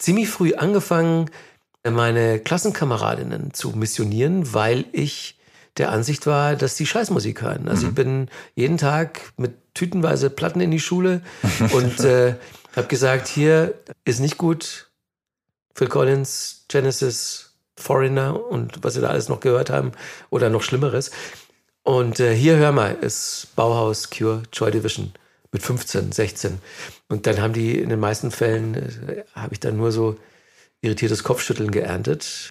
ziemlich früh angefangen, meine Klassenkameradinnen zu missionieren, weil ich der Ansicht war, dass die Scheißmusik hören. Also ich bin jeden Tag mit tütenweise Platten in die Schule und äh, habe gesagt, hier ist nicht gut. Phil Collins, Genesis, Foreigner und was sie da alles noch gehört haben oder noch Schlimmeres. Und äh, hier hör mal, ist Bauhaus, Cure, Joy Division mit 15, 16. Und dann haben die in den meisten Fällen, äh, habe ich dann nur so irritiertes Kopfschütteln geerntet.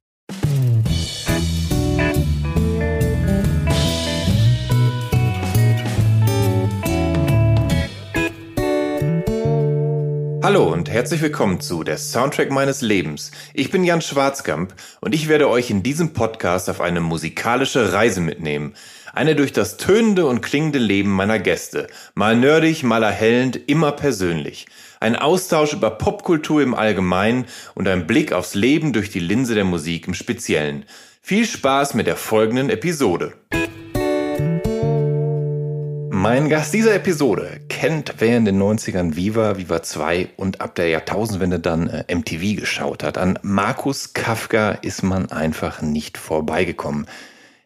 Hallo und herzlich willkommen zu der Soundtrack meines Lebens. Ich bin Jan Schwarzkamp und ich werde euch in diesem Podcast auf eine musikalische Reise mitnehmen. Eine durch das tönende und klingende Leben meiner Gäste. Mal nerdig, mal erhellend, immer persönlich. Ein Austausch über Popkultur im Allgemeinen und ein Blick aufs Leben durch die Linse der Musik im Speziellen. Viel Spaß mit der folgenden Episode. Mein Gast dieser Episode kennt, wer in den 90ern Viva, Viva 2 und ab der Jahrtausendwende dann äh, MTV geschaut hat. An Markus Kafka ist man einfach nicht vorbeigekommen.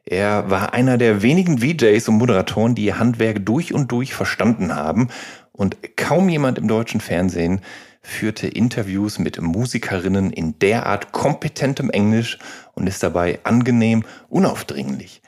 Er war einer der wenigen VJs und Moderatoren, die ihr Handwerk durch und durch verstanden haben und kaum jemand im deutschen Fernsehen führte Interviews mit Musikerinnen in derart kompetentem Englisch und ist dabei angenehm unaufdringlich.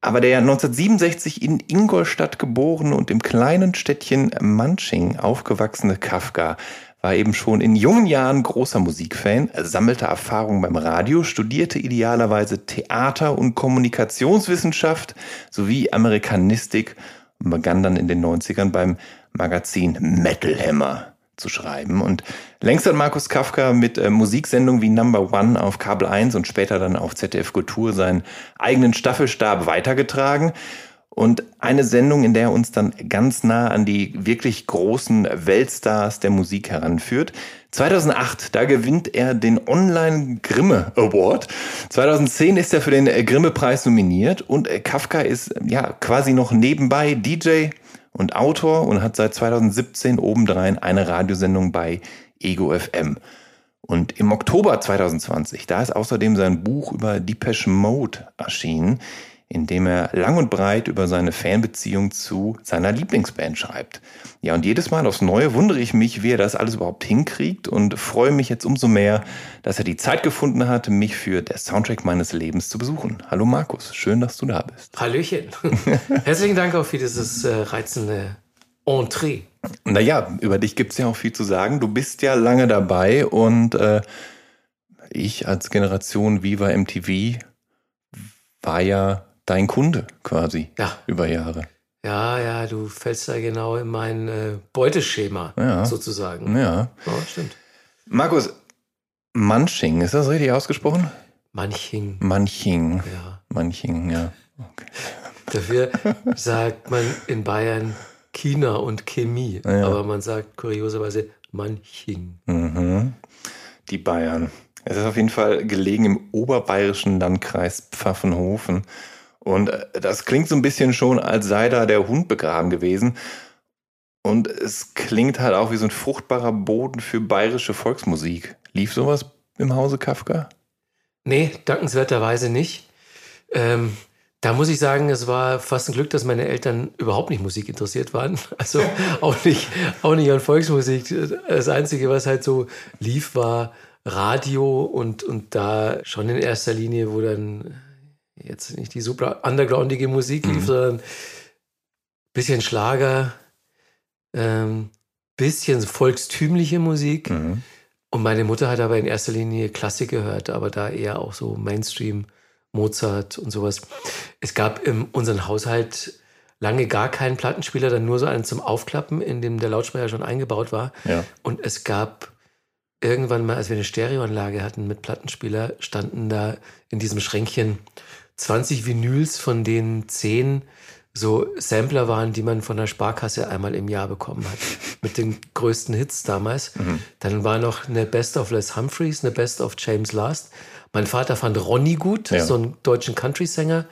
Aber der 1967 in Ingolstadt geborene und im kleinen Städtchen Manching aufgewachsene Kafka war eben schon in jungen Jahren großer Musikfan, sammelte Erfahrung beim Radio, studierte idealerweise Theater- und Kommunikationswissenschaft sowie Amerikanistik und begann dann in den 90ern beim Magazin Metal Hammer zu schreiben. Und längst hat Markus Kafka mit äh, Musiksendungen wie Number One auf Kabel 1 und später dann auf ZDF Kultur seinen eigenen Staffelstab weitergetragen. Und eine Sendung, in der er uns dann ganz nah an die wirklich großen Weltstars der Musik heranführt. 2008, da gewinnt er den Online Grimme Award. 2010 ist er für den Grimme Preis nominiert und Kafka ist ja quasi noch nebenbei DJ, und Autor und hat seit 2017 obendrein eine Radiosendung bei Ego FM. Und im Oktober 2020, da ist außerdem sein Buch über Depeche Mode erschienen, in dem er lang und breit über seine Fanbeziehung zu seiner Lieblingsband schreibt. Ja, und jedes Mal aufs Neue wundere ich mich, wie er das alles überhaupt hinkriegt und freue mich jetzt umso mehr, dass er die Zeit gefunden hat, mich für der Soundtrack meines Lebens zu besuchen. Hallo Markus, schön, dass du da bist. Hallöchen. Herzlichen Dank auch für dieses äh, reizende Entree. Naja, über dich gibt es ja auch viel zu sagen. Du bist ja lange dabei und äh, ich als Generation Viva MTV war ja dein Kunde quasi Ja. über Jahre. Ja, ja, du fällst da genau in mein äh, Beuteschema Ja. sozusagen. Ja. Ja, stimmt. Markus, Manching, ist das richtig ausgesprochen? Manching. Manching. Ja. Manching, ja. Okay. Dafür sagt man in Bayern China und Chemie. Ja. Aber man sagt kurioserweise Manching. Mhm. Die Bayern. Es ist auf jeden Fall gelegen im oberbayerischen Landkreis Pfaffenhofen. Und äh, das klingt so ein bisschen schon, als sei da der Hund begraben gewesen. Und es klingt halt auch wie so ein fruchtbarer Boden für bayerische Volksmusik. Lief sowas im Hause Kafka? Nee, dankenswerterweise nicht. Ähm, Da muss ich sagen, es war fast ein Glück, dass meine Eltern überhaupt nicht Musik interessiert waren. Also auch nicht, auch nicht an Volksmusik. Das Einzige, was halt so lief, war Radio und, und da schon in erster Linie, wo dann jetzt nicht die super undergroundige Musik lief, mhm. sondern bisschen Schlager, ähm, bisschen volkstümliche Musik. Mhm. Und meine Mutter hat aber in erster Linie Klassik gehört, aber da eher auch so Mainstream. Mozart und sowas. Es gab in unserem Haushalt lange gar keinen Plattenspieler, dann nur so einen zum Aufklappen, in dem der Lautsprecher schon eingebaut war. Ja. Und es gab irgendwann mal, als wir eine Stereoanlage hatten mit Plattenspieler, standen da in diesem Schränkchen 20 Vinyls, von denen 10 so Sampler waren, die man von der Sparkasse einmal im Jahr bekommen hat. Mit den größten Hits damals. Mhm. Dann war noch eine Best of Les Humphreys, eine Best of James Last. Mein Vater fand Ronny gut, ja. so einen deutschen Country-Sänger.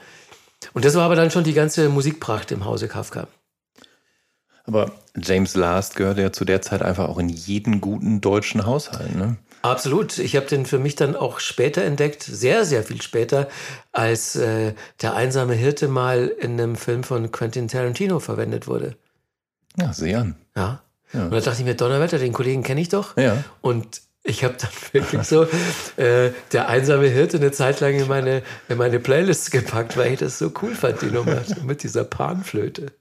Und das war aber dann schon die ganze Musikpracht im Hause Kafka. Aber James Last gehörte ja zu der Zeit einfach auch in jeden guten deutschen Haushalt, ne? Absolut. Ich habe den für mich dann auch später entdeckt, sehr, sehr viel später, als äh, der einsame Hirte mal in einem Film von Quentin Tarantino verwendet wurde. Ja, sehr an. Ja. ja. Und da dachte ich mir, Donnerwetter, den Kollegen kenne ich doch. Ja. Und ich habe dann wirklich so äh, der einsame Hirte eine Zeit lang in meine, in meine Playlists gepackt, weil ich das so cool fand, die Nummer mit dieser Panflöte.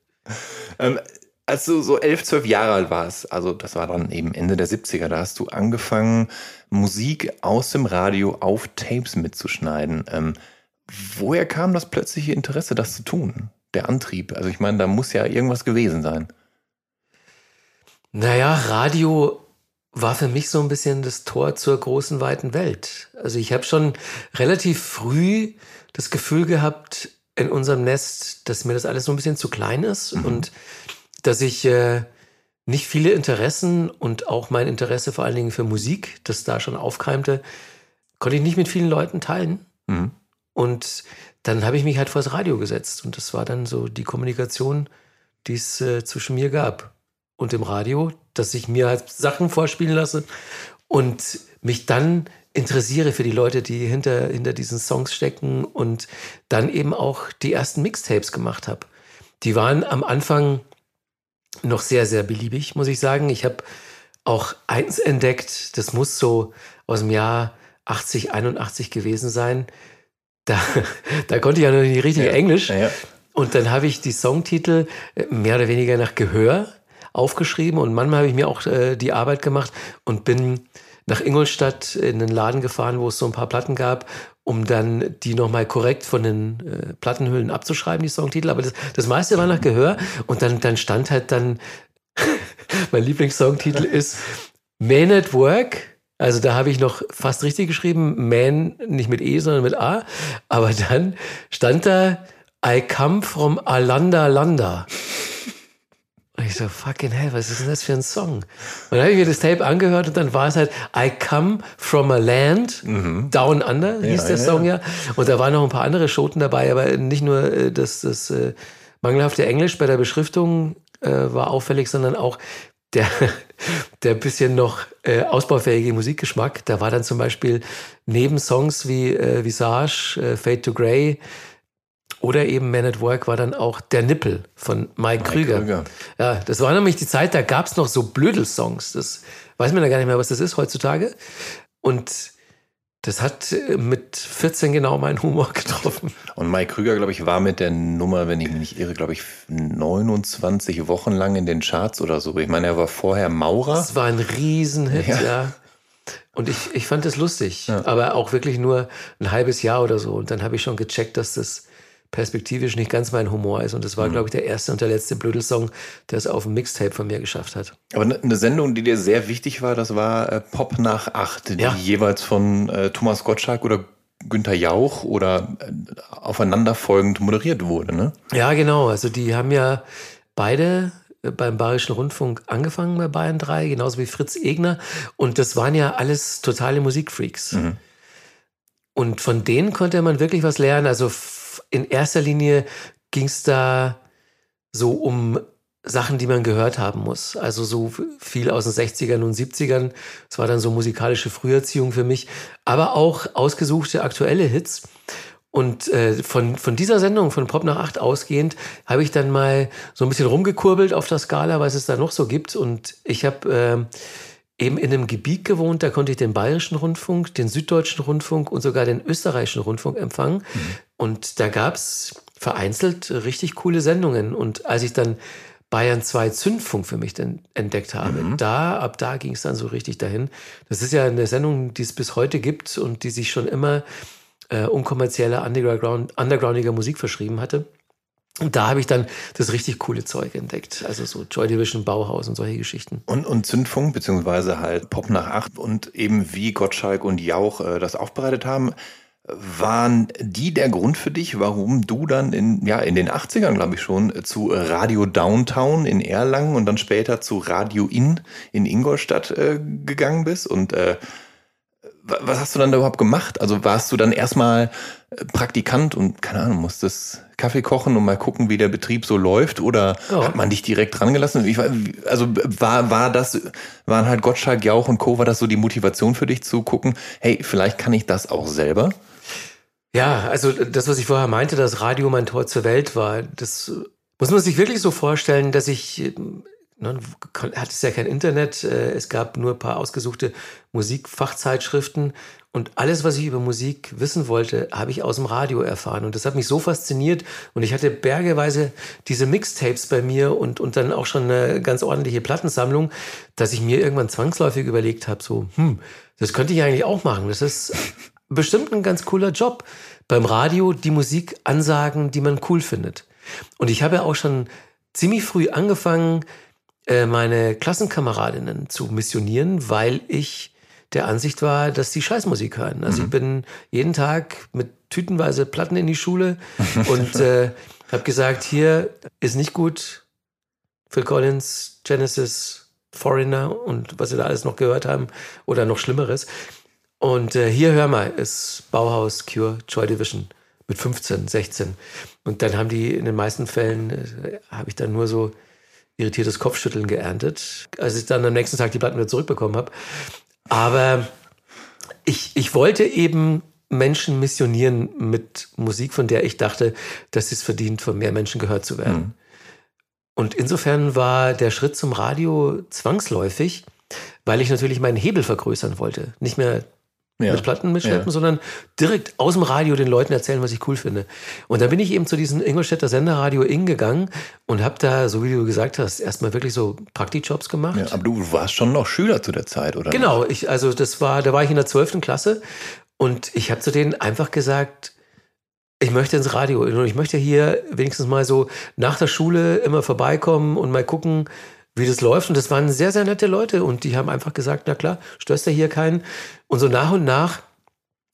Ähm, als du so elf, zwölf Jahre alt warst, also das war dann eben Ende der 70er, da hast du angefangen, Musik aus dem Radio auf Tapes mitzuschneiden. Ähm, woher kam das plötzliche Interesse, das zu tun? Der Antrieb? Also ich meine, da muss ja irgendwas gewesen sein. Naja, Radio war für mich so ein bisschen das Tor zur großen, weiten Welt. Also ich habe schon relativ früh das Gefühl gehabt in unserem Nest, dass mir das alles so ein bisschen zu klein ist mhm. und dass ich äh, nicht viele Interessen und auch mein Interesse vor allen Dingen für Musik, das da schon aufkeimte, konnte ich nicht mit vielen Leuten teilen. Mhm. Und dann habe ich mich halt vors Radio gesetzt und das war dann so die Kommunikation, die es äh, zwischen mir gab und dem Radio, dass ich mir halt Sachen vorspielen lasse und mich dann interessiere für die Leute, die hinter, hinter diesen Songs stecken und dann eben auch die ersten Mixtapes gemacht habe. Die waren am Anfang noch sehr, sehr beliebig, muss ich sagen. Ich habe auch eins entdeckt, das muss so aus dem Jahr 80, 81 gewesen sein. Da, da konnte ich ja noch nicht richtig ja, Englisch. Ja. Und dann habe ich die Songtitel mehr oder weniger nach Gehör aufgeschrieben und manchmal habe ich mir auch äh, die Arbeit gemacht und bin nach Ingolstadt in den Laden gefahren, wo es so ein paar Platten gab, um dann die nochmal korrekt von den äh, Plattenhüllen abzuschreiben, die Songtitel. Aber das, das meiste war nach Gehör und dann, dann stand halt dann, mein Lieblingssongtitel ist Man at Work. Also da habe ich noch fast richtig geschrieben, Man nicht mit E, sondern mit A. Aber dann stand da I come from Alanda Landa. Und ich so, fucking hell, was ist denn das für ein Song? Und dann habe ich mir das Tape angehört und dann war es halt I Come From a Land, mhm. Down Under hieß ja, der Song ja. ja. Und da waren noch ein paar andere Schoten dabei, aber nicht nur äh, das, das äh, mangelhafte Englisch bei der Beschriftung äh, war auffällig, sondern auch der, der bisschen noch äh, ausbaufähige Musikgeschmack. Da war dann zum Beispiel neben Songs wie äh, Visage, äh, Fade to Grey, oder eben Man at Work war dann auch Der Nippel von Mike, Mike Krüger. Krüger. Ja, das war nämlich die Zeit, da gab es noch so Blödel-Songs. Das weiß man ja gar nicht mehr, was das ist heutzutage. Und das hat äh, mit 14 genau meinen Humor getroffen. Und Mike Krüger, glaube ich, war mit der Nummer, wenn ich mich nicht irre, glaube ich, 29 Wochen lang in den Charts oder so. Ich meine, er war vorher Maurer. Das war ein Riesenhit, ja. ja. Und ich, ich fand das lustig, ja. aber auch wirklich nur ein halbes Jahr oder so. Und dann habe ich schon gecheckt, dass das perspektivisch nicht ganz mein Humor ist. Und das war, mhm. glaube ich, der erste und der letzte Blödelsong, der es auf dem Mixtape von mir geschafft hat. Aber ne, eine Sendung, die dir sehr wichtig war, das war äh, Pop nach acht, die ja. jeweils von äh, Thomas Gottschalk oder Günther Jauch oder äh, aufeinanderfolgend moderiert wurde, ne? Ja, genau. Also die haben ja beide äh, beim Bayerischen Rundfunk angefangen bei Bayern 3, genauso wie Fritz Egner. Und das waren ja alles totale Musikfreaks. Mhm. Und von denen konnte man wirklich was lernen. Also in erster Linie ging es da so um Sachen, die man gehört haben muss. Also so viel aus den 60ern und 70ern. Es war dann so musikalische Früherziehung für mich, aber auch ausgesuchte aktuelle Hits. Und äh, von, von dieser Sendung, von Pop nach 8 ausgehend, habe ich dann mal so ein bisschen rumgekurbelt auf der Skala, was es da noch so gibt. Und ich habe äh, eben in einem Gebiet gewohnt, da konnte ich den Bayerischen Rundfunk, den Süddeutschen Rundfunk und sogar den Österreichischen Rundfunk empfangen. Mhm. Und da gab es vereinzelt richtig coole Sendungen. Und als ich dann Bayern 2 Zündfunk für mich entdeckt habe. Mhm. Da, ab da ging es dann so richtig dahin. Das ist ja eine Sendung, die es bis heute gibt und die sich schon immer äh, unkommerzielle Underground, undergroundige Musik verschrieben hatte. Und da habe ich dann das richtig coole Zeug entdeckt. Also so Joy Division, Bauhaus und solche Geschichten. Und, und Zündfunk, beziehungsweise halt Pop nach acht und eben wie Gottschalk und Jauch äh, das aufbereitet haben. Waren die der Grund für dich, warum du dann in, ja, in den 80ern, glaube ich schon, zu Radio Downtown in Erlangen und dann später zu Radio In in Ingolstadt äh, gegangen bist? Und äh, was hast du dann da überhaupt gemacht? Also warst du dann erstmal äh, Praktikant und keine Ahnung, musstest Kaffee kochen und mal gucken, wie der Betrieb so läuft? Oder ja. hat man dich direkt dran gelassen? also war, war das, waren halt Gottschalk, Jauch und Co., war das so die Motivation für dich zu gucken, hey, vielleicht kann ich das auch selber? Ja, also das, was ich vorher meinte, dass Radio mein Tor zur Welt war, das muss man sich wirklich so vorstellen, dass ich Ne, hat es ja kein Internet, äh, es gab nur ein paar ausgesuchte Musikfachzeitschriften und alles, was ich über Musik wissen wollte, habe ich aus dem Radio erfahren und das hat mich so fasziniert und ich hatte bergeweise diese Mixtapes bei mir und, und dann auch schon eine ganz ordentliche Plattensammlung, dass ich mir irgendwann zwangsläufig überlegt habe, so, hm, das könnte ich eigentlich auch machen, das ist bestimmt ein ganz cooler Job, beim Radio die Musik ansagen, die man cool findet. Und ich habe auch schon ziemlich früh angefangen, äh, meine Klassenkameradinnen zu missionieren, weil ich der Ansicht war, dass die Scheißmusik hören. Also mhm. ich bin jeden Tag mit tütenweise Platten in die Schule und äh, habe gesagt, hier ist nicht gut. Phil Collins, Genesis, Foreigner und was sie da alles noch gehört haben oder noch Schlimmeres. Und äh, hier hör mal, ist Bauhaus, Cure, Joy Division mit 15, 16. Und dann haben die in den meisten Fällen, äh, habe ich dann nur so irritiertes Kopfschütteln geerntet, als ich dann am nächsten Tag die Platten wieder zurückbekommen habe. Aber ich, ich wollte eben Menschen missionieren mit Musik, von der ich dachte, dass es verdient, von mehr Menschen gehört zu werden. Mhm. Und insofern war der Schritt zum Radio zwangsläufig, weil ich natürlich meinen Hebel vergrößern wollte. Nicht mehr ja. mit Platten mitschleppen, ja. sondern direkt aus dem Radio den Leuten erzählen, was ich cool finde. Und dann bin ich eben zu diesem Ingolstädter Senderradio Ing gegangen und habe da, so wie du gesagt hast, erstmal wirklich so Praktikjobs gemacht. Ja, aber du warst schon noch Schüler zu der Zeit, oder? Genau, ich, also das war, da war ich in der 12. Klasse und ich habe zu denen einfach gesagt, ich möchte ins Radio und ich möchte hier wenigstens mal so nach der Schule immer vorbeikommen und mal gucken, wie das läuft. Und das waren sehr, sehr nette Leute und die haben einfach gesagt, na klar, störst du hier keinen. Und so nach und nach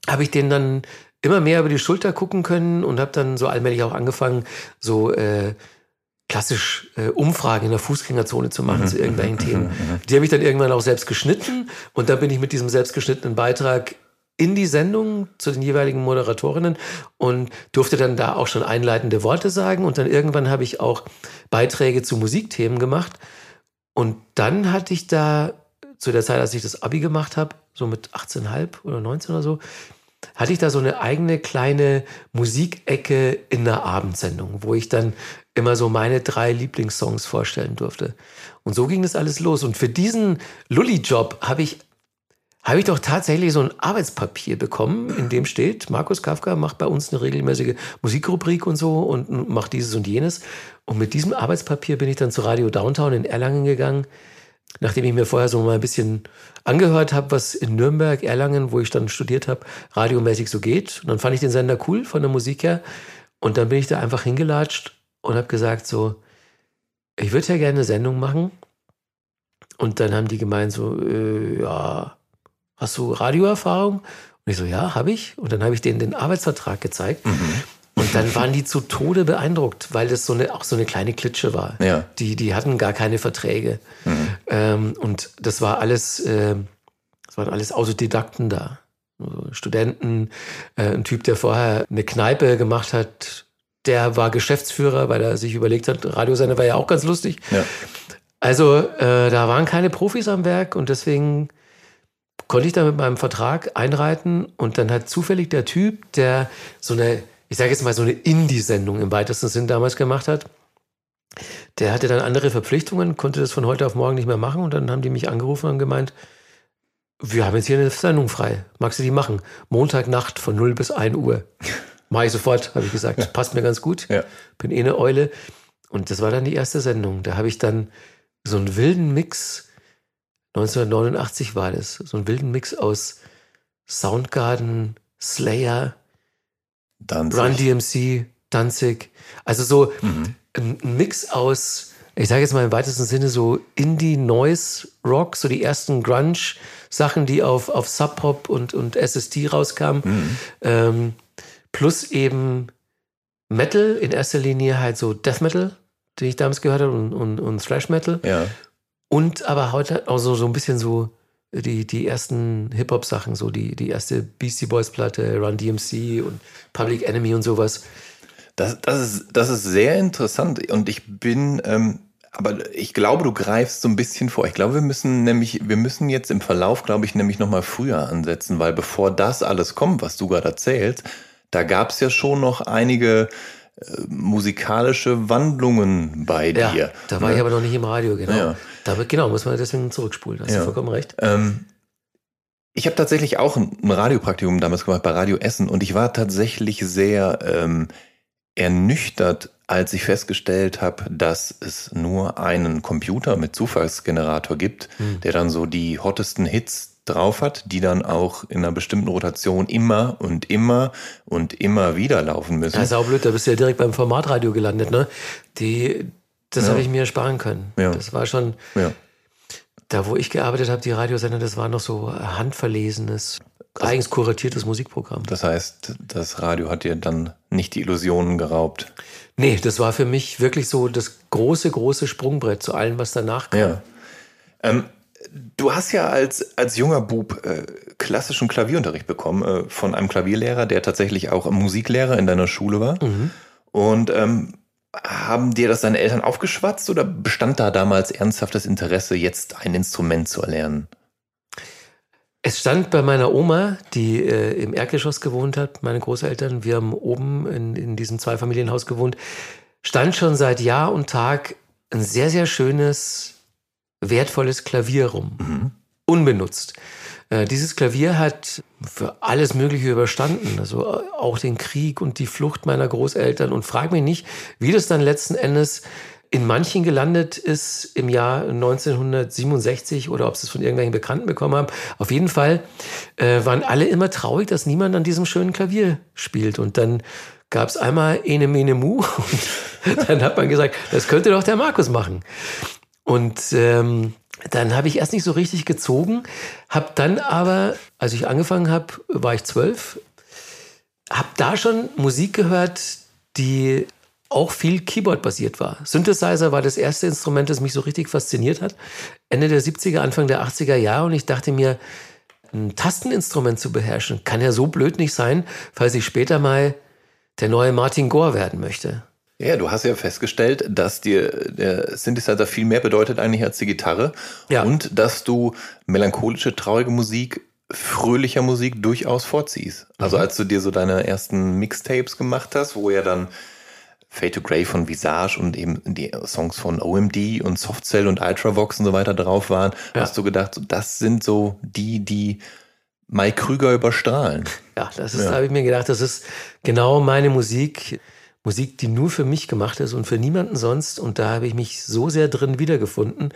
habe ich denen dann immer mehr über die Schulter gucken können und habe dann so allmählich auch angefangen, so äh, klassisch äh, Umfragen in der Fußgängerzone zu machen mhm. zu irgendwelchen mhm. Themen. Mhm. Die habe ich dann irgendwann auch selbst geschnitten und dann bin ich mit diesem selbstgeschnittenen Beitrag in die Sendung zu den jeweiligen Moderatorinnen und durfte dann da auch schon einleitende Worte sagen. Und dann irgendwann habe ich auch Beiträge zu Musikthemen gemacht. Und dann hatte ich da zu der Zeit, als ich das Abi gemacht habe, so mit 18,5 oder 19 oder so, hatte ich da so eine eigene kleine Musikecke in der Abendsendung, wo ich dann immer so meine drei Lieblingssongs vorstellen durfte. Und so ging das alles los. Und für diesen Lully-Job habe ich, habe ich doch tatsächlich so ein Arbeitspapier bekommen, in dem steht, Markus Kafka macht bei uns eine regelmäßige Musikrubrik und so und macht dieses und jenes. Und mit diesem Arbeitspapier bin ich dann zu Radio Downtown in Erlangen gegangen, nachdem ich mir vorher so mal ein bisschen angehört habe, was in Nürnberg, Erlangen, wo ich dann studiert habe, radiomäßig so geht. Und dann fand ich den Sender cool von der Musik her. Und dann bin ich da einfach hingelatscht und habe gesagt so, ich würde ja gerne eine Sendung machen. Und dann haben die gemeint so, äh, ja, hast du Radioerfahrung? Und ich so, ja, habe ich. Und dann habe ich denen den Arbeitsvertrag gezeigt. Mhm. Und dann waren die zu Tode beeindruckt, weil das so eine, auch so eine kleine Klitsche war. Ja. Die, die hatten gar keine Verträge. Mhm. Ähm, und das war alles, äh, das waren alles Autodidakten da. Also Studenten, äh, ein Typ, der vorher eine Kneipe gemacht hat, der war Geschäftsführer, weil er sich überlegt hat, Radiosender war ja auch ganz lustig. Ja. Also äh, da waren keine Profis am Werk und deswegen konnte ich da mit meinem Vertrag einreiten und dann hat zufällig der Typ, der so eine ich sage jetzt mal, so eine Indie-Sendung im weitesten Sinn damals gemacht hat. Der hatte dann andere Verpflichtungen, konnte das von heute auf morgen nicht mehr machen und dann haben die mich angerufen und gemeint, wir haben jetzt hier eine Sendung frei. Magst du die machen? Montagnacht von 0 bis 1 Uhr. Mach ich sofort, habe ich gesagt. Passt mir ganz gut. Ja. Bin eh eine Eule. Und das war dann die erste Sendung. Da habe ich dann so einen wilden Mix, 1989 war das, so einen wilden Mix aus Soundgarden, Slayer, Danzig. Run DMC, Danzig. Also so Mhm. ein Mix aus, ich sage jetzt mal im weitesten Sinne so Indie Noise Rock, so die ersten Grunge Sachen, die auf, auf Sub Pop und, und SSD rauskamen. Mhm. Ähm, plus eben Metal, in erster Linie halt so Death Metal, den ich damals gehört habe, und, und, und Thrash Metal. Ja. Und aber heute auch so, so ein bisschen so die, die ersten Hip-Hop-Sachen, so die, die erste Beastie Boys-Platte, Run DMC und Public Enemy und sowas. Das, das, ist, das ist sehr interessant und ich bin, ähm, aber ich glaube, du greifst so ein bisschen vor. Ich glaube, wir müssen nämlich, wir müssen jetzt im Verlauf, glaube ich, nämlich nochmal früher ansetzen, weil bevor das alles kommt, was du gerade erzählst, da gab es ja schon noch einige musikalische Wandlungen bei Ja, dir. da war ne? ich aber noch nicht im Radio, genau. Ja. Da, genau, muss man deswegen zurückspulen. Hast Ja. du vollkommen recht. Ähm, ich habe tatsächlich auch ein Radiopraktikum damals gemacht bei Radio Essen und ich war tatsächlich sehr ähm, ernüchtert, als ich festgestellt habe, dass es nur einen Computer mit Zufallsgenerator gibt, der dann so die hottesten Hits drauf hat, die dann auch in einer bestimmten Rotation immer und immer und immer wieder laufen müssen. Ja, saublöd, da bist du ja direkt beim Formatradio gelandet, ne? Die, das Ja. habe ich mir sparen können. Ja. Das war schon, ja. da wo ich gearbeitet habe, die Radiosender, das war noch so handverlesenes, eigens kuratiertes Musikprogramm. Das heißt, das Radio hat dir dann nicht die Illusionen geraubt. Nee, das war für mich wirklich so das große, große Sprungbrett zu allem, was danach kam. Ja. Ähm, du hast ja als, als junger Bub äh, klassischen Klavierunterricht bekommen äh, von einem Klavierlehrer, der tatsächlich auch Musiklehrer in deiner Schule war. Und ähm, haben dir das deine Eltern aufgeschwatzt oder bestand da damals ernsthaftes Interesse, jetzt ein Instrument zu erlernen? Es stand bei meiner Oma, die äh, im Erdgeschoss gewohnt hat, meine Großeltern, wir haben oben in, in diesem Zweifamilienhaus gewohnt, stand schon seit Jahr und Tag ein sehr, sehr schönes, wertvolles Klavier rum. Unbenutzt. Äh, dieses Klavier hat für alles Mögliche überstanden, also äh, auch den Krieg und die Flucht meiner Großeltern und frag mich nicht, wie das dann letzten Endes in manchen gelandet ist im Jahr 1967 oder ob sie es von irgendwelchen Bekannten bekommen haben. Auf jeden Fall äh, waren alle immer traurig, dass niemand an diesem schönen Klavier spielt. Und dann gab es einmal Ene Mene Mu und dann hat man gesagt, das könnte doch der Markus machen. Und ähm, dann habe ich erst nicht so richtig gezogen, habe dann aber, als ich angefangen habe, war ich zwölf, habe da schon Musik gehört, die auch viel Keyboard-basiert war. Synthesizer war das erste Instrument, das mich so richtig fasziniert hat. Ende der 70er, Anfang der 80er Jahre. Und ich dachte mir, ein Tasteninstrument zu beherrschen, kann ja so blöd nicht sein, falls ich später mal der neue Martin Gore werden möchte. Ja, du hast ja festgestellt, dass dir der Synthesizer viel mehr bedeutet eigentlich als die Gitarre. Ja. Und dass du melancholische, traurige Musik, fröhlicher Musik durchaus vorziehst. Also als du dir so deine ersten Mixtapes gemacht hast, wo ja dann Fade to Grey von Visage und eben die Songs von OMD und Softcell und Ultravox und so weiter drauf waren, Ja. hast du gedacht, das sind so die, die Mike Krüger überstrahlen. Ja, das ist, Ja. habe ich mir gedacht, das ist genau meine Musik. Musik, die nur für mich gemacht ist und für niemanden sonst. Und da habe ich mich so sehr drin wiedergefunden,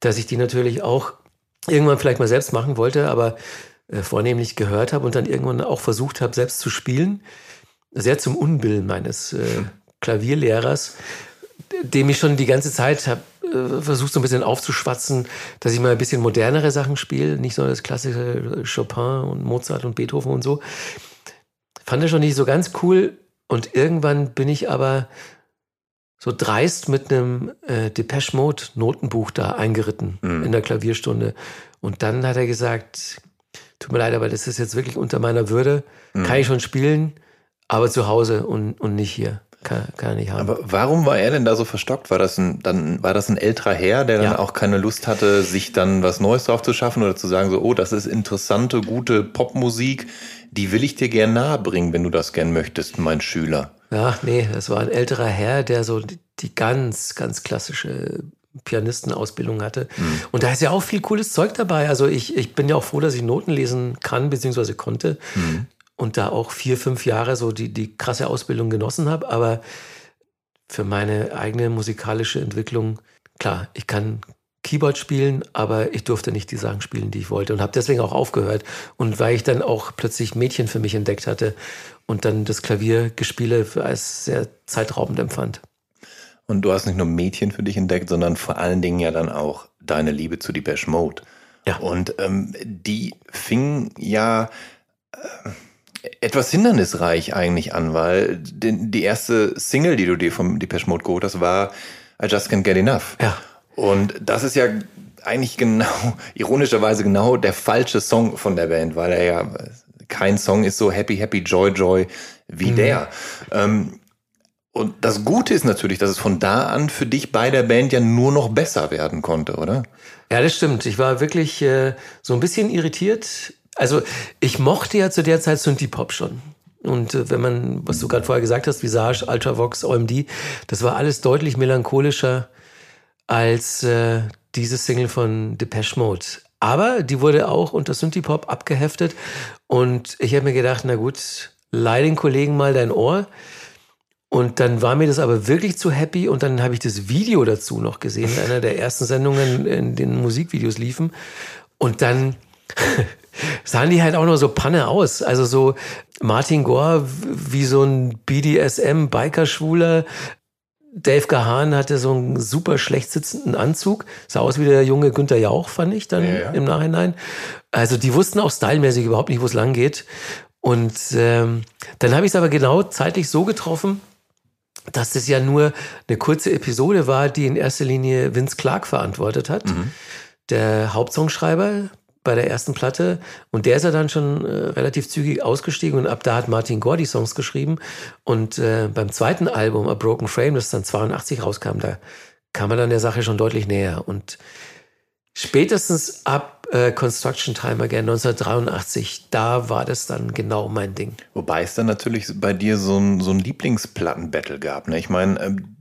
dass ich die natürlich auch irgendwann vielleicht mal selbst machen wollte, aber äh, vornehmlich gehört habe und dann irgendwann auch versucht habe, selbst zu spielen. Sehr zum Unbillen meines äh, Klavierlehrers, dem ich schon die ganze Zeit habe äh, versucht, so ein bisschen aufzuschwatzen, dass ich mal ein bisschen modernere Sachen spiele, nicht so das klassische Chopin und Mozart und Beethoven und so. Fand er schon nicht so ganz cool. Und irgendwann bin ich aber so dreist mit einem äh, Depeche Mode Notenbuch da eingeritten Mhm. in der Klavierstunde. Und dann hat er gesagt, tut mir leid, aber das ist jetzt wirklich unter meiner Würde. Kann ich schon spielen, aber zu Hause und, und nicht hier. kann, kann er nicht haben. Aber warum war er denn da so verstockt? War das ein, dann, war das ein älterer Herr, der dann Ja. auch keine Lust hatte, sich dann was Neues drauf zu schaffen oder zu sagen, so, oh, das ist interessante, gute Popmusik, die will ich dir gern nahebringen, wenn du das gern möchtest, mein Schüler. Ja, nee, das war ein älterer Herr, der so die, ganz, ganz klassische Pianistenausbildung hatte. Und da ist ja auch viel cooles Zeug dabei. Also ich, ich bin ja auch froh, dass ich Noten lesen kann, beziehungsweise konnte. Und da auch vier, fünf Jahre so die, die krasse Ausbildung genossen habe. Aber für meine eigene musikalische Entwicklung, klar, ich kann Keyboard spielen, aber ich durfte nicht die Sachen spielen, die ich wollte und habe deswegen auch aufgehört. Und weil ich dann auch plötzlich Mädchen für mich entdeckt hatte und dann das Klaviergespiele als sehr zeitraubend empfand. Und du hast nicht nur Mädchen für dich entdeckt, sondern vor allen Dingen ja dann auch deine Liebe zu Depeche Mode. Ja. Und ähm, die fing ja äh, etwas hindernisreich eigentlich an, weil den, die erste Single, die du dir vom Depeche Mode geholt hast, war I Just Can't Get Enough. Ja. Und das ist ja eigentlich genau, ironischerweise genau der falsche Song von der Band, weil er ja kein Song ist so Happy, Happy, Joy, Joy wie der. Ähm, und das Gute ist natürlich, dass es von da an für dich bei der Band ja nur noch besser werden konnte, oder? Ja, das stimmt. Ich war wirklich äh, so ein bisschen irritiert. Also ich mochte ja zu der Zeit Synthie Pop schon. Und äh, wenn man, was du gerade vorher gesagt hast, Visage, Ultravox, OMD, das war alles deutlich melancholischer als äh, diese Single von Depeche Mode. Aber die wurde auch unter Synthie Pop abgeheftet. Und ich habe mir gedacht, na gut, leih den Kollegen mal dein Ohr. Und dann war mir das aber wirklich zu happy und dann habe ich das Video dazu noch gesehen, in einer der ersten Sendungen, in denen Musikvideos liefen. Und dann sahen die halt auch noch so Panne aus. Also so Martin Gore wie so ein BDSM-Biker-Schwuler. Dave Gahan hatte so einen super schlecht sitzenden Anzug. Sah aus wie der junge Günther Jauch, fand ich dann Ja, ja. im Nachhinein. Also die wussten auch stylmäßig überhaupt nicht, wo es lang geht. Und ähm, dann habe ich es aber genau zeitlich so getroffen, dass das ja nur eine kurze Episode war, die in erster Linie Vince Clark verantwortet hat, der Hauptsongschreiber bei der ersten Platte. Und der ist ja dann schon äh, relativ zügig ausgestiegen und ab da hat Martin Gore die Songs geschrieben. Und äh, beim zweiten Album, A Broken Frame, das dann 82 rauskam, da kam er dann der Sache schon deutlich näher. Und spätestens ab äh, Construction Time Again 1983, da war das dann genau mein Ding. Wobei es dann natürlich bei dir so ein, so ein Lieblingsplatten-Battle gab. Ne? Ich meine, ähm,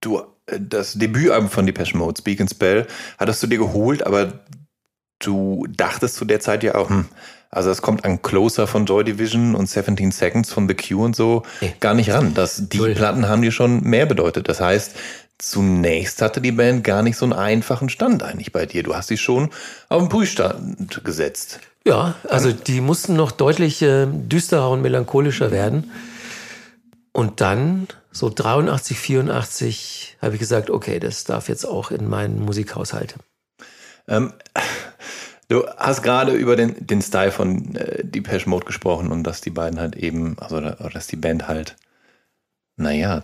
du, äh, das Debütalbum von Depeche Mode, Speak and Spell, hattest du dir geholt, aber du dachtest zu der Zeit ja auch, hm, also es kommt an Closer von Joy Division und 17 Seconds von The Cure und so Nee. gar nicht ran. Das, die Null. Platten haben dir schon mehr bedeutet. Das heißt, zunächst hatte die Band gar nicht so einen einfachen Stand eigentlich bei dir. Du hast sie schon auf den Prüfstand gesetzt. Ja, also die mussten noch deutlich äh, düsterer und melancholischer werden. Und dann, so 83, 84, habe ich gesagt, okay, das darf jetzt auch in meinen Musikhaushalt. Ähm, du hast gerade über den, den Style von äh, Depeche Mode gesprochen und dass die beiden halt eben, also dass die Band halt, naja,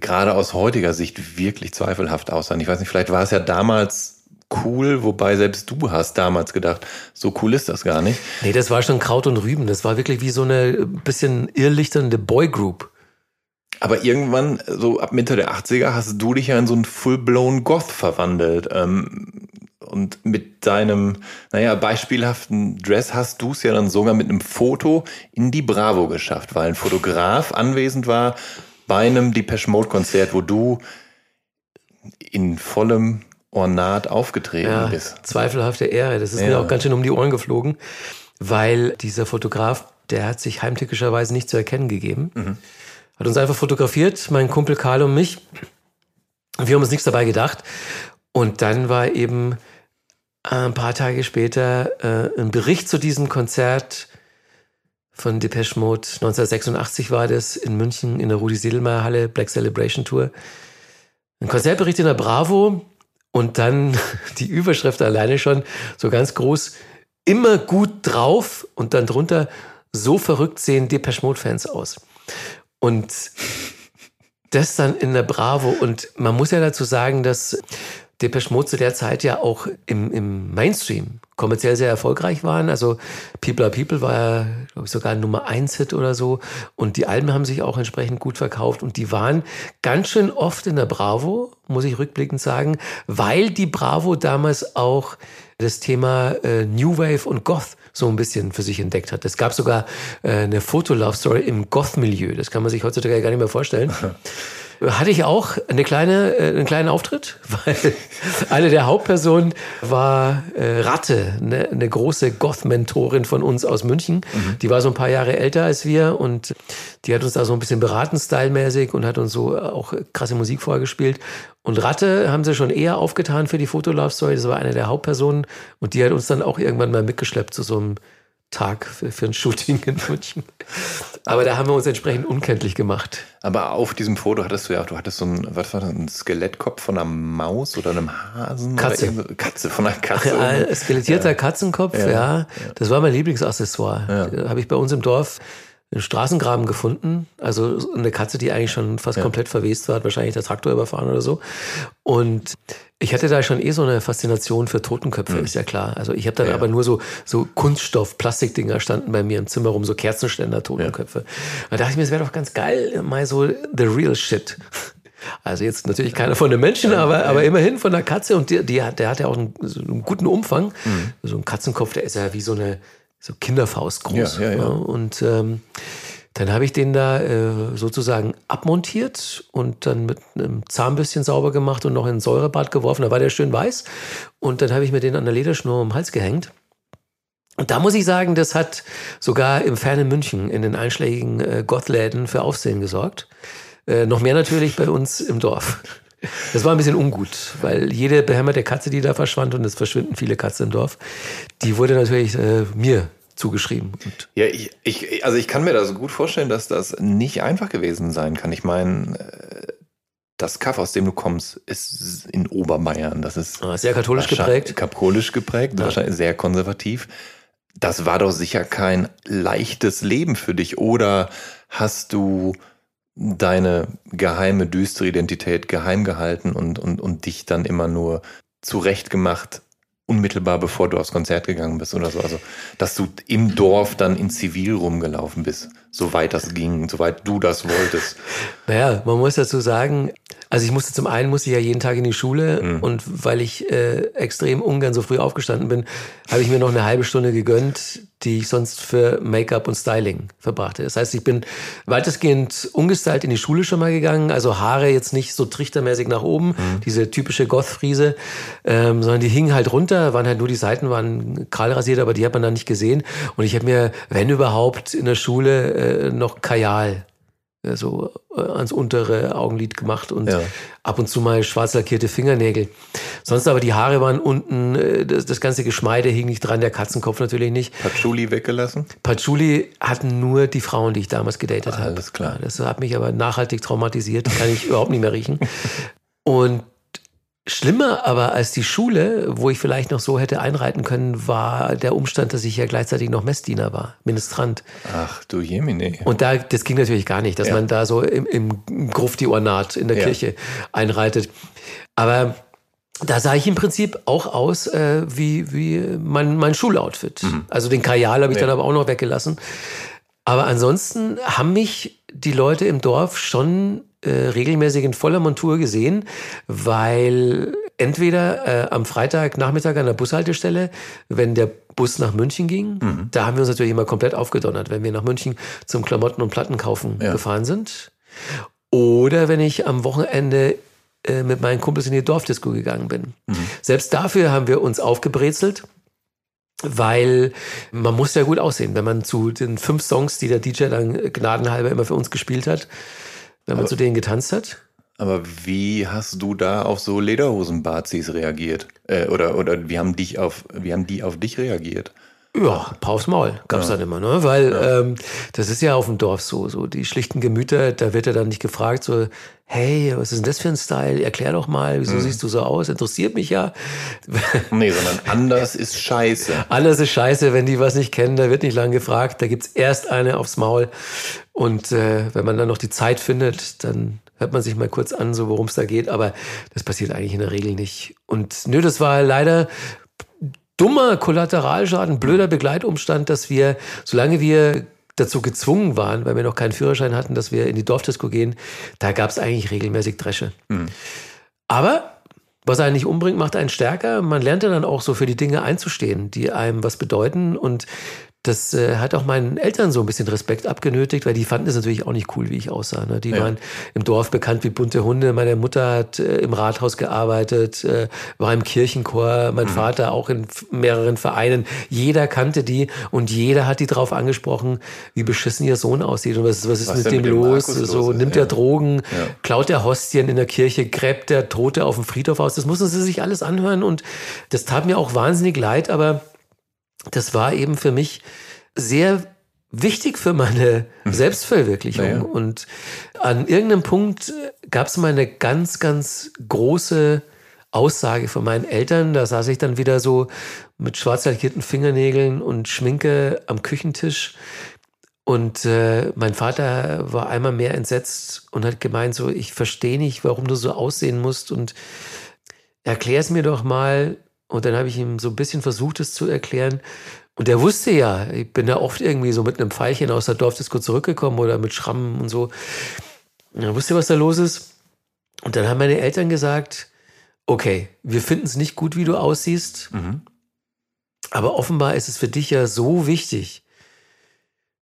gerade aus heutiger Sicht wirklich zweifelhaft aussahen. Ich weiß nicht, vielleicht war es ja damals cool, wobei selbst du hast damals gedacht, so cool ist das gar nicht. Nee, das war schon Kraut und Rüben. Das war wirklich wie so eine bisschen irrlichternde Boygroup. Aber irgendwann, so ab Mitte der 80er, hast du dich ja in so einen full-blown Goth verwandelt. Ähm, und mit deinem, naja, beispielhaften Dress hast du es ja dann sogar mit einem Foto in die Bravo geschafft, weil ein Fotograf anwesend war bei einem Depeche Mode Konzert, wo du in vollem Ornat aufgetreten Ja, bist. zweifelhafte Ehre. Das ist Ja. mir auch ganz schön um die Ohren geflogen, weil dieser Fotograf, der hat sich heimtückischerweise nicht zu erkennen gegeben. Hat uns einfach fotografiert, mein Kumpel Karl und mich. Wir haben uns nichts dabei gedacht. Und dann war eben ein paar Tage später äh, ein Bericht zu diesem Konzert von Depeche Mode. 1986 war das in München in der Rudi Sedelmeier Halle, Black Celebration Tour. Ein Konzertbericht in der Bravo und dann die Überschrift alleine schon so ganz groß, immer gut drauf und dann drunter, so verrückt sehen Depeche Mode Fans aus. Und das dann in der Bravo und man muss ja dazu sagen, dass Depeche Mode zu der Zeit ja auch im, im Mainstream kommerziell sehr erfolgreich waren. Also People are People war ja, glaube ich, sogar ein Nummer 1 Hit oder so. Und die Alben haben sich auch entsprechend gut verkauft. Und die waren ganz schön oft in der Bravo, muss ich rückblickend sagen, weil die Bravo damals auch das Thema äh, New Wave und Goth so ein bisschen für sich entdeckt hat. Es gab sogar äh, eine Foto-Love-Story im Goth-Milieu. Das kann man sich heutzutage gar nicht mehr vorstellen. hatte ich auch eine kleine, äh, einen kleinen Auftritt, weil eine der Hauptpersonen war äh, Ratte, eine, eine große Goth-Mentorin von uns aus München. Mhm. Die war so ein paar Jahre älter als wir und die hat uns da so ein bisschen beraten, stylmäßig und hat uns so auch krasse Musik vorgespielt. Und Ratte haben sie schon eher aufgetan für die Fotolove-Story. Das war eine der Hauptpersonen und die hat uns dann auch irgendwann mal mitgeschleppt zu so einem Tag für, für ein Shooting in München. Aber da haben wir uns entsprechend unkenntlich gemacht. Aber auf diesem Foto hattest du ja, du hattest so ein, was war das, ein Skelettkopf von einer Maus oder einem Hasen? Katze. Oder Katze, von einer Katze. Ja, skelettierter ja. Katzenkopf, ja. ja. Das war mein Lieblingsaccessoire. Ja. Habe ich bei uns im Dorf einen Straßengraben gefunden. Also eine Katze, die eigentlich schon fast komplett verwest war, hat wahrscheinlich der Traktor überfahren oder so. Und ich hatte da schon eh so eine Faszination für Totenköpfe, mhm. ist ja klar. Also ich habe dann ja. aber nur so, so Kunststoff, Plastikdinger standen bei mir im Zimmer rum, so Kerzenständer, Totenköpfe. Ja. Da dachte ich mir, es wäre doch ganz geil, mal so the real shit. Also jetzt natürlich keiner von den Menschen, aber, aber immerhin von der Katze und die, die der hat ja auch einen, so einen guten Umfang. Mhm. So ein Katzenkopf, der ist ja wie so eine so Kinderfaust groß. Ja, ja, ja. Und ähm, dann habe ich den da äh, sozusagen abmontiert und dann mit einem Zahnbürstchen sauber gemacht und noch in ein Säurebad geworfen. Da war der schön weiß. Und dann habe ich mir den an der Lederschnur um den Hals gehängt. Und da muss ich sagen, das hat sogar im fernen München in den einschlägigen äh, Gottläden für Aufsehen gesorgt. Äh, noch mehr natürlich bei uns im Dorf. Das war ein bisschen ungut, weil jede behämmerte Katze, die da verschwand, und es verschwinden viele Katzen im Dorf, die wurde natürlich äh, mir zugeschrieben. Und ja, ich, ich, also ich kann mir das gut vorstellen, dass das nicht einfach gewesen sein kann. Ich meine, äh, das Kaff, aus dem du kommst, ist in Oberbayern. Das ist ah, sehr katholisch geprägt. Katholisch geprägt, ja. wahrscheinlich sehr konservativ. Das war doch sicher kein leichtes Leben für dich. Oder hast du deine geheime, düstere Identität geheim gehalten und, und, und dich dann immer nur zurechtgemacht, unmittelbar bevor du aufs Konzert gegangen bist oder so. Also, dass du im Dorf dann in Zivil rumgelaufen bist, soweit das ging, soweit du das wolltest. Naja, man muss dazu sagen, also ich musste zum einen musste ich ja jeden Tag in die Schule mhm. und weil ich äh, extrem ungern so früh aufgestanden bin, habe ich mir noch eine halbe Stunde gegönnt, die ich sonst für Make-up und Styling verbrachte. Das heißt, ich bin weitestgehend ungestylt in die Schule schon mal gegangen, also Haare jetzt nicht so trichtermäßig nach oben, mhm. diese typische Goth-Friese, ähm, sondern die hingen halt runter, waren halt nur die Seiten waren kahl rasiert, aber die hat man dann nicht gesehen. Und ich habe mir, wenn überhaupt, in der Schule äh, noch Kajal so äh, ans untere Augenlid gemacht und ja. ab und zu mal schwarz lackierte Fingernägel. Sonst aber die Haare waren unten, äh, das, das ganze Geschmeide hing nicht dran, der Katzenkopf natürlich nicht. Patchouli weggelassen? Patchouli hatten nur die Frauen, die ich damals gedatet habe. Alles klar. Das hat mich aber nachhaltig traumatisiert, kann ich überhaupt nicht mehr riechen. Und Schlimmer aber als die Schule, wo ich vielleicht noch so hätte einreiten können, war der Umstand, dass ich ja gleichzeitig noch Messdiener war, Ministrant. Ach du Jemine. Und da, das ging natürlich gar nicht, dass ja. man da so im, im Grufti-Ornat in der ja. Kirche einreitet. Aber da sah ich im Prinzip auch aus äh, wie, wie mein, mein Schuloutfit. Mhm. Also den Kajal habe ich ja. dann aber auch noch weggelassen. Aber ansonsten haben mich die Leute im Dorf schon äh, regelmäßig in voller Montur gesehen, weil entweder äh, am Freitagnachmittag an der Bushaltestelle, wenn der Bus nach München ging, mhm. da haben wir uns natürlich immer komplett aufgedonnert, wenn wir nach München zum Klamotten und Platten kaufen ja. gefahren sind. Oder wenn ich am Wochenende äh, mit meinen Kumpels in die Dorfdisco gegangen bin. Mhm. Selbst dafür haben wir uns aufgebrezelt weil man muss ja gut aussehen, wenn man zu den fünf Songs, die der DJ dann gnadenhalber immer für uns gespielt hat, wenn man aber, zu denen getanzt hat. Aber wie hast du da auf so Lederhosen-Bazis reagiert? Äh, oder, oder wie haben dich auf, wie haben die auf dich reagiert? Ja, Paus Maul gab's ja. dann immer, ne? Weil ja. ähm, das ist ja auf dem Dorf so, so die schlichten Gemüter, da wird er dann nicht gefragt, so, hey, was ist denn das für ein Style? Erklär doch mal, wieso mhm. siehst du so aus? Interessiert mich ja. Nee, sondern anders ist scheiße. Anders ist scheiße, wenn die was nicht kennen, da wird nicht lange gefragt, da gibt's erst eine aufs Maul. Und äh, wenn man dann noch die Zeit findet, dann hört man sich mal kurz an, so worum es da geht, aber das passiert eigentlich in der Regel nicht. Und nö, das war leider dummer Kollateralschaden, blöder Begleitumstand, dass wir, solange wir dazu gezwungen waren, weil wir noch keinen Führerschein hatten, dass wir in die Dorfdisco gehen, da gab es eigentlich regelmäßig Dresche. Mhm. Aber was einen nicht umbringt, macht einen stärker. Man lernt ja dann auch so für die Dinge einzustehen, die einem was bedeuten. Und das äh, hat auch meinen Eltern so ein bisschen Respekt abgenötigt, weil die fanden es natürlich auch nicht cool, wie ich aussah. Ne? Die ja. waren im Dorf bekannt wie bunte Hunde. Meine Mutter hat äh, im Rathaus gearbeitet, äh, war im Kirchenchor, mein mhm. Vater auch in mehreren Vereinen. Jeder kannte die und jeder hat die drauf angesprochen, wie beschissen ihr Sohn aussieht und was, was ist was mit dem, mit los? So nimmt ja. er Drogen, ja. klaut er Hostien in der Kirche, gräbt der Tote auf dem Friedhof aus. Das mussten sie sich alles anhören und das tat mir auch wahnsinnig leid, aber das war eben für mich sehr wichtig für meine hm. Selbstverwirklichung. Naja. Und an irgendeinem Punkt gab es mal eine ganz, ganz große Aussage von meinen Eltern. Da saß ich dann wieder so mit schwarz lackierten Fingernägeln und Schminke am Küchentisch. Und äh, mein Vater war einmal mehr entsetzt und hat gemeint, so, ich verstehe nicht, warum du so aussehen musst und erklär es mir doch mal, und dann habe ich ihm so ein bisschen versucht, es zu erklären. Und er wusste ja, ich bin ja oft irgendwie so mit einem Pfeilchen aus der Dorfdisco zurückgekommen oder mit Schrammen und so. Und er wusste, was da los ist. Und dann haben meine Eltern gesagt, okay, wir finden es nicht gut, wie du aussiehst. Mhm. Aber offenbar ist es für dich ja so wichtig,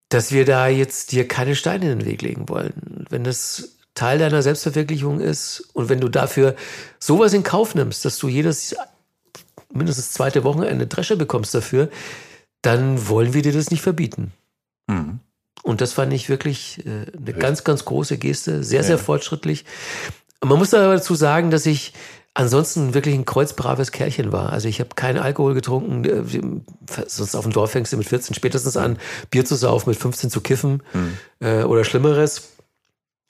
dass wir da jetzt dir keine Steine in den Weg legen wollen. Wenn das Teil deiner Selbstverwirklichung ist und wenn du dafür sowas in Kauf nimmst, dass du jedes mindestens zweite Wochenende Dresche bekommst dafür, dann wollen wir dir das nicht verbieten. Mhm. Und das fand ich wirklich äh, eine Höchst. ganz, ganz große Geste, sehr, sehr fortschrittlich. Man muss aber dazu sagen, dass ich ansonsten wirklich ein kreuzbraves Kerlchen war. Also ich habe keinen Alkohol getrunken. Äh, sonst auf dem Dorf fängst du mit 14 spätestens an, Bier zu saufen, mit 15 zu kiffen mhm. äh, oder Schlimmeres.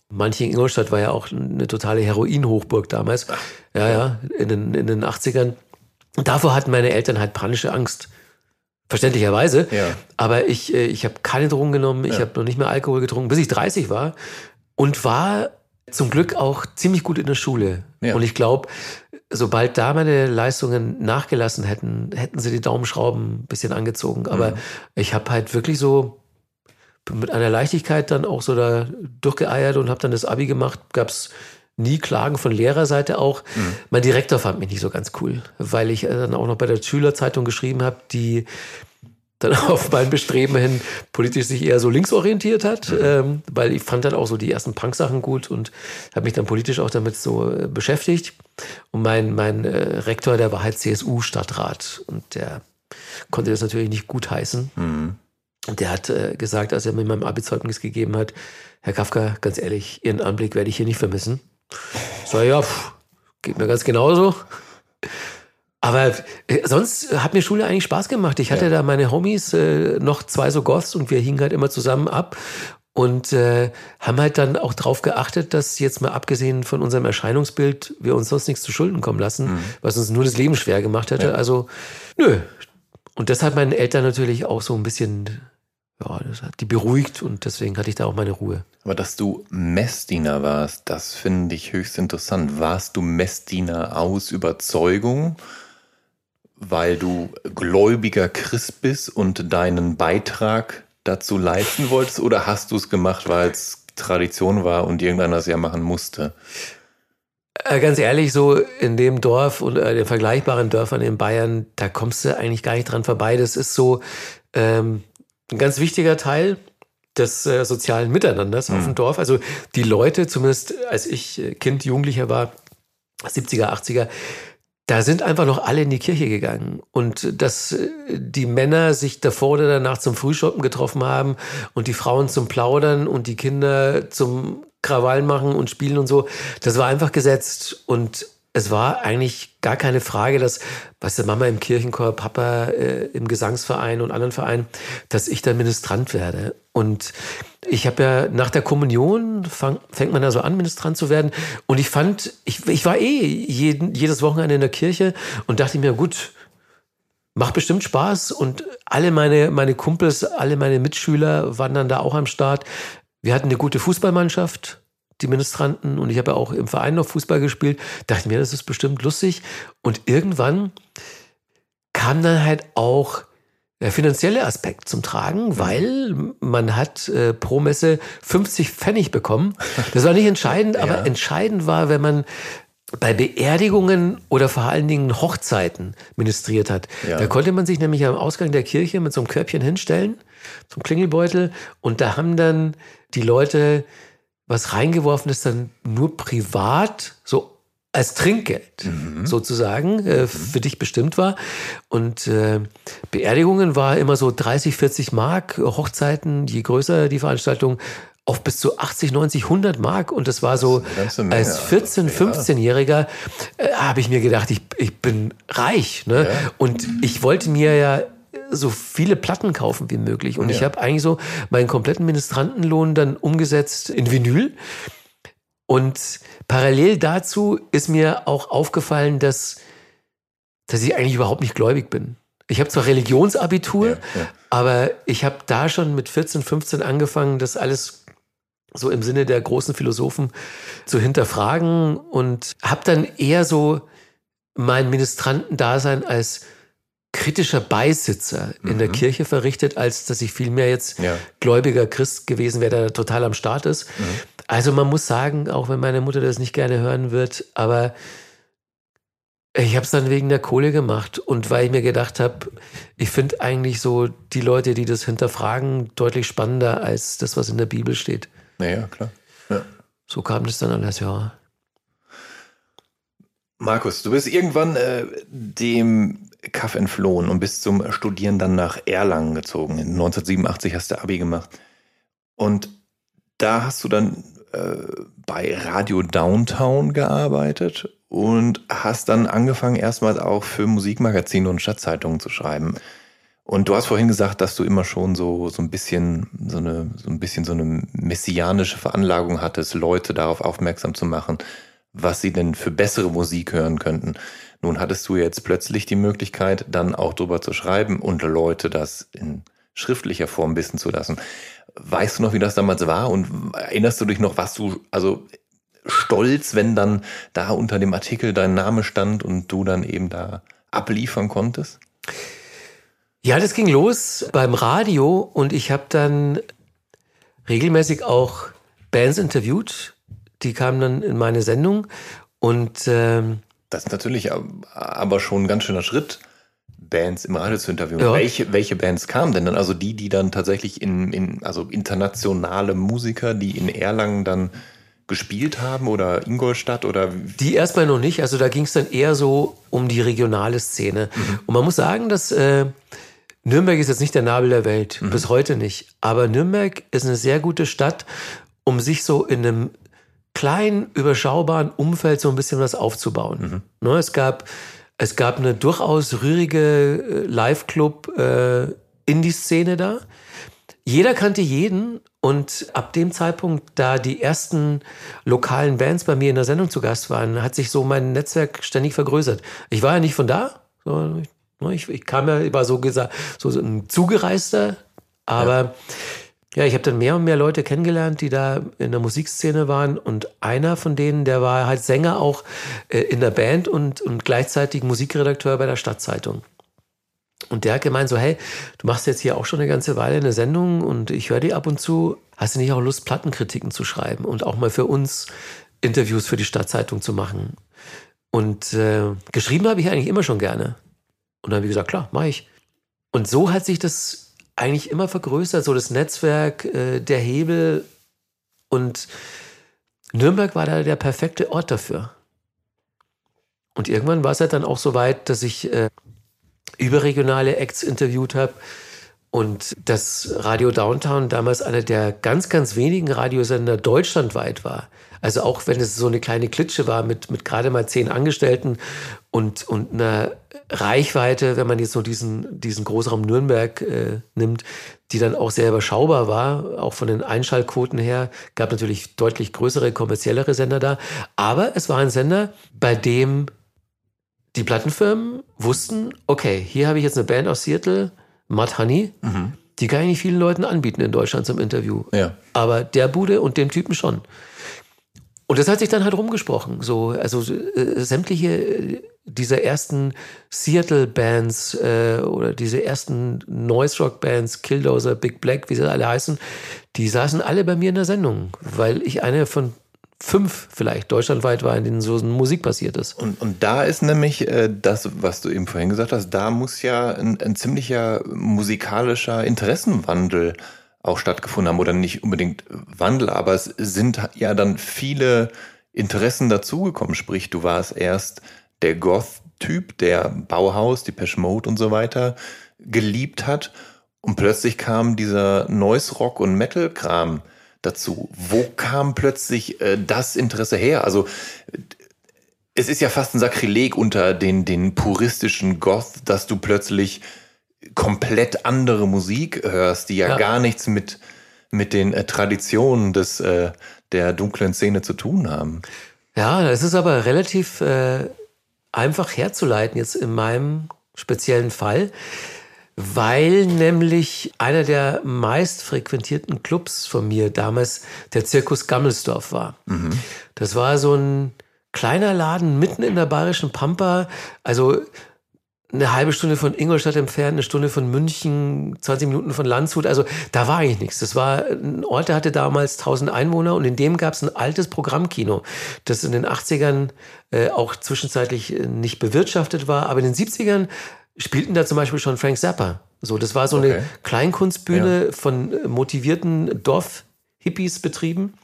Manche in Ingolstadt war ja auch eine totale Heroin-Hochburg damals. Ja, ja, in den, in den 80ern. Und davor hatten meine Eltern halt panische Angst. Verständlicherweise. Ja. Aber ich, äh, ich habe keine Drogen genommen, ich ja. habe noch nicht mehr Alkohol getrunken, bis ich 30 war. Und war zum Glück auch ziemlich gut in der Schule. Ja. Und ich glaube, sobald da meine Leistungen nachgelassen hätten, hätten sie die Daumenschrauben ein bisschen angezogen. Aber mhm. ich habe halt wirklich so mit einer Leichtigkeit dann auch so da durchgeeiert und habe dann das Abi gemacht. Gab es nie Klagen von Lehrerseite auch. Mhm. Mein Direktor fand mich nicht so ganz cool, weil ich dann auch noch bei der Schülerzeitung geschrieben habe, die dann auf mein Bestreben hin politisch sich eher so linksorientiert hat, mhm. ähm, weil ich fand dann auch so die ersten Punk-Sachen gut und habe mich dann politisch auch damit so äh, beschäftigt. Und mein, mein äh, Rektor, der war halt CSU-Stadtrat und der konnte das natürlich nicht gut heißen. Mhm. Und der hat äh, gesagt, als er mir mein Abi-Zeugnis gegeben hat, Herr Kafka, ganz ehrlich, Ihren Anblick werde ich hier nicht vermissen. So, ja, pff, geht mir ganz genauso. Aber äh, sonst hat mir Schule eigentlich Spaß gemacht. Ich hatte ja. da meine Homies, äh, noch zwei so Goths und wir hingen halt immer zusammen ab und äh, haben halt dann auch darauf geachtet, dass jetzt mal abgesehen von unserem Erscheinungsbild wir uns sonst nichts zu Schulden kommen lassen, mhm. was uns nur das Leben schwer gemacht hätte. Ja. Also, nö. Und das hat meinen Eltern natürlich auch so ein bisschen ja, das hat die beruhigt und deswegen hatte ich da auch meine Ruhe. Aber dass du Messdiener warst, das finde ich höchst interessant. Warst du Messdiener aus Überzeugung, weil du gläubiger Christ bist und deinen Beitrag dazu leisten wolltest oder hast du es gemacht, weil es Tradition war und irgendeiner es ja machen musste? Äh, ganz ehrlich, so in dem Dorf und äh, den vergleichbaren Dörfern in Bayern, da kommst du eigentlich gar nicht dran vorbei. Das ist so, ähm, ein ganz wichtiger Teil des äh, sozialen Miteinanders mhm. auf dem Dorf. Also die Leute, zumindest als ich äh, Kind, Jugendlicher war, 70er, 80er, da sind einfach noch alle in die Kirche gegangen. Und dass äh, die Männer sich davor oder danach zum Frühschoppen getroffen haben und die Frauen zum Plaudern und die Kinder zum Krawall machen und spielen und so, das war einfach gesetzt. Und es war eigentlich gar keine Frage, dass, weißt du, Mama im Kirchenchor, Papa äh, im Gesangsverein und anderen Vereinen, dass ich dann Ministrant werde. Und ich habe ja nach der Kommunion fang, fängt man da so an, Ministrant zu werden. Und ich fand, ich, ich war eh jeden, jedes Wochenende in der Kirche und dachte mir, gut, macht bestimmt Spaß. Und alle meine, meine Kumpels, alle meine Mitschüler waren dann da auch am Start. Wir hatten eine gute Fußballmannschaft die Ministranten. Und ich habe ja auch im Verein noch Fußball gespielt. Dachte mir, das ist bestimmt lustig. Und irgendwann kam dann halt auch der finanzielle Aspekt zum Tragen, mhm. weil man hat äh, pro Messe 50 Pfennig bekommen. Das war nicht entscheidend, aber entscheidend war, wenn man bei Beerdigungen oder vor allen Dingen Hochzeiten ministriert hat. Ja. Da konnte man sich nämlich am Ausgang der Kirche mit so einem Körbchen hinstellen, zum Klingelbeutel, und da haben dann die Leute was reingeworfen, das dann nur privat so als Trinkgeld mhm. sozusagen äh, mhm. für dich bestimmt war. Und äh, Beerdigungen war immer so 30, 40 Mark, Hochzeiten, je größer die Veranstaltung, auf bis zu 80, 90, 100 Mark. Und das war so, das als 14, 15-Jähriger äh, habe ich mir gedacht, ich, ich bin reich. Ne? Ja. Und ich wollte mir ja so viele Platten kaufen wie möglich. Und ja. ich habe eigentlich so meinen kompletten Ministrantenlohn dann umgesetzt in Vinyl. Und parallel dazu ist mir auch aufgefallen, dass, dass ich eigentlich überhaupt nicht gläubig bin. Ich habe zwar Religionsabitur, ja, ja. aber ich habe da schon mit 14, 15 angefangen, das alles so im Sinne der großen Philosophen zu hinterfragen und habe dann eher so mein Ministrantendasein als kritischer Beisitzer in mhm. der Kirche verrichtet, als dass ich vielmehr jetzt ja. gläubiger Christ gewesen wäre, der total am Start ist. Mhm. Also man muss sagen, auch wenn meine Mutter das nicht gerne hören wird, aber ich habe es dann wegen der Kohle gemacht und weil ich mir gedacht habe, ich finde eigentlich so die Leute, die das hinterfragen, deutlich spannender als das, was in der Bibel steht. Naja, klar. Ja. So kam das dann alles, ja. Markus, du bist irgendwann äh, dem Kaff entflohen und bist zum Studieren dann nach Erlangen gezogen. In 1987 hast du Abi gemacht. Und da hast du dann äh, bei Radio Downtown gearbeitet und hast dann angefangen, erstmals auch für Musikmagazine und Stadtzeitungen zu schreiben. Und du hast vorhin gesagt, dass du immer schon so, so ein bisschen, so eine, so ein bisschen so eine messianische Veranlagung hattest, Leute darauf aufmerksam zu machen, was sie denn für bessere Musik hören könnten. Nun hattest du jetzt plötzlich die Möglichkeit, dann auch drüber zu schreiben und Leute das in schriftlicher Form wissen zu lassen. Weißt du noch, wie das damals war? Und erinnerst du dich noch, was du, also stolz, wenn dann da unter dem Artikel dein Name stand und du dann eben da abliefern konntest? Ja, das ging los beim Radio und ich habe dann regelmäßig auch Bands interviewt. Die kamen dann in meine Sendung und ähm, das ist natürlich aber schon ein ganz schöner Schritt, Bands im Radio zu interviewen. Ja. Welche, welche Bands kamen denn dann? Also die, die dann tatsächlich in, in, also internationale Musiker, die in Erlangen dann gespielt haben oder Ingolstadt oder? Die erstmal noch nicht. Also da ging es dann eher so um die regionale Szene. Mhm. Und man muss sagen, dass äh, Nürnberg ist jetzt nicht der Nabel der Welt, mhm. bis heute nicht. Aber Nürnberg ist eine sehr gute Stadt, um sich so in einem kleinen, überschaubaren Umfeld so ein bisschen was aufzubauen. Mhm. Ne, es gab es gab eine durchaus rührige äh, Live-Club äh, da. Jeder kannte jeden und ab dem Zeitpunkt, da die ersten lokalen Bands bei mir in der Sendung zu Gast waren, hat sich so mein Netzwerk ständig vergrößert. Ich war ja nicht von da, so, ich, ich kam ja, war so gesagt, so ein Zugereister, aber ja. Ja, ich habe dann mehr und mehr Leute kennengelernt, die da in der Musikszene waren. Und einer von denen, der war halt Sänger auch äh, in der Band und, und gleichzeitig Musikredakteur bei der Stadtzeitung. Und der hat gemeint so, hey, du machst jetzt hier auch schon eine ganze Weile eine Sendung und ich höre die ab und zu. Hast du nicht auch Lust, Plattenkritiken zu schreiben und auch mal für uns Interviews für die Stadtzeitung zu machen? Und äh, geschrieben habe ich eigentlich immer schon gerne. Und dann habe ich gesagt, klar, mache ich. Und so hat sich das eigentlich immer vergrößert, so das Netzwerk, äh, der Hebel. Und Nürnberg war da der perfekte Ort dafür. Und irgendwann war es halt dann auch so weit, dass ich äh, überregionale Acts interviewt habe und das Radio Downtown damals einer der ganz, ganz wenigen Radiosender deutschlandweit war. Also auch wenn es so eine kleine Klitsche war mit, mit gerade mal zehn Angestellten und, und einer Reichweite, wenn man jetzt so diesen, diesen Großraum Nürnberg äh, nimmt, die dann auch sehr überschaubar war, auch von den Einschaltquoten her, gab natürlich deutlich größere, kommerziellere Sender da. Aber es war ein Sender, bei dem die Plattenfirmen wussten, okay, hier habe ich jetzt eine Band aus Seattle, Mud Honey, mhm. die kann ich nicht vielen Leuten anbieten in Deutschland zum Interview. Ja. Aber der Bude und dem Typen schon. Und das hat sich dann halt rumgesprochen. So, also äh, sämtliche dieser ersten Seattle-Bands äh, oder diese ersten Noise-Rock-Bands, Killdozer, Big Black, wie sie alle heißen, die saßen alle bei mir in der Sendung, weil ich eine von fünf vielleicht deutschlandweit war, in denen so Musik passiert ist. Und, und da ist nämlich äh, das, was du eben vorhin gesagt hast, da muss ja ein, ein ziemlicher musikalischer Interessenwandel auch stattgefunden haben oder nicht unbedingt Wandel, aber es sind ja dann viele Interessen dazugekommen. Sprich, du warst erst der Goth-Typ, der Bauhaus, die Mode und so weiter geliebt hat. Und plötzlich kam dieser Noise-Rock- und Metal-Kram dazu. Wo kam plötzlich äh, das Interesse her? Also es ist ja fast ein Sakrileg unter den, den puristischen Goth, dass du plötzlich komplett andere Musik hörst, die ja, ja. gar nichts mit, mit den äh, Traditionen des, äh, der dunklen Szene zu tun haben. Ja, es ist aber relativ äh, einfach herzuleiten jetzt in meinem speziellen Fall, weil nämlich einer der meist frequentierten Clubs von mir damals der Zirkus Gammelsdorf war. Mhm. Das war so ein kleiner Laden mitten in der bayerischen Pampa, also eine halbe Stunde von Ingolstadt entfernt, eine Stunde von München, 20 Minuten von Landshut. Also da war eigentlich nichts. Das war ein Ort, der hatte damals 1000 Einwohner und in dem gab es ein altes Programmkino, das in den 80ern äh, auch zwischenzeitlich äh, nicht bewirtschaftet war. Aber in den 70ern spielten da zum Beispiel schon Frank Zappa. So, das war so okay. eine Kleinkunstbühne ja. von äh, motivierten Dorf-Hippies betrieben.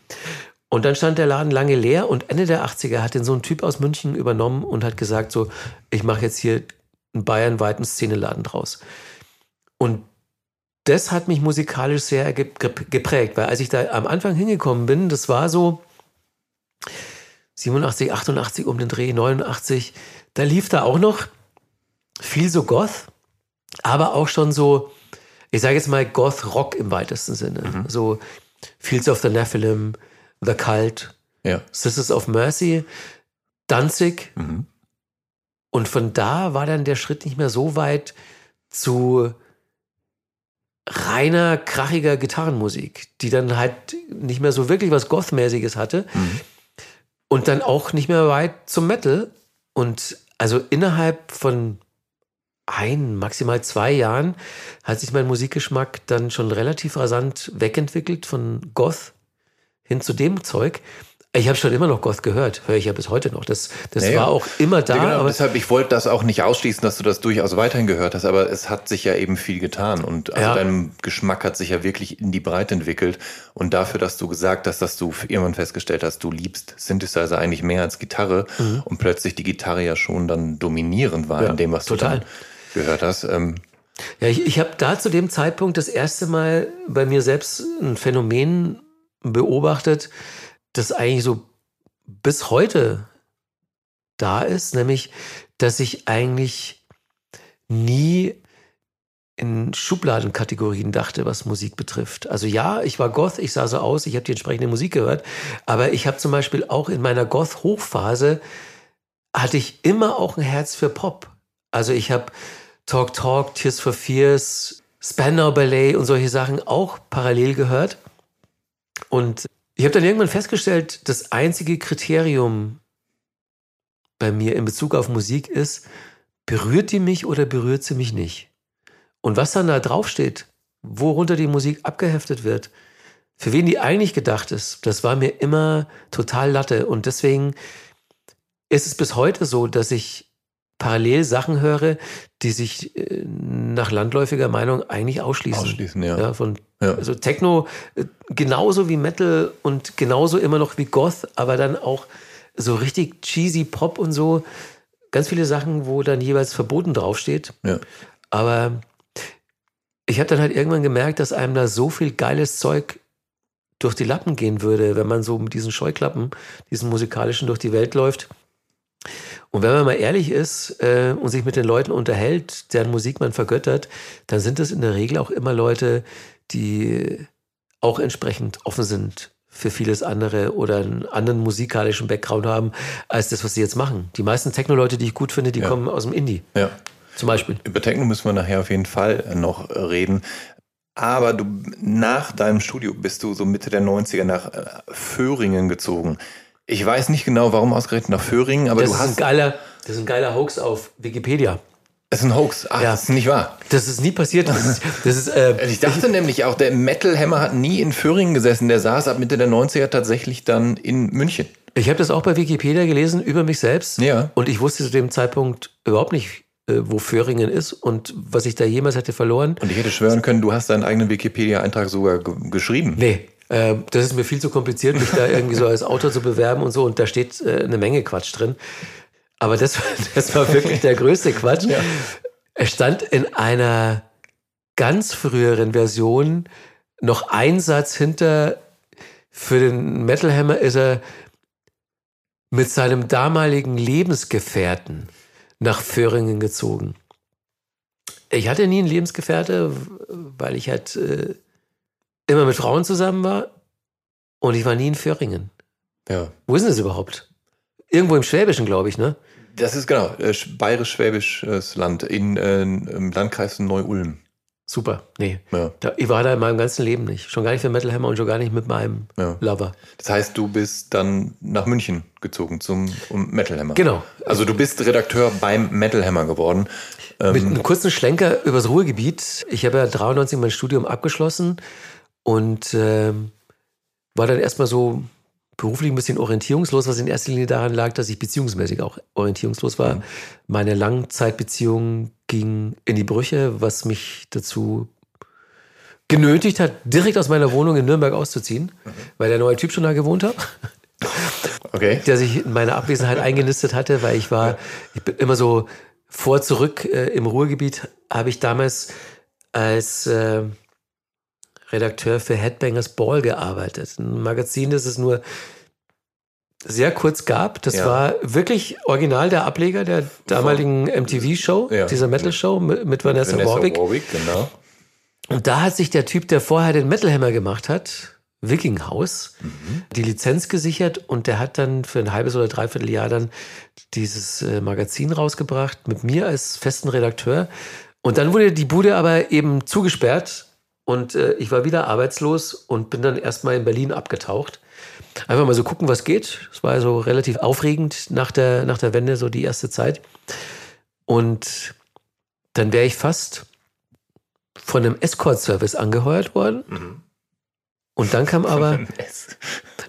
Und dann stand der Laden lange leer und Ende der 80er hat den so ein Typ aus München übernommen und hat gesagt so, ich mache jetzt hier einen bayernweiten Szeneladen draus. Und das hat mich musikalisch sehr geprägt, weil als ich da am Anfang hingekommen bin, das war so 87, 88 um den Dreh, 89, da lief da auch noch viel so Goth, aber auch schon so, ich sage jetzt mal Goth-Rock im weitesten Sinne. Mhm. So Fields of the Nephilim, The Cult, ja. Sisters of Mercy, Danzig. Mhm. Und von da war dann der Schritt nicht mehr so weit zu reiner, krachiger Gitarrenmusik, die dann halt nicht mehr so wirklich was Goth-mäßiges hatte. Mhm. Und dann auch nicht mehr weit zum Metal. Und also innerhalb von ein, maximal zwei Jahren hat sich mein Musikgeschmack dann schon relativ rasant wegentwickelt von Goth hin zu dem Zeug. Ich habe schon immer noch Goth gehört, höre ich ja bis heute noch. Das, das naja, war auch immer da. Ja, genau, aber deshalb, ich wollte das auch nicht ausschließen, dass du das durchaus weiterhin gehört hast, aber es hat sich ja eben viel getan und also ja. dein Geschmack hat sich ja wirklich in die Breite entwickelt. Und dafür, dass du gesagt hast, dass du irgendwann festgestellt hast, du liebst Synthesizer eigentlich mehr als Gitarre mhm. und plötzlich die Gitarre ja schon dann dominierend war ja, in dem, was total. du dann gehört hast. Ähm, ja, ich, ich habe da zu dem Zeitpunkt das erste Mal bei mir selbst ein Phänomen beobachtet, das eigentlich so bis heute da ist, nämlich, dass ich eigentlich nie in Schubladenkategorien dachte, was Musik betrifft. Also ja, ich war Goth, ich sah so aus, ich habe die entsprechende Musik gehört, aber ich habe zum Beispiel auch in meiner Goth-Hochphase hatte ich immer auch ein Herz für Pop. Also ich habe Talk Talk, Tears for Fears, Spandau Ballet und solche Sachen auch parallel gehört. Und ich habe dann irgendwann festgestellt, das einzige Kriterium bei mir in Bezug auf Musik ist, berührt die mich oder berührt sie mich nicht? Und was dann da draufsteht, worunter die Musik abgeheftet wird, für wen die eigentlich gedacht ist, das war mir immer total Latte. Und deswegen ist es bis heute so, dass ich parallel Sachen höre, die sich äh, nach landläufiger Meinung eigentlich ausschließen. Ausschließen, ja. ja von, ja. Also Techno äh, genauso wie Metal und genauso immer noch wie Goth, aber dann auch so richtig cheesy Pop und so. Ganz viele Sachen, wo dann jeweils verboten draufsteht. Ja. Aber ich habe dann halt irgendwann gemerkt, dass einem da so viel geiles Zeug durch die Lappen gehen würde, wenn man so mit diesen Scheuklappen, diesen musikalischen durch die Welt läuft. Und wenn man mal ehrlich ist äh, und sich mit den Leuten unterhält, deren Musik man vergöttert, dann sind es in der Regel auch immer Leute, die auch entsprechend offen sind für vieles andere oder einen anderen musikalischen Background haben, als das, was sie jetzt machen. Die meisten Techno-Leute, die ich gut finde, die ja. kommen aus dem Indie. Ja. Zum Beispiel. Über Techno müssen wir nachher auf jeden Fall noch reden. Aber du, nach deinem Studio bist du so Mitte der 90er nach äh, Föhringen gezogen. Ich weiß nicht genau, warum ausgerechnet nach Föhringen, aber Das du ist, ein hast. geiler, das ist ein geiler Hoax auf Wikipedia. Es ist ein Hoax. Ach, Ja. das ist nicht wahr. Das ist nie passiert. Das ist, das ist äh, Ich dachte nämlich auch, der Metal Hammer hat nie in Föhringen gesessen. Der saß ab Mitte der 90er tatsächlich dann in München. Ich habe das auch bei Wikipedia gelesen über mich selbst. Ja. Und ich wusste zu dem Zeitpunkt überhaupt nicht, äh, wo Föhringen ist und was ich da jemals hätte verloren. Und ich hätte schwören können, du hast deinen eigenen Wikipedia-Eintrag sogar ge geschrieben. Nee, äh, das ist mir viel zu kompliziert, mich da irgendwie so als Autor zu bewerben und so. Und da steht äh, eine Menge Quatsch drin. Aber das, das war wirklich der größte Quatsch. Es stand in einer ganz früheren Version noch ein Satz hinter. Für den Metal Hammer ist er mit seinem damaligen Lebensgefährten nach Föhringen gezogen. Ich hatte nie einen Lebensgefährte, weil ich halt äh, immer mit Frauen zusammen war und ich war nie in Föhringen. Ja. Wo ist denn das überhaupt? Irgendwo im Schwäbischen, glaube ich, ne? Das ist genau, äh, sch- bayerisch-schwäbisches Land in, äh, im Landkreis Neu-Ulm. Super. Nee. Ja. Da, ich war da in meinem ganzen Leben nicht. Schon gar nicht für Metal Hammer und schon gar nicht mit meinem Ja. Lover. Das heißt, du bist dann nach München gezogen zum um Metal Hammer. Genau. Also du bist Redakteur beim Metal Hammer geworden. Mit einem kurzen Schlenker übers Ruhrgebiet. Ich habe ja 93 mein Studium abgeschlossen und ähm, war dann erstmal so beruflich ein bisschen orientierungslos, was in erster Linie daran lag, dass ich beziehungsmäßig auch orientierungslos war. Meine Langzeitbeziehung ging in die Brüche, was mich dazu genötigt hat, direkt aus meiner Wohnung in Nürnberg auszuziehen, weil der neue Typ schon da gewohnt hat Okay. der sich in meiner Abwesenheit eingenistet hatte, weil ich war, ich bin immer so vor, zurück äh, im Ruhrgebiet, habe ich damals als äh, Redakteur für Headbangers Ball gearbeitet. Ein Magazin, das es nur sehr kurz gab. Das Ja. war wirklich original der Ableger der damaligen MTV-Show, Ja. dieser Metal-Show mit, mit Vanessa, Vanessa Warwick. Warwick, genau. Und da hat sich der Typ, der vorher den Metal Hammer gemacht hat, Wikinghaus, die Lizenz gesichert und der hat dann für ein halbes oder dreiviertel Jahr dann dieses äh, Magazin rausgebracht mit mir als festen Redakteur. Und dann wurde die Bude aber eben zugesperrt und äh, ich war wieder arbeitslos und bin dann erstmal in Berlin abgetaucht. Einfach mal so gucken, was geht. Es war so relativ aufregend nach der, nach der Wende, so die erste Zeit. Und dann wäre ich fast von einem Escort-Service angeheuert worden. Und dann kam aber,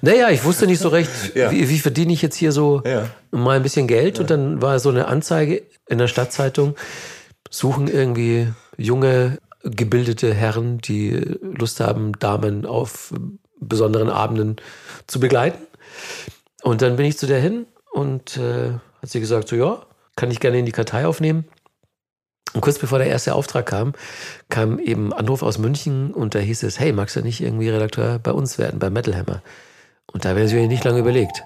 naja, ich wusste nicht so recht, Ja. wie, wie verdiene ich jetzt hier so Ja. mal ein bisschen Geld. Und dann war so eine Anzeige in der Stadtzeitung, suchen irgendwie junge, gebildete Herren, die Lust haben, Damen auf besonderen Abenden zu begleiten. Und dann bin ich zu der hin und äh, hat sie gesagt, so ja, kann ich gerne in die Kartei aufnehmen. Und kurz bevor der erste Auftrag kam, kam eben Anruf aus München und da hieß es, hey, magst du nicht irgendwie Redakteur bei uns werden, bei Metal Hammer? Und da habe ich natürlich nicht lange überlegt.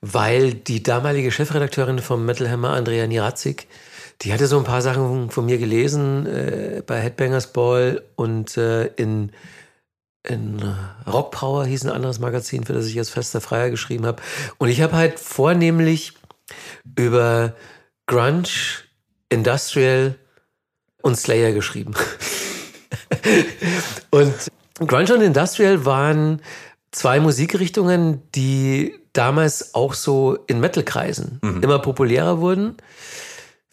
Weil die damalige Chefredakteurin vom Metal Hammer, Andrea Nirazig, die hatte so ein paar Sachen von mir gelesen äh, bei Headbangers Ball und äh, in, in Rock Power hieß ein anderes Magazin, für das ich als fester Freier geschrieben habe. Und ich habe halt vornehmlich über Grunge, Industrial und Slayer geschrieben. und Grunge und Industrial waren zwei Musikrichtungen, die damals auch so in Metal-Kreisen immer populärer wurden.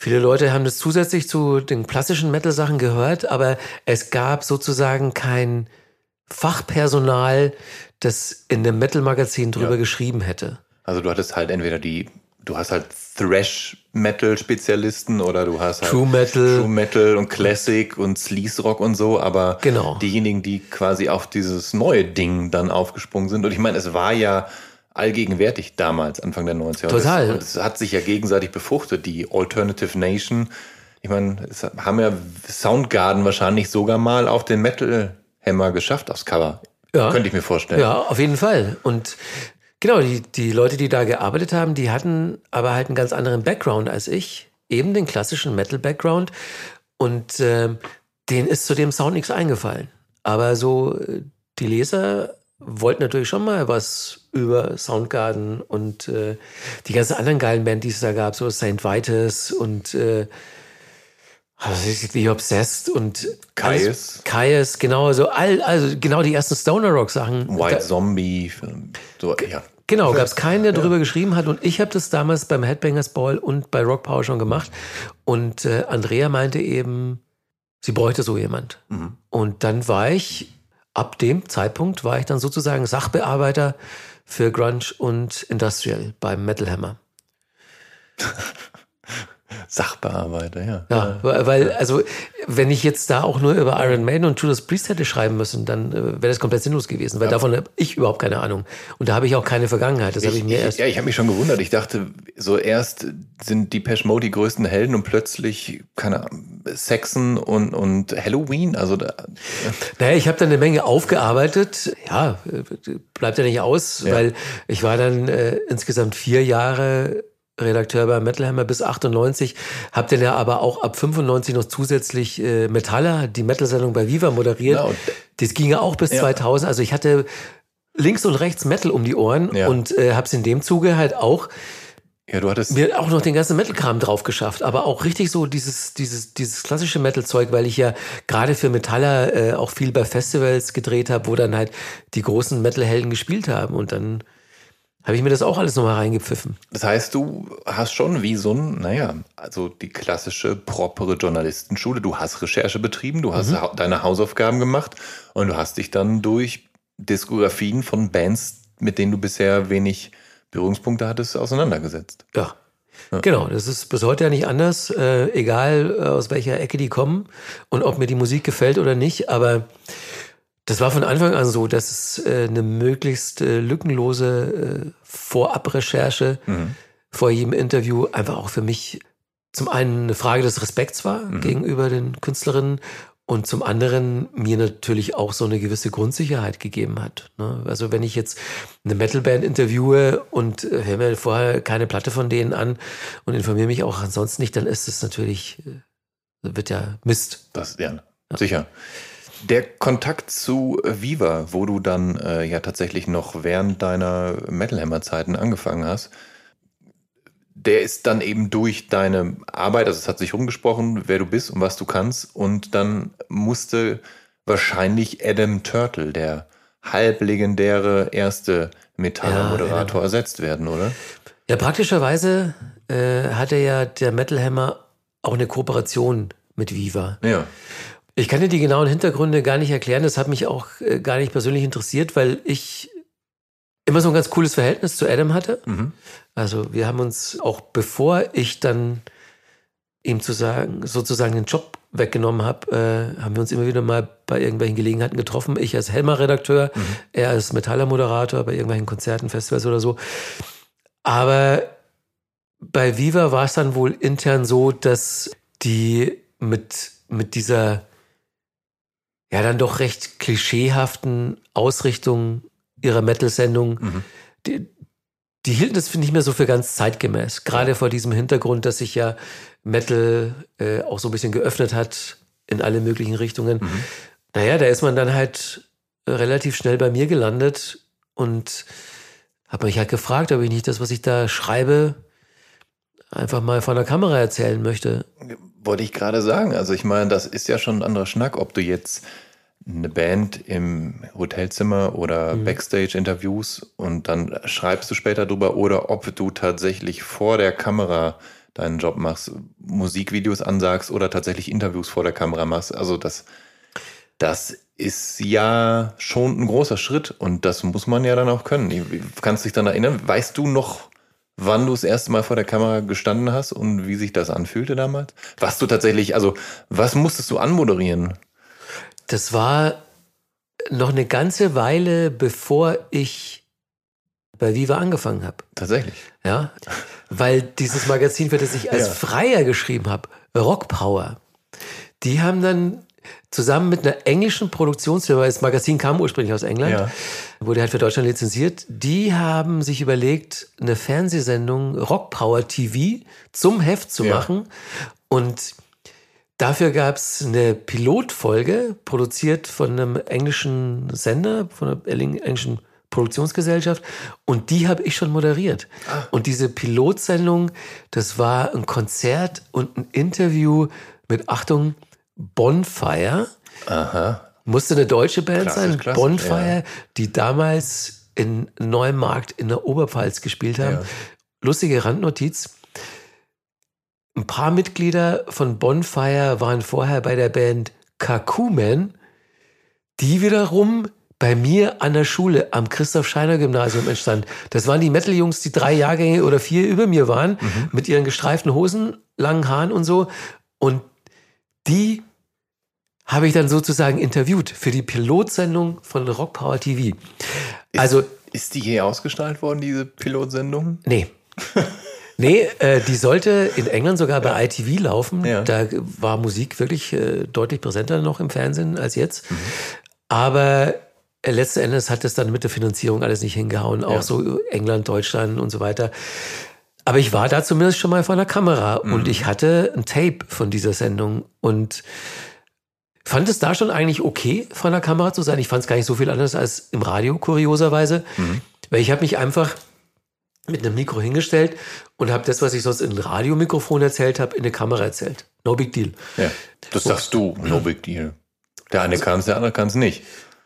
Viele Leute haben das zusätzlich zu den klassischen Metal-Sachen gehört, aber es gab sozusagen kein Fachpersonal, das in dem Metal-Magazin drüber Ja. geschrieben hätte. Also du hattest halt entweder die, du hast halt Thrash-Metal-Spezialisten oder du hast halt True Metal. True Metal und Classic und Sleaze Rock und so, aber Genau. diejenigen, die quasi auf dieses neue Ding dann aufgesprungen sind. Und ich meine, es war ja allgegenwärtig damals, Anfang der 90er. Total. Und es, hat sich ja gegenseitig befruchtet, die Alternative Nation. Ich meine, es haben ja Soundgarden wahrscheinlich sogar mal auf den Metal Hammer geschafft aufs Cover. Ja. Könnte ich mir vorstellen. Ja, auf jeden Fall. Und genau, die, die Leute, die da gearbeitet haben, die hatten aber halt einen ganz anderen Background als ich. Eben den klassischen Metal-Background. Und ähm, denen ist zu dem Sound nichts eingefallen. Aber so, äh, die Leser wollten natürlich schon mal was über Soundgarden und äh, die ganzen anderen geilen Bands, die es da gab, so St. Vitus und äh, also The Obsessed und Caius. alles- Caius, genau, so all, also genau die ersten Stoner Rock Sachen. White Da- Zombie, so, ja. Genau, gab es keinen, der darüber geschrieben hat. Und ich habe das damals beim Headbangers Ball und bei Rock Power schon gemacht. Und äh, Andrea meinte eben, sie bräuchte so jemand. Mhm. Und dann war ich, ab dem Zeitpunkt war ich dann sozusagen Sachbearbeiter für Grunge und Industrial beim Metal Hammer. Sachbearbeiter, ja. Ja, weil, also, wenn ich jetzt da auch nur über Iron Maiden und Judas Priest hätte schreiben müssen, dann äh, wäre das komplett sinnlos gewesen, weil davon habe ich überhaupt keine Ahnung. Und da habe ich auch keine Vergangenheit. Das habe ich mir erst. ja, ich habe mich schon gewundert. Ich dachte, so erst sind die Pesh Mode die größten Helden und plötzlich, keine Ahnung, Saxon und, und Halloween. Also da, Naja, ich habe dann eine Menge aufgearbeitet. Ja, äh, bleibt ja nicht aus, Ja. weil ich war dann äh, insgesamt vier Jahre Redakteur bei Metal Hammer bis 98, hab dann ja aber auch ab 95 noch zusätzlich äh, Metaller, die Metal-Sendung bei Viva moderiert. Und- das ging ja auch bis Ja. 2000. Also ich hatte links und rechts Metal um die Ohren Ja. und äh, hab's in dem Zuge halt auch ja, du hattest. mir auch noch den ganzen Metal-Kram drauf geschafft, aber auch richtig so dieses, dieses, dieses klassische Metal-Zeug, weil ich ja gerade für Metaller äh, auch viel bei Festivals gedreht habe, wo dann halt die großen Metal-Helden gespielt haben und dann habe ich mir das auch alles nochmal reingepfiffen. Das heißt, du hast schon wie so ein, naja, also die klassische propere Journalistenschule. Du hast Recherche betrieben, du hast Mhm. deine Hausaufgaben gemacht und du hast dich dann durch Diskografien von Bands, mit denen du bisher wenig Berührungspunkte hattest, auseinandergesetzt. Ja. Genau, das ist bis heute ja nicht anders, äh, egal äh, aus welcher Ecke die kommen und ob mir die Musik gefällt oder nicht, aber das war von Anfang an so, dass es äh, eine möglichst äh, lückenlose äh, Vorabrecherche vor jedem Interview einfach auch für mich zum einen eine Frage des Respekts war gegenüber den Künstlerinnen und zum anderen mir natürlich auch so eine gewisse Grundsicherheit gegeben hat. Ne? Also wenn ich jetzt eine Metalband interviewe und höre mir vorher keine Platte von denen an und informiere mich auch ansonsten nicht, dann ist es natürlich, wird ja Mist. Das, ja, sicher. Der Kontakt zu Viva, wo du dann äh, ja tatsächlich noch während deiner Metal Hammer Zeiten angefangen hast, der ist dann eben durch deine Arbeit, also es hat sich rumgesprochen, wer du bist und was du kannst, und dann musste wahrscheinlich Adam Turtle, der halblegendäre erste Metaller-Moderator, ersetzt werden, oder? Ja, praktischerweise äh, hatte ja der Metal Hammer auch eine Kooperation mit Viva. Ja. Ich kann dir die genauen Hintergründe gar nicht erklären. Das hat mich auch äh, gar nicht persönlich interessiert, weil ich immer so ein ganz cooles Verhältnis zu Adam hatte. Mhm. Also wir haben uns auch bevor ich dann ihm zu sagen, sozusagen den Job weggenommen habe, äh, haben wir uns immer wieder mal bei irgendwelchen Gelegenheiten getroffen. Ich als Helmer-Redakteur, er als Metaller-Moderator bei irgendwelchen Konzerten, Festivals oder so. Aber bei Viva war es dann wohl intern so, dass die mit, mit dieser ja dann doch recht klischeehaften Ausrichtung ihrer Metal-Sendung, die, die hielten das nicht mehr so für ganz zeitgemäß. Gerade vor diesem Hintergrund, dass sich ja Metal äh, auch so ein bisschen geöffnet hat in alle möglichen Richtungen. Naja, da ist man dann halt relativ schnell bei mir gelandet und habe mich halt gefragt, ob ich nicht das, was ich da schreibe, einfach mal vor der Kamera erzählen möchte. Wollte ich gerade sagen. Also ich meine, das ist ja schon ein anderer Schnack, ob du jetzt eine Band im Hotelzimmer oder Backstage interviews und dann schreibst du später drüber oder ob du tatsächlich vor der Kamera deinen Job machst, Musikvideos ansagst oder tatsächlich Interviews vor der Kamera machst. Also das, das ist ja schon ein großer Schritt und das muss man ja dann auch können. Ich- Kannst dich dann erinnern? Weißt du noch, wann du das erste Mal vor der Kamera gestanden hast und wie sich das anfühlte damals? Was du tatsächlich, also was musstest du anmoderieren? Das war noch eine ganze Weile, bevor ich bei Viva angefangen habe. Tatsächlich. Ja, weil dieses Magazin, für das ich als Ja. Freier geschrieben habe, Rock Power, die haben dann zusammen mit einer englischen Produktionsfirma, das Magazin kam ursprünglich aus England, Ja. wurde halt für Deutschland lizenziert, die haben sich überlegt, eine Fernsehsendung Rock Power TV zum Heft zu Ja. machen und Dafür gab es eine Pilotfolge, produziert von einem englischen Sender, von einer englischen Produktionsgesellschaft. Und die habe ich schon moderiert. Und diese Pilotsendung, das war ein Konzert und ein Interview mit, Achtung, Bonfire. Aha. Musste eine deutsche Band Klassisch, sein, klassisch, Bonfire, ja. die damals in Neumarkt in der Oberpfalz gespielt haben. Ja. Lustige Randnotiz. Ein paar Mitglieder von Bonfire waren vorher bei der Band Kakumen, die wiederum bei mir an der Schule am Christoph Scheiner Gymnasium entstand. Das waren die Metal-Jungs, die drei Jahrgänge oder vier über mir waren, mit ihren gestreiften Hosen, langen Haaren und so. Und die habe ich dann sozusagen interviewt für die Pilotsendung von Rock Power TV. Also, Ist die je ausgestrahlt worden, diese Pilotsendung? nee. Nee, äh, die sollte in England sogar bei ITV laufen. Ja. Da war Musik wirklich äh, deutlich präsenter noch im Fernsehen als jetzt. Aber äh, letzten Endes hat es dann mit der Finanzierung alles nicht hingehauen. Auch Ja. so England, Deutschland und so weiter. Aber ich war da zumindest schon mal vor der Kamera und ich hatte ein Tape von dieser Sendung und fand es da schon eigentlich okay, vor der Kamera zu sein. Ich fand es gar nicht so viel anders als im Radio, kurioserweise. Weil ich habe mich einfach mit einem Mikro hingestellt und habe das, was ich sonst in ein Radiomikrofon erzählt habe, in eine Kamera erzählt. No big deal. Ja. Das sagst du, no big deal. Der eine kann es, der andere kann es nicht.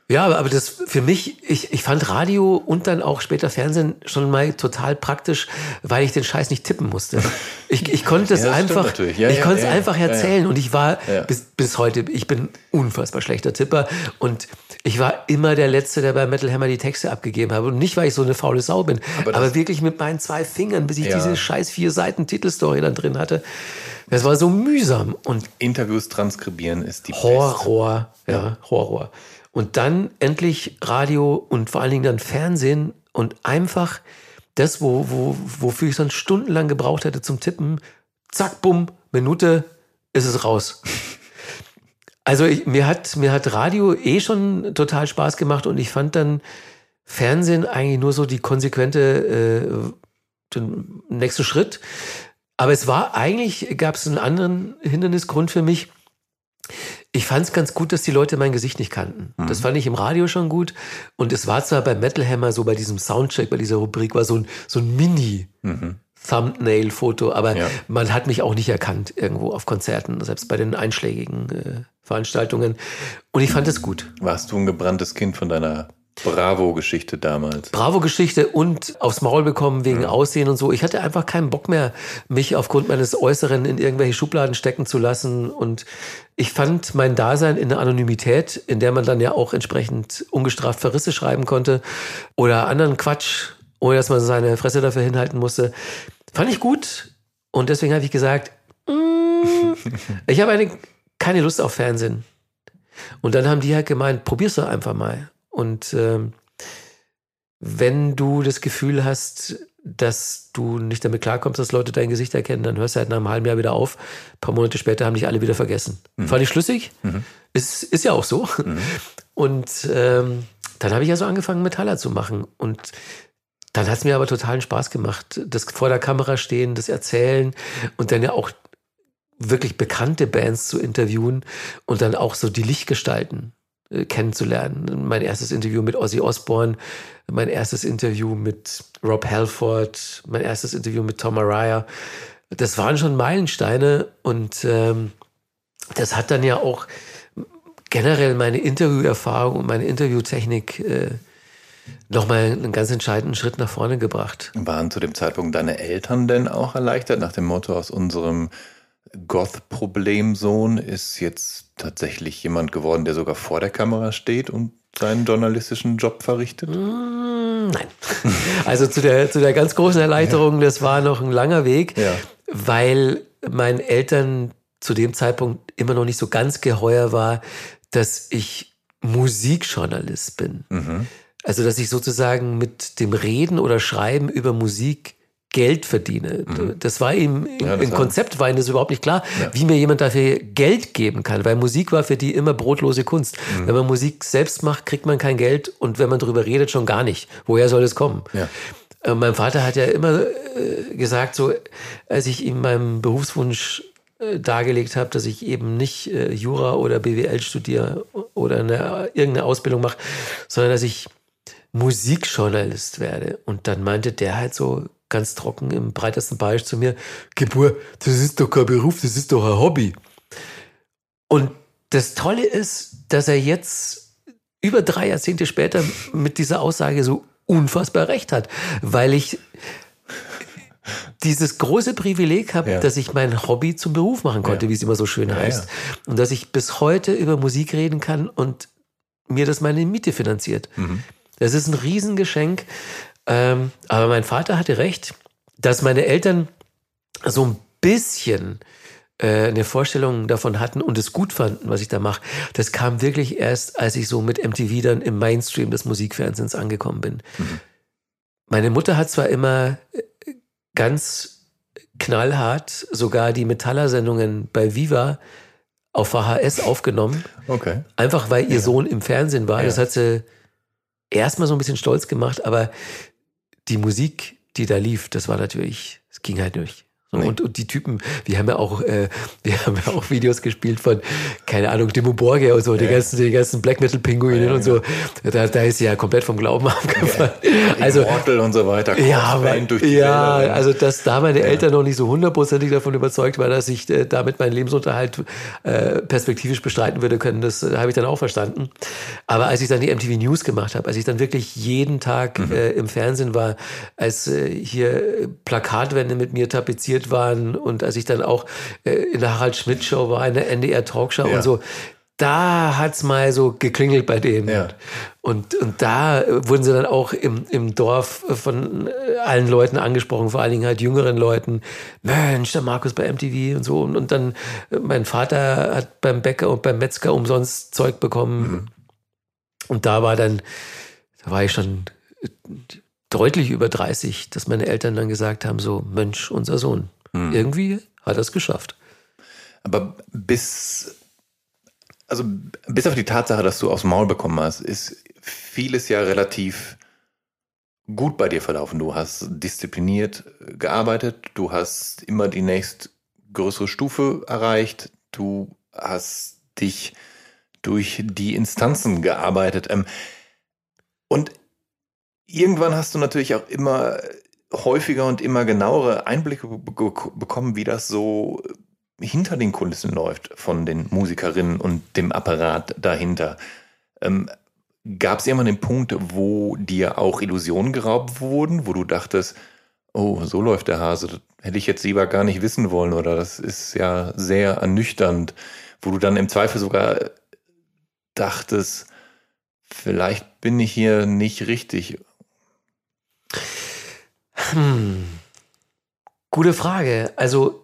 Ja, aber, das für mich, ich, ich fand Radio und dann auch später Fernsehen schon mal total praktisch, weil ich den Scheiß nicht tippen musste. Ich, ich konnte es Ja, einfach. Ja, ich ja, konnte es einfach erzählen und ich war bis, bis heute, ich bin unfassbar schlechter Tipper und ich war immer der Letzte, der bei Metal Hammer die Texte abgegeben habe und nicht, weil ich so eine faule Sau bin, Aber aber, wirklich mit meinen zwei Fingern, bis ich diese scheiß vier Seiten Titelstory dann drin hatte. Das war so mühsam und Interviews transkribieren ist die. Horror, ja, Horror. Und dann endlich Radio und vor allen Dingen dann Fernsehen und einfach das, wo, wo, wofür ich dann stundenlang gebraucht hätte zum Tippen, zack, bumm, Minute, ist es raus. Also ich, mir, hat, mir hat Radio eh schon total Spaß gemacht und ich fand dann Fernsehen eigentlich nur so die konsequente, äh, den nächste Schritt. Aber es war eigentlich, gab es einen anderen Hindernisgrund für mich. Ich fand es ganz gut, dass die Leute mein Gesicht nicht kannten. Das fand ich im Radio schon gut. Und es war zwar bei Metal Hammer so bei diesem Soundcheck, bei dieser Rubrik, war so ein, so ein Mini. Thumbnail-Foto, aber Ja. man hat mich auch nicht erkannt irgendwo auf Konzerten, selbst bei den einschlägigen äh, Veranstaltungen. Und ich fand es gut. Warst du ein gebranntes Kind von deiner Bravo-Geschichte damals? Bravo-Geschichte und aufs Maul bekommen wegen Aussehen und so. Ich hatte einfach keinen Bock mehr, mich aufgrund meines Äußeren in irgendwelche Schubladen stecken zu lassen. Und ich fand mein Dasein in der Anonymität, in der man dann ja auch entsprechend ungestraft Verrisse schreiben konnte oder anderen Quatsch, ohne dass man seine Fresse dafür hinhalten musste, fand ich gut. Und deswegen habe ich gesagt, mm, ich habe eine, keine Lust auf Fernsehen. Und dann haben die halt gemeint, probier's doch einfach mal. Und ähm, wenn du das Gefühl hast, dass du nicht damit klarkommst, dass Leute dein Gesicht erkennen, dann hörst du halt nach einem halben Jahr wieder auf. Ein paar Monate später haben dich alle wieder vergessen. Fand ich schlüssig. Ist, ist ja auch so. Und ähm, dann habe ich ja so angefangen, Metaller zu machen. Und dann hat es mir aber totalen Spaß gemacht. Das vor der Kamera stehen, das Erzählen und dann ja auch wirklich bekannte Bands zu interviewen und dann auch so die Lichtgestalten kennenzulernen. Mein erstes Interview mit Ozzy Osbourne, mein erstes Interview mit Rob Halford, mein erstes Interview mit Tom Araya. Das waren schon Meilensteine und ähm, das hat dann ja auch generell meine Interviewerfahrung und meine Interviewtechnik äh, nochmal einen ganz entscheidenden Schritt nach vorne gebracht. Waren zu dem Zeitpunkt deine Eltern denn auch erleichtert nach dem Motto aus unserem Goth-Problemsohn ist jetzt tatsächlich jemand geworden, der sogar vor der Kamera steht und seinen journalistischen Job verrichtet? Mm, Nein. Also zu der, zu der ganz großen Erleichterung, das war noch ein langer Weg, Ja. weil meinen Eltern zu dem Zeitpunkt immer noch nicht so ganz geheuer war, dass ich Musikjournalist bin. Mhm. Also, dass ich sozusagen mit dem Reden oder Schreiben über Musik Geld verdiene. Das war ihm Mhm. Ja, im Konzept war ihnen das überhaupt nicht klar, wie mir jemand dafür Geld geben kann, weil Musik war für die immer brotlose Kunst. Mhm. Wenn man Musik selbst macht, kriegt man kein Geld und wenn man darüber redet, schon gar nicht. Woher soll es kommen? Ja. Äh, Mein Vater hat ja immer äh, gesagt, so als ich ihm meinen Berufswunsch äh, dargelegt habe, dass ich eben nicht äh, Jura oder BWL studiere oder eine, irgendeine Ausbildung mache, sondern dass ich Musikjournalist werde. Und dann meinte der halt so ganz trocken im breitesten Bayerisch zu mir, Gebur, das ist doch kein Beruf, das ist doch ein Hobby. Und das Tolle ist, dass er jetzt über drei Jahrzehnte später mit dieser Aussage so unfassbar recht hat, weil ich dieses große Privileg habe, ja. dass ich mein Hobby zum Beruf machen konnte, ja. wie es immer so schön heißt. Ja, und dass ich bis heute über Musik reden kann und mir das meine Miete finanziert. Mhm. Das ist ein Riesengeschenk. Ähm, aber mein Vater hatte recht, dass meine Eltern so ein bisschen äh, eine Vorstellung davon hatten und es gut fanden, was ich da mache. Das kam wirklich erst, als ich so mit MTV dann im Mainstream des Musikfernsehens angekommen bin. Mhm. Meine Mutter hat zwar immer äh, ganz knallhart sogar die Metaller-Sendungen bei Viva auf VHS aufgenommen. Okay. Einfach weil ihr ja. Sohn im Fernsehen war. Ja. Das hat sie erstmal so ein bisschen stolz gemacht, aber die Musik, die da lief, das war natürlich, es ging halt durch. Nee. Und, und die Typen, wir haben ja auch, äh, wir haben ja auch Videos gespielt von, keine Ahnung, Dimo Borgia und so, ja. die ganzen, die ganzen Black Metal Pinguinen ja, und so. Da, da ist sie ja komplett vom Glauben abgefallen. Ja. Also Immortal und so weiter. Ja, die ja, also dass da meine Eltern noch nicht so hundertprozentig davon überzeugt waren, dass ich äh, damit meinen Lebensunterhalt äh, perspektivisch bestreiten würde können, das äh, habe ich dann auch verstanden. Aber als ich dann die MTV News gemacht habe, als ich dann wirklich jeden Tag mhm. äh, im Fernsehen war, als äh, hier Plakatwände mit mir tapeziert waren und als ich dann auch äh, in der Harald Schmidt Show war, in der NDR Talkshow ja. und so, da hat's mal so geklingelt bei denen. Ja. Und, und da wurden sie dann auch im, im Dorf von äh, allen Leuten angesprochen, vor allen Dingen halt jüngeren Leuten. Mensch, der Markus bei MTV und so. Und, und dann, äh, mein Vater hat beim Bäcker und beim Metzger umsonst Zeug bekommen. Mhm. Und da war dann, da war ich schon deutlich über 30, dass meine Eltern dann gesagt haben, so, Mensch, unser Sohn, hm. Irgendwie hat er es geschafft. Aber bis, also bis auf die Tatsache, dass du aufs Maul bekommen hast, ist vieles ja relativ gut bei dir verlaufen. Du hast diszipliniert gearbeitet, du hast immer die nächst größere Stufe erreicht, du hast dich durch die Instanzen gearbeitet. Ähm, und irgendwann hast du natürlich auch immer häufiger und immer genauere Einblicke bekommen, wie das so hinter den Kulissen läuft von den Musikerinnen und dem Apparat dahinter. Ähm, Gab es irgendwann den Punkt, wo dir auch Illusionen geraubt wurden, wo du dachtest, oh, so läuft der Hase, das hätte ich jetzt lieber gar nicht wissen wollen oder das ist ja sehr ernüchternd, wo du dann im Zweifel sogar dachtest, vielleicht bin ich hier nicht richtig hm. Gute Frage. Also,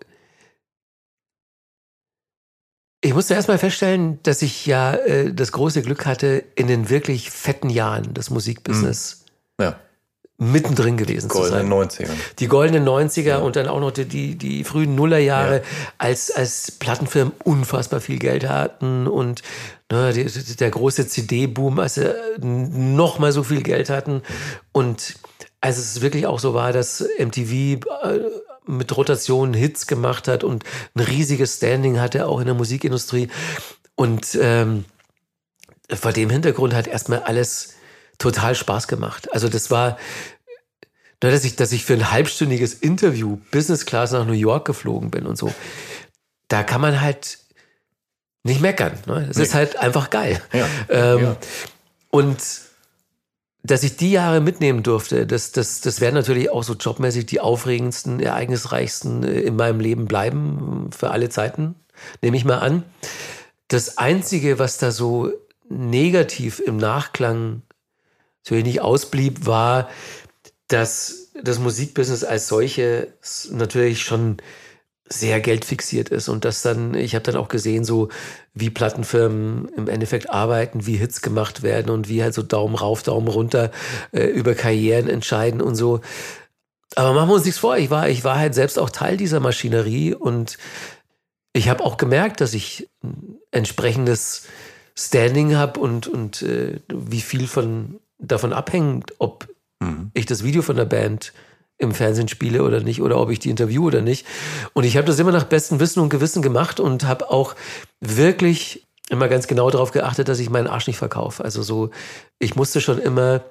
ich musste erstmal feststellen, dass ich ja äh, das große Glück hatte, in den wirklich fetten Jahren des Musikbusiness hm. ja. mittendrin gewesen zu sein. Goldenen 90er. Die goldenen 90er ja. und dann auch noch die, die, die frühen Nullerjahre, ja. als, als Plattenfirmen unfassbar viel Geld hatten und ne, die, der große CD-Boom, als sie noch mal so viel Geld hatten. Und als es wirklich auch so war, dass MTV äh, mit Rotation Hits gemacht hat und ein riesiges Standing hatte, auch in der Musikindustrie. Und ähm, vor dem Hintergrund hat erstmal alles total Spaß gemacht. Also das war, dass ich, dass ich für ein halbstündiges Interview Business Class nach New York geflogen bin und so. Da kann man halt nicht meckern. Ne? Es nee. ist halt einfach geil. Ja. Ähm, ja. Und dass ich die Jahre mitnehmen durfte, das, das, das werden natürlich auch so jobmäßig die aufregendsten, ereignisreichsten äh, in meinem Leben bleiben, für alle Zeiten, nehme ich mal an. Das Einzige, was da so negativ im Nachklang so wenig ausblieb, war, dass das Musikbusiness als solche natürlich schon sehr geldfixiert ist und das dann, ich habe dann auch gesehen, so wie Plattenfirmen im Endeffekt arbeiten, wie Hits gemacht werden und wie halt so Daumen rauf, Daumen runter äh, über Karrieren entscheiden und so. Aber machen wir uns nichts vor, ich war, ich war halt selbst auch Teil dieser Maschinerie und ich habe auch gemerkt, dass ich ein entsprechendes Standing habe und, und äh, wie viel von davon abhängt, ob mhm. ich das Video von der Band im Fernsehen spiele oder nicht oder ob ich die interviewe oder nicht. Und ich habe das immer nach bestem Wissen und Gewissen gemacht und habe auch wirklich immer ganz genau darauf geachtet, dass ich meinen Arsch nicht verkaufe. Also so, ich musste schon immer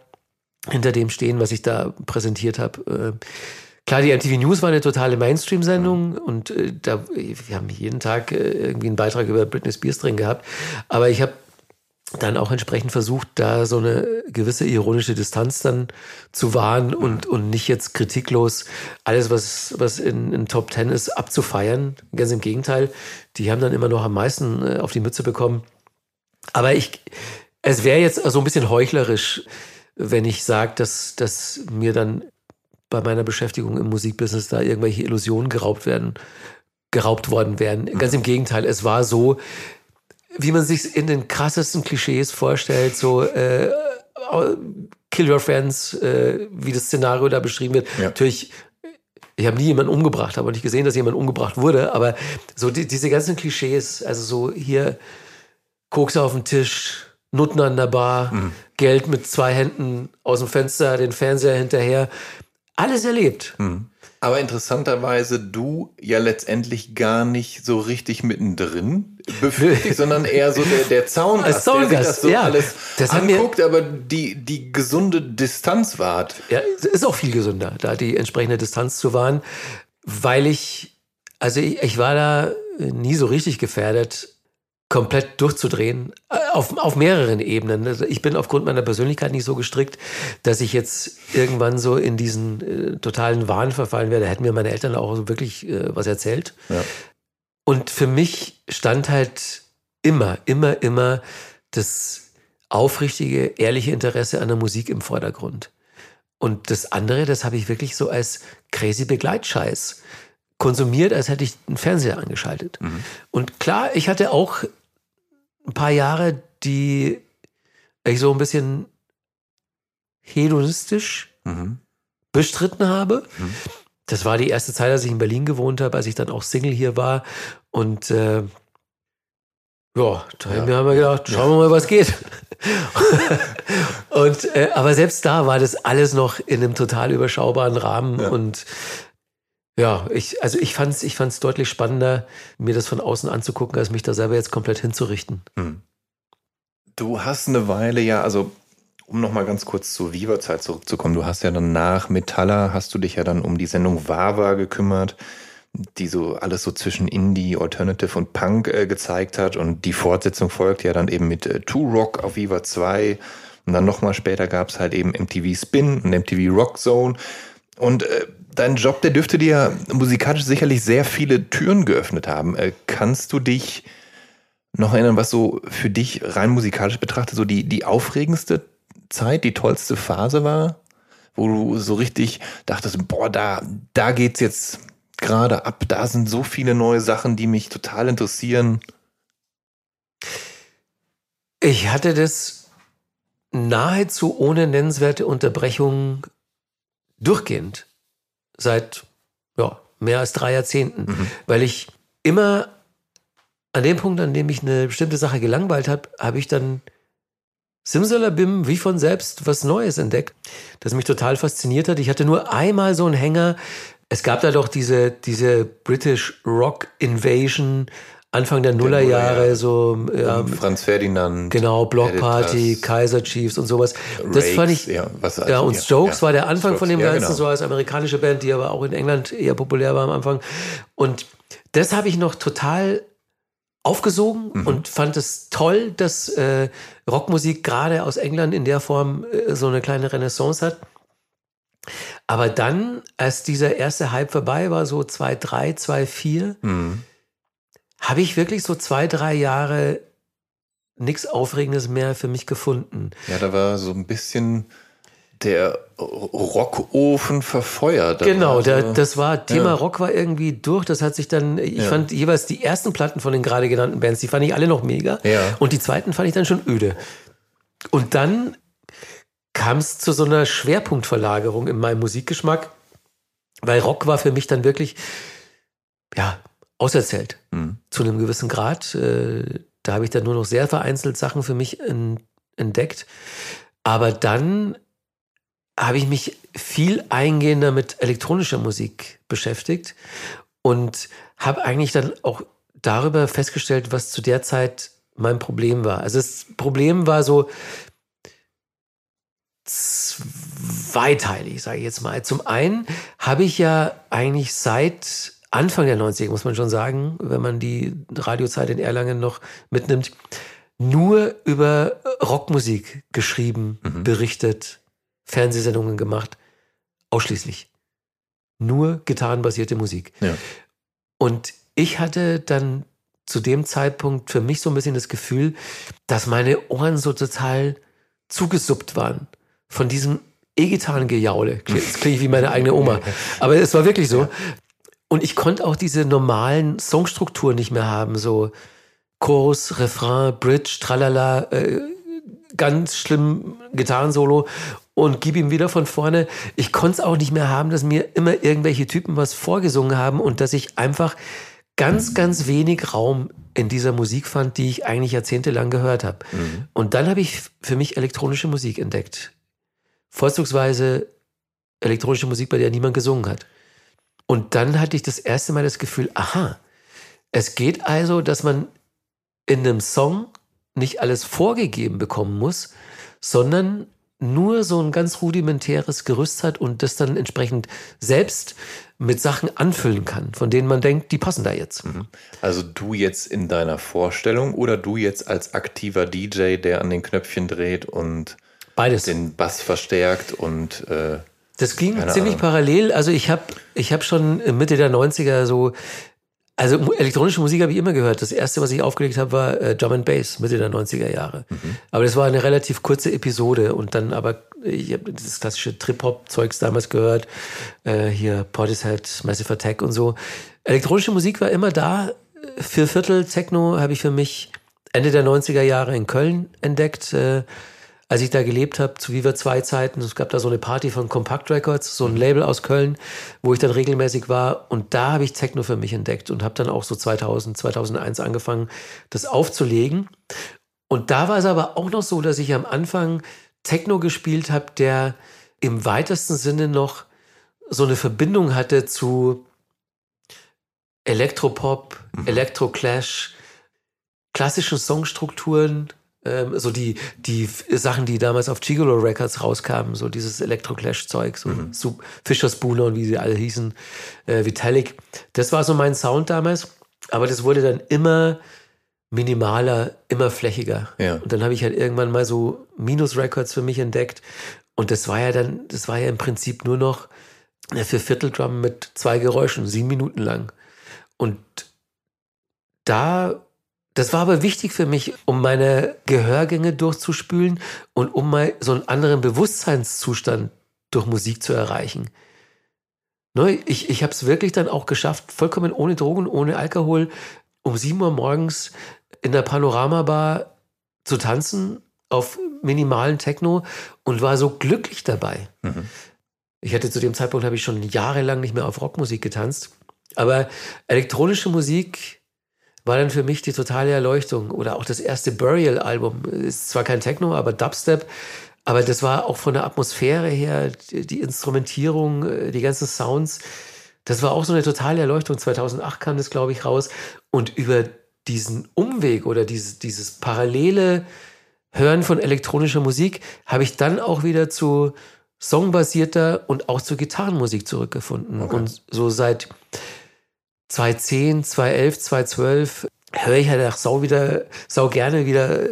hinter dem stehen, was ich da präsentiert habe. Äh, klar, die MTV News war eine totale Mainstream-Sendung und äh, da, wir haben jeden Tag äh, irgendwie einen Beitrag über Britney Spears drin gehabt. Aber ich habe dann auch entsprechend versucht, da so eine gewisse ironische Distanz dann zu wahren und, und nicht jetzt kritiklos alles, was, was in, in Top Ten ist, abzufeiern. Ganz im Gegenteil, die haben dann immer noch am meisten äh, auf die Mütze bekommen. Aber ich, es wäre jetzt so ein bisschen heuchlerisch, wenn ich sage, dass, dass mir dann bei meiner Beschäftigung im Musikbusiness da irgendwelche Illusionen geraubt werden, geraubt worden wären. Ganz im Gegenteil, es war so, wie man sich in den krassesten Klischees vorstellt, so äh, Kill Your Friends, äh, wie das Szenario da beschrieben wird. Ja. Natürlich, ich habe nie jemanden umgebracht, habe nicht gesehen, dass jemand umgebracht wurde, aber so die, diese ganzen Klischees, also so hier Koks auf dem Tisch, Nutten an der Bar, mhm. Geld mit zwei Händen aus dem Fenster, den Fernseher hinterher, alles erlebt. Mhm. Aber interessanterweise du ja letztendlich gar nicht so richtig mittendrin befürchtet, sondern eher so der, der Zaungast, der sich das so ja, alles das anguckt, aber die, die gesunde Distanz wahrt. Ja, ist auch viel gesünder, da die entsprechende Distanz zu wahren, weil ich, also ich, ich war da nie so richtig gefährdet, komplett durchzudrehen, äh, auf, auf mehreren Ebenen. Also ich bin aufgrund meiner Persönlichkeit nicht so gestrickt, dass ich jetzt irgendwann so in diesen äh, totalen Wahn verfallen werde. Da hätten mir meine Eltern auch so wirklich äh, was erzählt. Ja. Und für mich stand halt immer, immer, immer das aufrichtige, ehrliche Interesse an der Musik im Vordergrund. Und das andere, das habe ich wirklich so als crazy Begleitscheiß konsumiert, als hätte ich einen Fernseher angeschaltet. Mhm. Und klar, ich hatte auch ein paar Jahre, die ich so ein bisschen hedonistisch mhm. bestritten habe. Mhm. Das war die erste Zeit, als ich in Berlin gewohnt habe, als ich dann auch Single hier war. Und äh, ja, da ja. haben wir gedacht, schauen wir mal, was geht. und äh, aber selbst da war das alles noch in einem total überschaubaren Rahmen ja. und ja, ich, also ich fand es ich fand's deutlich spannender, mir das von außen anzugucken, als mich da selber jetzt komplett hinzurichten. Hm. Du hast eine Weile ja, also um nochmal ganz kurz zur Viva-Zeit zurückzukommen, du hast ja dann nach Metalla, hast du dich ja dann um die Sendung Wawa gekümmert, die so alles so zwischen Indie, Alternative und Punk äh, gezeigt hat und die Fortsetzung folgt ja dann eben mit äh, Two Rock auf Viva 2 und dann nochmal später gab es halt eben MTV Spin und MTV Rock Zone und äh, dein Job, der dürfte dir musikalisch sicherlich sehr viele Türen geöffnet haben. Äh, kannst du dich noch erinnern, was so für dich rein musikalisch betrachtet so die, die aufregendste Zeit, die tollste Phase war? Wo du so richtig dachtest, boah, da, da geht's jetzt gerade ab, da sind so viele neue Sachen, die mich total interessieren. Ich hatte das nahezu ohne nennenswerte Unterbrechung durchgehend seit ja, mehr als drei Jahrzehnten, mhm. weil ich immer an dem Punkt, an dem ich eine bestimmte Sache gelangweilt habe, habe ich dann Simsalabim wie von selbst was Neues entdeckt, das mich total fasziniert hat. Ich hatte nur einmal so einen Hänger. Es gab da doch diese, diese British Rock Invasion Anfang der Nullerjahre, der so ja, Franz Ferdinand, genau Blockparty, Kaiser Chiefs und sowas. Rakes, das fand ich. Ja, was, also, ja und Strokes ja, war der Anfang Strokes, von dem Ganzen, genau. so als amerikanische Band, die aber auch in England eher populär war am Anfang. Und das habe ich noch total aufgesogen mhm. und fand es toll, dass äh, Rockmusik gerade aus England in der Form äh, so eine kleine Renaissance hat. Aber dann, als dieser erste Hype vorbei war, so 2-3, 2-4, mhm habe ich wirklich so zwei, drei Jahre nichts Aufregendes mehr für mich gefunden. Ja, da war so ein bisschen der Rockofen verfeuert. Genau, also, der, das war Thema ja. Rock war irgendwie durch. Das hat sich dann, ich ja. fand jeweils die ersten Platten von den gerade genannten Bands, die fand ich alle noch mega. Ja. Und die zweiten fand ich dann schon öde. Und dann kam es zu so einer Schwerpunktverlagerung in meinem Musikgeschmack, weil Rock war für mich dann wirklich, ja, auserzählt. Mhm. Zu einem gewissen Grad. Äh, da habe ich dann nur noch sehr vereinzelt Sachen für mich in, entdeckt. Aber dann habe ich mich viel eingehender mit elektronischer Musik beschäftigt und habe eigentlich dann auch darüber festgestellt, was zu der Zeit mein Problem war. Also das Problem war so zweiteilig, sage ich jetzt mal. Zum einen habe ich ja eigentlich seit Anfang der 90er, muss man schon sagen, wenn man die Radiozeit in Erlangen noch mitnimmt, nur über Rockmusik geschrieben, mhm. berichtet, Fernsehsendungen gemacht. Ausschließlich. Nur gitarrenbasierte Musik. Ja. Und ich hatte dann zu dem Zeitpunkt für mich so ein bisschen das Gefühl, dass meine Ohren so total zugesuppt waren von diesem E-Gitarren-Gejaule. Klinge ich wie meine eigene Oma. Aber es war wirklich so. Und ich konnte auch diese normalen Songstrukturen nicht mehr haben, so Chorus, Refrain, Bridge, Tralala, äh, ganz schlimm Gitarrensolo und gib ihm wieder von vorne. Ich konnte es auch nicht mehr haben, dass mir immer irgendwelche Typen was vorgesungen haben und dass ich einfach ganz, ganz wenig Raum in dieser Musik fand, die ich eigentlich jahrzehntelang gehört habe. Mhm. Und dann habe ich für mich elektronische Musik entdeckt. Vorzugsweise elektronische Musik, bei der niemand gesungen hat. Und dann hatte ich das erste Mal das Gefühl, aha, es geht also, dass man in einem Song nicht alles vorgegeben bekommen muss, sondern nur so ein ganz rudimentäres Gerüst hat und das dann entsprechend selbst mit Sachen anfüllen kann, von denen man denkt, die passen da jetzt. Mhm. Also du jetzt in deiner Vorstellung oder du jetzt als aktiver DJ, der an den Knöpfchen dreht und Beides. den Bass verstärkt und äh, das ging ziemlich Ahnung. parallel. Also ich habe ich hab schon Mitte der 90er so also elektronische Musik habe ich immer gehört. Das erste, was ich aufgelegt habe, war äh, Drum and Bass, Mitte der 90er Jahre. Mhm. Aber das war eine relativ kurze Episode und dann aber, ich habe dieses klassische Trip-Hop-Zeugs damals gehört, äh, hier Portishead, Massive Attack und so. Elektronische Musik war immer da. Vier Viertel Techno habe ich für mich Ende der 90er Jahre in Köln entdeckt. Äh, als ich da gelebt habe, zu Viva 2 Zeiten, es gab da so eine Party von Compact Records, so ein Label aus Köln, wo ich dann regelmäßig war. Und da habe ich Techno für mich entdeckt und habe dann auch so 2000, 2001 angefangen, das aufzulegen. Und da war es aber auch noch so, dass ich am Anfang Techno gespielt habe, der im weitesten Sinne noch so eine Verbindung hatte zu Elektropop, mhm. Elektroclash, klassischen Songstrukturen, ähm, so die, die Sachen, die damals auf Gigolo Records rauskamen, so dieses Electroclash-Zeug, so, mhm. so Fischer Spooner und wie sie alle hießen, äh, Vitalik. Das war so mein Sound damals, aber das wurde dann immer minimaler, immer flächiger. Ja. Und dann habe ich halt irgendwann mal so Minus Records für mich entdeckt. Und das war ja dann, das war ja im Prinzip nur noch eine Viervierteldrum mit zwei Geräuschen, sieben Minuten lang. Und da das war aber wichtig für mich, um meine Gehörgänge durchzuspülen und um mal so einen anderen Bewusstseinszustand durch Musik zu erreichen. Ne, ich ich habe es wirklich dann auch geschafft, vollkommen ohne Drogen, ohne Alkohol, um sieben Uhr morgens in der Panoramabar zu tanzen auf minimalen Techno und war so glücklich dabei. Mhm. Ich hatte zu dem Zeitpunkt habe ich schon jahrelang nicht mehr auf Rockmusik getanzt, aber elektronische Musik war dann für mich die totale Erleuchtung. Oder auch das erste Burial-Album. Ist zwar kein Techno, aber Dubstep. Aber das war auch von der Atmosphäre her, die Instrumentierung, die ganzen Sounds. Das war auch so eine totale Erleuchtung. 2008 kam das, glaube ich, raus. Und über diesen Umweg oder dieses, dieses parallele Hören von elektronischer Musik habe ich dann auch wieder zu songbasierter und auch zu Gitarrenmusik zurückgefunden. Okay. Und so seit 2010, 2011, 2012 höre ich halt auch sau wieder, sau gerne wieder.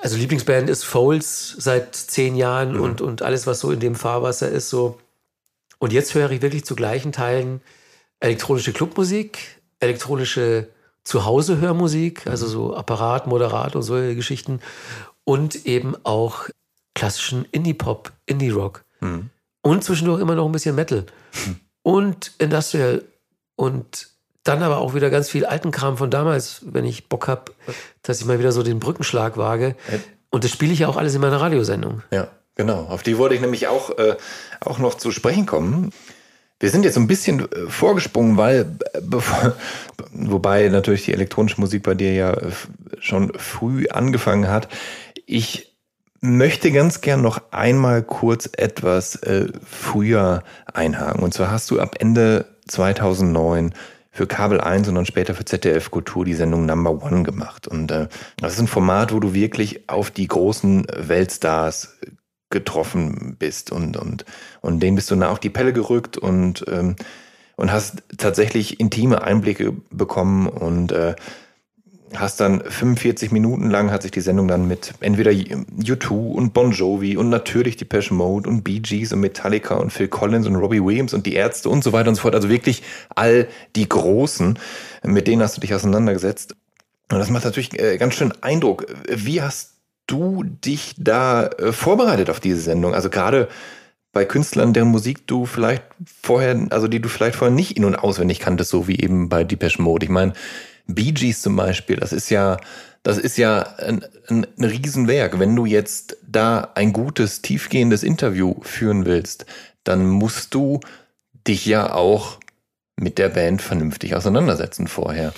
Also Lieblingsband ist Foles seit zehn Jahren mhm. und, und alles, was so in dem Fahrwasser ist, so. Und jetzt höre ich wirklich zu gleichen Teilen elektronische Clubmusik, elektronische Zuhause-Hörmusik, also so Apparat, Moderat und solche Geschichten. Und eben auch klassischen Indie-Pop, Indie-Rock. Mhm. Und zwischendurch immer noch ein bisschen Metal. Mhm. Und Industrial und dann aber auch wieder ganz viel alten Kram von damals, wenn ich Bock habe, dass ich mal wieder so den Brückenschlag wage. Und das spiele ich ja auch alles in meiner Radiosendung. Ja, genau. Auf die wollte ich nämlich auch, äh, auch noch zu sprechen kommen. Wir sind jetzt so ein bisschen äh, vorgesprungen, weil, äh, bevor, wobei natürlich die elektronische Musik bei dir ja äh, schon früh angefangen hat. Ich möchte ganz gern noch einmal kurz etwas äh, früher einhaken. Und zwar hast du ab Ende 2009 für Kabel 1 und dann später für ZDF Kultur die Sendung Number One gemacht. Und äh, das ist ein Format, wo du wirklich auf die großen Weltstars getroffen bist und, und, und denen bist du nah auf die Pelle gerückt und, ähm, und hast tatsächlich intime Einblicke bekommen und äh, hast dann 45 Minuten lang hat sich die Sendung dann mit entweder U2 und Bon Jovi und natürlich die Passion Mode und Bee Gees und Metallica und Phil Collins und Robbie Williams und die Ärzte und so weiter und so fort. Also wirklich all die Großen, mit denen hast du dich auseinandergesetzt. Und das macht natürlich äh, ganz schön Eindruck. Wie hast du dich da äh, vorbereitet auf diese Sendung? Also gerade bei Künstlern, deren Musik du vielleicht vorher, also die du vielleicht vorher nicht in- und auswendig kanntest, so wie eben bei Depeche Mode. Ich meine, Bee Gees zum Beispiel, das ist ja, das ist ja ein, ein, ein Riesenwerk. Wenn du jetzt da ein gutes, tiefgehendes Interview führen willst, dann musst du dich ja auch mit der Band vernünftig auseinandersetzen vorher.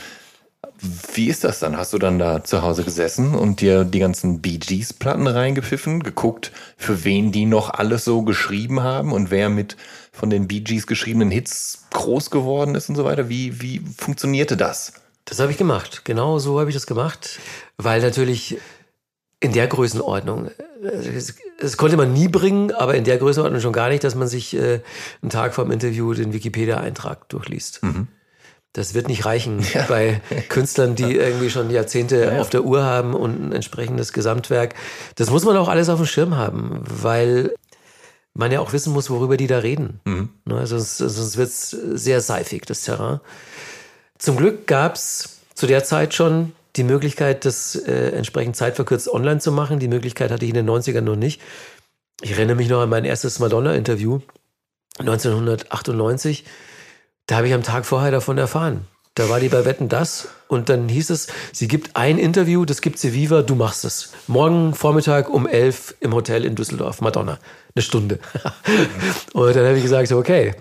Wie ist das dann? Hast du dann da zu Hause gesessen und dir die ganzen Bee Gees Platten reingepfiffen, geguckt, für wen die noch alles so geschrieben haben und wer mit von den Bee Gees geschriebenen Hits groß geworden ist und so weiter? Wie, wie funktionierte das? Das habe ich gemacht. Genau so habe ich das gemacht, weil natürlich in der Größenordnung, das, konnte man nie bringen, aber in der Größenordnung schon gar nicht, dass man sich äh, einen Tag vor dem Interview den Wikipedia-Eintrag durchliest. Mhm. Das wird nicht reichen ja. bei Künstlern, die irgendwie schon Jahrzehnte ja, ja. auf der Uhr haben und ein entsprechendes Gesamtwerk. Das muss man auch alles auf dem Schirm haben, weil man ja auch wissen muss, worüber die da reden. Mhm. Ne, sonst sonst wird es sehr seifig, das Terrain. Zum Glück gab es zu der Zeit schon die Möglichkeit, das äh, entsprechend zeitverkürzt online zu machen. Die Möglichkeit hatte ich in den 90ern noch nicht. Ich erinnere mich noch an mein erstes Madonna-Interview 1998 da habe ich am Tag vorher davon erfahren. Da war die bei Wetten das und dann hieß es, sie gibt ein Interview, das gibt sie Viva, du machst es. Morgen Vormittag um elf im Hotel in Düsseldorf, Madonna, eine Stunde. und dann habe ich gesagt, okay,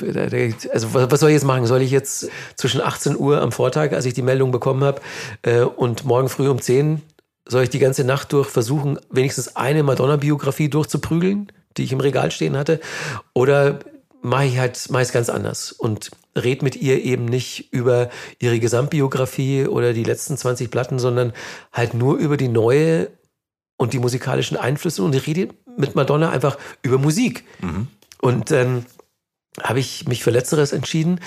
also was soll ich jetzt machen? Soll ich jetzt zwischen 18 Uhr am Vortag, als ich die Meldung bekommen habe, äh, und morgen früh um 10 soll ich die ganze Nacht durch versuchen, wenigstens eine Madonna-Biografie durchzuprügeln, die ich im Regal stehen hatte? Oder mache ich halt meist ganz anders und red mit ihr eben nicht über ihre Gesamtbiografie oder die letzten 20 Platten, sondern halt nur über die neue und die musikalischen Einflüsse und ich rede mit Madonna einfach über Musik. Mhm. Und dann ähm, habe ich mich für Letzteres entschieden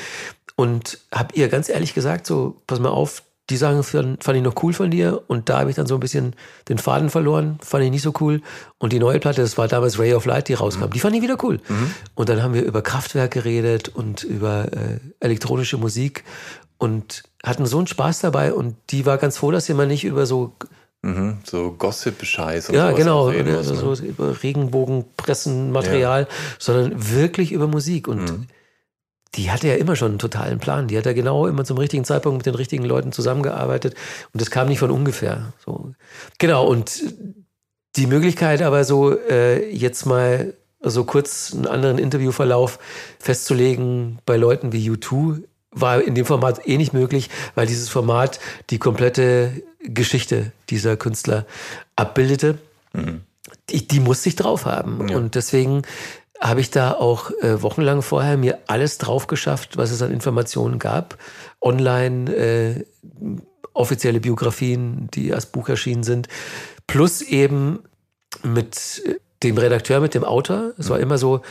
und habe ihr ganz ehrlich gesagt, so, pass mal auf, die Sachen fand, ich noch cool von dir und da habe ich dann so ein bisschen den Faden verloren, fand ich nicht so cool. Und die neue Platte, das war damals Ray of Light, die rauskam, mhm. die fand ich wieder cool. Mhm. Und dann haben wir über Kraftwerk geredet und über äh, elektronische Musik und hatten so einen Spaß dabei und die war ganz froh, dass wir mal nicht über so Mhm, so Gossip-Scheiß und Ja, genau, reden also so über Regenbogenpressenmaterial, ja. sondern wirklich über Musik. Und mhm die hatte ja immer schon einen totalen Plan. Die hat ja genau immer zum richtigen Zeitpunkt mit den richtigen Leuten zusammengearbeitet. Und das kam nicht von ungefähr. So. Genau, und die Möglichkeit aber so äh, jetzt mal so kurz einen anderen Interviewverlauf festzulegen bei Leuten wie U2 war in dem Format eh nicht möglich, weil dieses Format die komplette Geschichte dieser Künstler abbildete. Mhm. Die, die musste ich drauf haben. Ja. Und deswegen habe ich da auch äh, wochenlang vorher mir alles drauf geschafft, was es an Informationen gab. Online, äh, offizielle Biografien, die als Buch erschienen sind, plus eben mit dem Redakteur, mit dem Autor. Es war mhm. immer so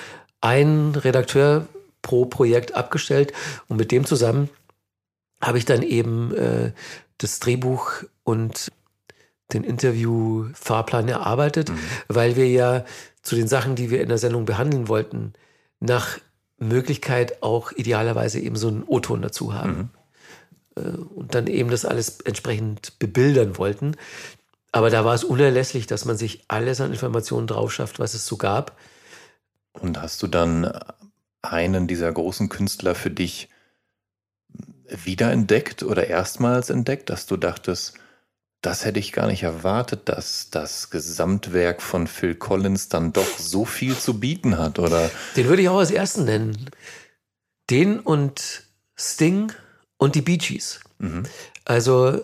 ein Redakteur pro Projekt abgestellt und mit dem zusammen habe ich dann eben äh, das Drehbuch und den Interview-Fahrplan erarbeitet, mhm. weil wir ja zu den Sachen, die wir in der Sendung behandeln wollten, nach Möglichkeit auch idealerweise eben so einen O-Ton dazu haben. Mhm. Äh, und dann eben das alles entsprechend bebildern wollten. Aber da war es unerlässlich, dass man sich alles an Informationen drauf schafft, was es so gab. Und hast du dann einen dieser großen Künstler für dich wiederentdeckt oder erstmals entdeckt, dass du dachtest, das hätte ich gar nicht erwartet, dass das Gesamtwerk von Phil Collins dann doch so viel zu bieten hat, oder? Den würde ich auch als ersten nennen. Den und Sting und die Bee Gees. Mhm. Also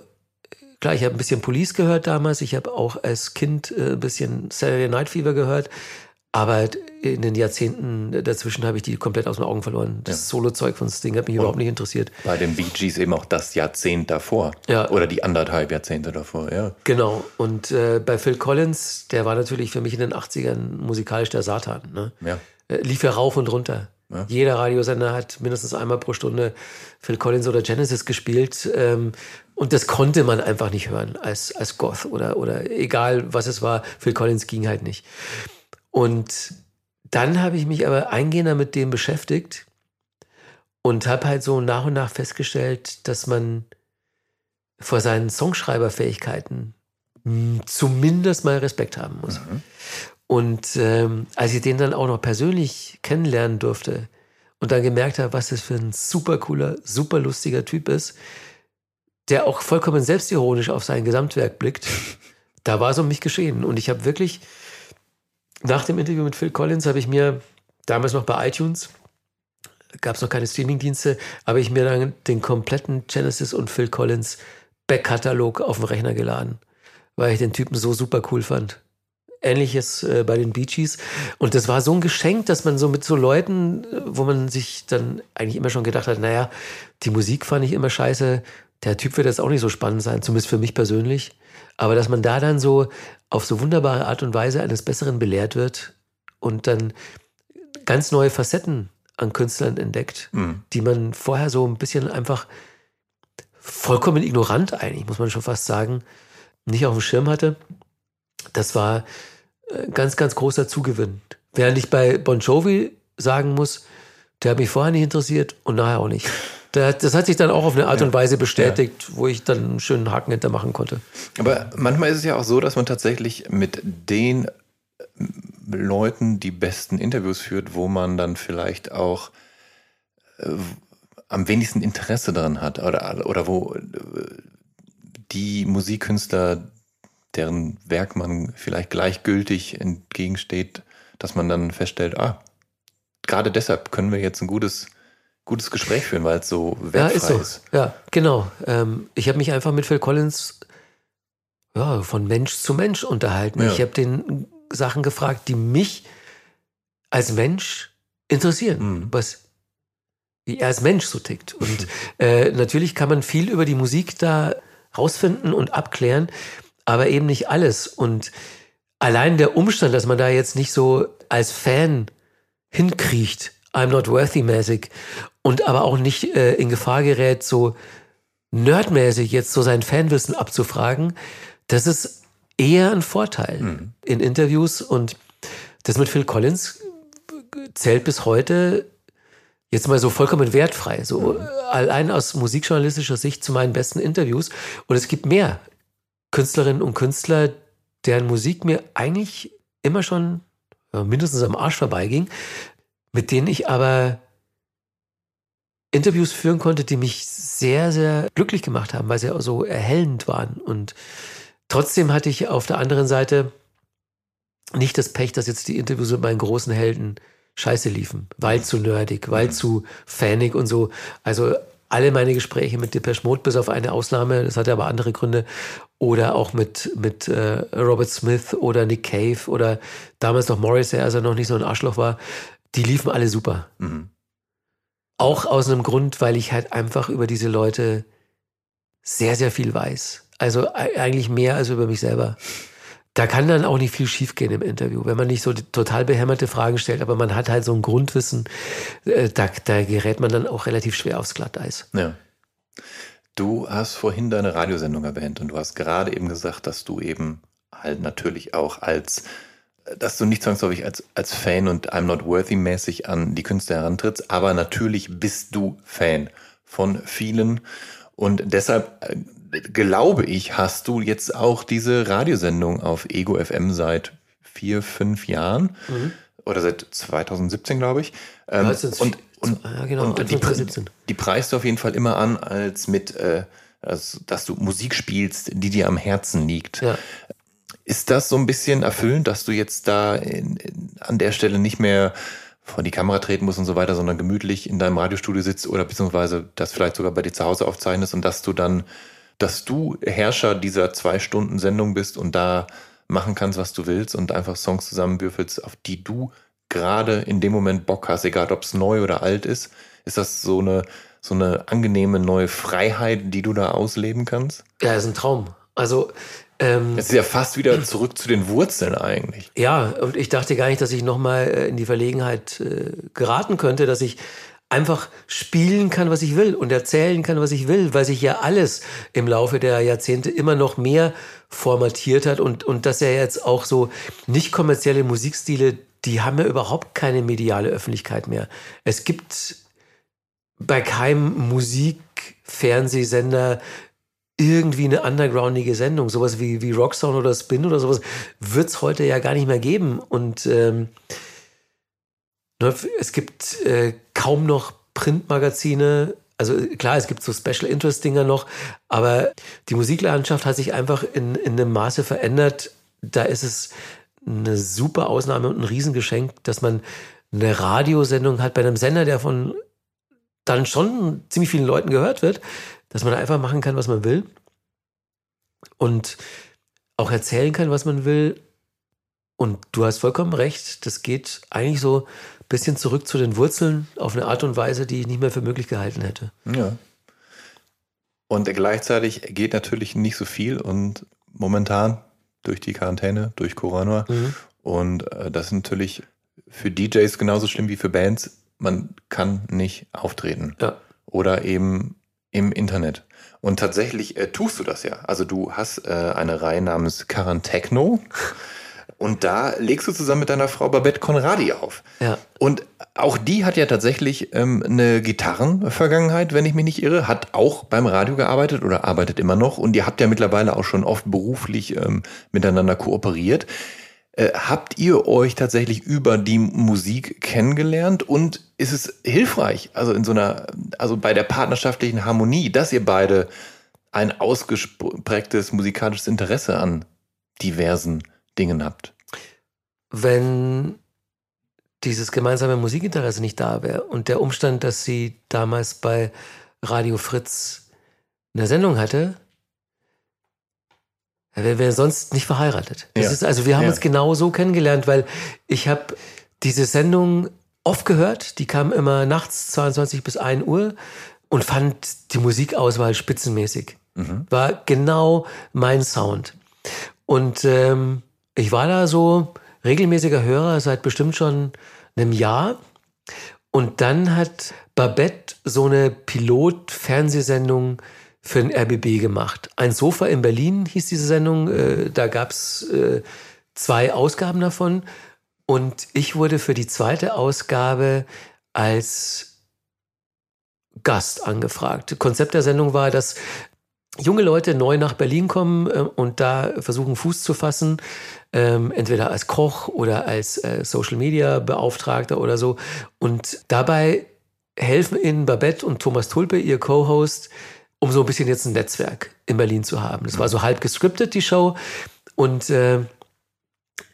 klar, ich habe ein bisschen Police gehört damals. Ich habe auch als Kind äh, ein bisschen Saturday Night Fever gehört. Aber in den Jahrzehnten dazwischen habe ich die komplett aus den Augen verloren. Das ja. Solo-Zeug von Sting hat mich Und überhaupt nicht interessiert. Bei den Bee Gees eben auch das Jahrzehnt davor. Ja. Oder die anderthalb Jahrzehnte davor, ja. Genau. Und äh, bei Phil Collins, der war natürlich für mich in den 80ern musikalisch der Satan. Ne? Ja. Äh, lief er rauf und runter. Ja. Jeder Radiosender hat mindestens einmal pro Stunde Phil Collins oder Genesis gespielt. Ähm, und das konnte man einfach nicht hören als, als Goth oder, oder egal was es war. Phil Collins ging halt nicht. Und dann habe ich mich aber eingehender mit dem beschäftigt und habe halt so nach und nach festgestellt, dass man vor seinen Songschreiberfähigkeiten zumindest mal Respekt haben muss. Mhm. Und ähm, als ich den dann auch noch persönlich kennenlernen durfte und dann gemerkt habe, was das für ein super cooler, super lustiger Typ ist, der auch vollkommen selbstironisch auf sein Gesamtwerk blickt, da war es um mich geschehen. Und ich habe wirklich, nach dem Interview mit Phil Collins, habe ich mir damals noch bei iTunes, gab es noch keine Streamingdienste, habe ich mir dann den kompletten Genesis und Phil Collins Backkatalog auf den Rechner geladen, weil ich den Typen so super cool fand. Ähnliches äh, bei den Bee Gees. Und das war so ein Geschenk, dass man so mit so Leuten, äh, wo man sich dann eigentlich immer schon gedacht hat, naja, die Musik fand ich immer scheiße. Der Typ wird jetzt auch nicht so spannend sein, zumindest für mich persönlich. Aber dass man da dann so auf so wunderbare Art und Weise eines Besseren belehrt wird und dann ganz neue Facetten an Künstlern entdeckt, mhm. die man vorher so ein bisschen einfach vollkommen ignorant eigentlich, muss man schon fast sagen, nicht auf dem Schirm hatte. Das war ein äh, ganz, ganz großer Zugewinn. Während ich bei Bon Jovi sagen muss, der hat mich vorher nicht interessiert und nachher auch nicht. Das hat sich dann auch auf eine Art und Weise bestätigt, ja. wo ich dann einen schönen Haken hintermachen konnte. Aber manchmal ist es ja auch so, dass man tatsächlich mit den äh, Leuten die besten Interviews führt, wo man dann vielleicht auch äh, am wenigsten Interesse daran hat oder, oder wo äh, die Musikkünstler deren Werk man vielleicht gleichgültig entgegensteht, dass man dann feststellt, ah, gerade deshalb können wir jetzt ein gutes, gutes Gespräch führen, weil es so wertfrei ja, ist. So. ist. Ja, genau. Ähm, ich habe mich einfach mit Phil Collins ja, von Mensch zu Mensch unterhalten. Ja. Ich habe den Sachen gefragt, die mich als Mensch interessieren, mhm. was wie er als Mensch so tickt. Und äh, natürlich kann man viel über die Musik da rausfinden und abklären aber eben nicht alles. Und allein der Umstand, dass man da jetzt nicht so als Fan hinkriecht, I'm not worthy mäßig, und aber auch nicht äh, in Gefahr gerät, so nerdmäßig jetzt so sein Fanwissen abzufragen, das ist eher ein Vorteil mhm. in Interviews. Und das mit Phil Collins zählt bis heute jetzt mal so vollkommen wertfrei, so mhm. allein aus musikjournalistischer Sicht zu meinen besten Interviews. Und es gibt mehr. Künstlerinnen und Künstler, deren Musik mir eigentlich immer schon mindestens am Arsch vorbeiging, mit denen ich aber Interviews führen konnte, die mich sehr, sehr glücklich gemacht haben, weil sie auch so erhellend waren. Und trotzdem hatte ich auf der anderen Seite nicht das Pech, dass jetzt die Interviews mit meinen großen Helden scheiße liefen, weil zu nerdig, weil mhm. zu fanig und so. Also alle meine Gespräche mit Depeche Mode, bis auf eine Ausnahme, das hatte aber andere Gründe, oder auch mit, mit äh, Robert Smith oder Nick Cave oder damals noch Morris, als er noch nicht so ein Arschloch war, die liefen alle super. Mhm. Auch aus einem Grund, weil ich halt einfach über diese Leute sehr, sehr viel weiß. Also eigentlich mehr als über mich selber. Da kann dann auch nicht viel schiefgehen im Interview, wenn man nicht so total behämmerte Fragen stellt, aber man hat halt so ein Grundwissen, äh, da, da gerät man dann auch relativ schwer aufs Glatteis. Ja. Du hast vorhin deine Radiosendung erwähnt und du hast gerade eben gesagt, dass du eben halt natürlich auch als, dass du nicht zwangsläufig als, als Fan und I'm not worthy mäßig an die Künstler herantrittst, aber natürlich bist du Fan von vielen und deshalb äh, glaube ich, hast du jetzt auch diese Radiosendung auf Ego FM seit vier, fünf Jahren mhm. oder seit 2017, glaube ich. Ähm, und und, ja, genau, und die, die preist du auf jeden Fall immer an, als mit, äh, also, dass du Musik spielst, die dir am Herzen liegt. Ja. Ist das so ein bisschen erfüllend, dass du jetzt da in, in, an der Stelle nicht mehr vor die Kamera treten musst und so weiter, sondern gemütlich in deinem Radiostudio sitzt oder beziehungsweise das vielleicht sogar bei dir zu Hause aufzeichnest und dass du dann, dass du Herrscher dieser zwei Stunden Sendung bist und da machen kannst, was du willst und einfach Songs zusammenwürfelst, auf die du gerade in dem Moment Bock hast, egal ob es neu oder alt ist? Ist das so eine, so eine angenehme neue Freiheit, die du da ausleben kannst? Ja, ist ein Traum. Also Ähm, es ist ja fast wieder zurück zu den Wurzeln eigentlich. Ja, und ich dachte gar nicht, dass ich nochmal äh, in die Verlegenheit äh, geraten könnte, dass ich einfach spielen kann, was ich will und erzählen kann, was ich will, weil sich ja alles im Laufe der Jahrzehnte immer noch mehr formatiert hat und, und dass er jetzt auch so nicht kommerzielle Musikstile, die haben ja überhaupt keine mediale Öffentlichkeit mehr. Es gibt bei keinem Musikfernsehsender irgendwie eine undergroundige Sendung, sowas wie, wie Rocksound oder Spin oder sowas, wird es heute ja gar nicht mehr geben. Und ähm, ne, es gibt äh, kaum noch Printmagazine. Also klar, es gibt so Special Interest Dinger noch, aber die Musiklandschaft hat sich einfach in, in einem Maße verändert. Da ist es eine super Ausnahme und ein Riesengeschenk, dass man eine Radiosendung hat bei einem Sender, der von dann schon ziemlich vielen Leuten gehört wird, dass man einfach machen kann, was man will und auch erzählen kann, was man will. Und du hast vollkommen recht, das geht eigentlich so ein bisschen zurück zu den Wurzeln auf eine Art und Weise, die ich nicht mehr für möglich gehalten hätte. Ja. Und gleichzeitig geht natürlich nicht so viel und momentan durch die Quarantäne, durch Corona. Mhm. Und äh, das ist natürlich für DJs genauso schlimm wie für Bands. Man kann nicht auftreten. Ja. Oder eben im Internet. Und tatsächlich äh, tust du das ja. Also du hast äh, eine Reihe namens Techno. Und da legst du zusammen mit deiner Frau Babette Conradi auf. Ja. Und auch die hat ja tatsächlich ähm, eine Gitarrenvergangenheit, wenn ich mich nicht irre, hat auch beim Radio gearbeitet oder arbeitet immer noch. Und ihr habt ja mittlerweile auch schon oft beruflich ähm, miteinander kooperiert. Äh, habt ihr euch tatsächlich über die Musik kennengelernt und ist es hilfreich, also in so einer, also bei der partnerschaftlichen Harmonie, dass ihr beide ein ausgeprägtes musikalisches Interesse an diversen Dingen habt? Wenn dieses gemeinsame Musikinteresse nicht da wäre und der Umstand, dass sie damals bei Radio Fritz eine Sendung hatte, ja, wären wir sonst nicht verheiratet. Ja. ist, also wir haben ja. uns genau so kennengelernt, weil ich habe diese Sendung oft gehört, die kam immer nachts 22 bis 1 Uhr und fand die Musikauswahl spitzenmäßig. Mhm. War genau mein Sound. Und ähm, ich war da so regelmäßiger Hörer seit bestimmt schon einem Jahr. Und dann hat Babette so eine Pilot-Fernsehsendung für den RBB gemacht. Ein Sofa in Berlin hieß diese Sendung. Äh, da gab es äh, zwei Ausgaben davon. Und ich wurde für die zweite Ausgabe als Gast angefragt. Konzept der Sendung war, dass junge Leute neu nach Berlin kommen äh, und da versuchen Fuß zu fassen, ähm, entweder als Koch oder als äh, Social Media Beauftragter oder so. Und dabei helfen ihnen Babette und Thomas Tulpe, ihr Co-Host, um so ein bisschen jetzt ein Netzwerk in Berlin zu haben. Das war so halb gescriptet, die Show. Und äh,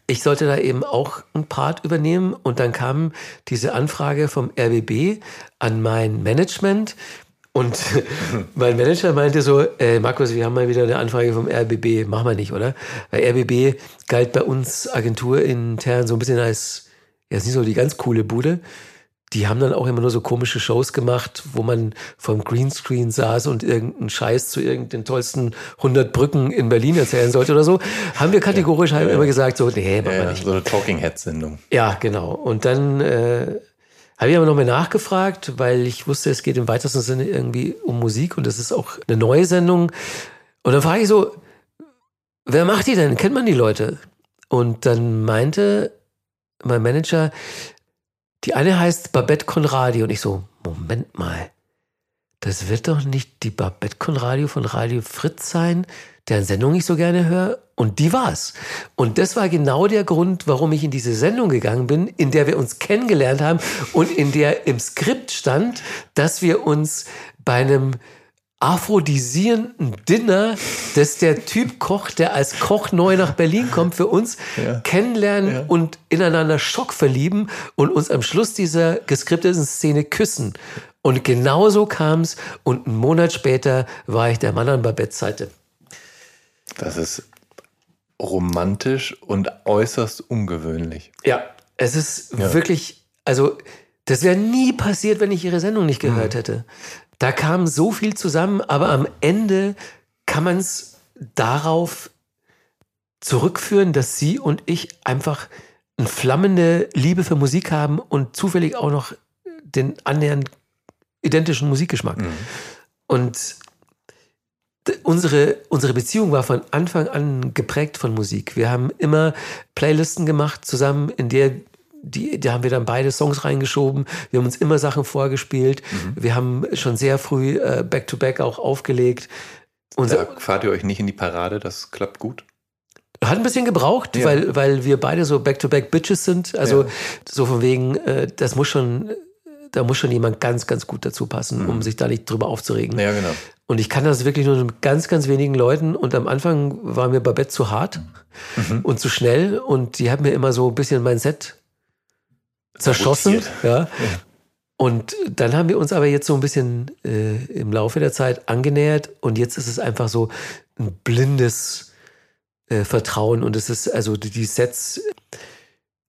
ich sollte da eben auch ein Part übernehmen. Und dann kam diese Anfrage vom RBB an mein Management. Und mein Manager meinte so, äh, Markus, wir haben mal wieder eine Anfrage vom RBB, machen wir nicht, oder? Weil RBB galt bei uns Agentur intern so ein bisschen als, ja, ist nicht so die ganz coole Bude die haben dann auch immer nur so komische Shows gemacht, wo man vom Greenscreen saß und irgendeinen Scheiß zu irgendeinen tollsten 100 Brücken in Berlin erzählen sollte oder so. Haben wir kategorisch ja, halt ja, immer gesagt, so, nee, machen ja, wir nicht. So eine Talking Head Sendung. Ja, genau. Und dann äh, habe ich aber noch mal nachgefragt, weil ich wusste, es geht im weitesten Sinne irgendwie um Musik und das ist auch eine neue Sendung. Und dann frage ich so, wer macht die denn? Kennt man die Leute? Und dann meinte mein Manager, die eine heißt Babette Conradi und ich so, Moment mal, das wird doch nicht die Babette Conradi von Radio Fritz sein, deren Sendung ich so gerne höre. Und die war's. Und das war genau der Grund, warum ich in diese Sendung gegangen bin, in der wir uns kennengelernt haben und in der im Skript stand, dass wir uns bei einem aphrodisierenden Dinner, das der Typ Koch, der als Koch neu nach Berlin kommt, für uns ja. kennenlernen ja. und ineinander Schock verlieben und uns am Schluss dieser geskripteten Szene küssen. Und genau so kam es und einen Monat später war ich der Mann an Babettes Seite. Das ist romantisch und äußerst ungewöhnlich. Ja, es ist ja. wirklich, also das wäre nie passiert, wenn ich ihre Sendung nicht gehört mhm. hätte. Da kam so viel zusammen, aber am Ende kann man es darauf zurückführen, dass sie und ich einfach eine flammende Liebe für Musik haben und zufällig auch noch den annähernd identischen Musikgeschmack. Mhm. Und unsere, unsere Beziehung war von Anfang an geprägt von Musik. Wir haben immer Playlisten gemacht zusammen, in der die, da haben wir dann beide Songs reingeschoben. Wir haben uns immer Sachen vorgespielt. Mhm. Wir haben schon sehr früh äh, Back-to-Back auch aufgelegt. Unser, da fahrt ihr euch nicht in die Parade, das klappt gut? Hat ein bisschen gebraucht, ja. weil, weil wir beide so Back-to-Back-Bitches sind. Also ja. so von wegen, äh, das muss schon, da muss schon jemand ganz, ganz gut dazu passen, mhm. um sich da nicht drüber aufzuregen. Ja, genau. Und ich kann das wirklich nur mit ganz, ganz wenigen Leuten. Und am Anfang war mir Babette zu hart mhm. und zu schnell. Und die hat mir immer so ein bisschen mein Set zerschossen. Ja. Und dann haben wir uns aber jetzt so ein bisschen äh, im Laufe der Zeit angenähert. Und jetzt ist es einfach so ein blindes äh, Vertrauen. Und es ist also die Sets,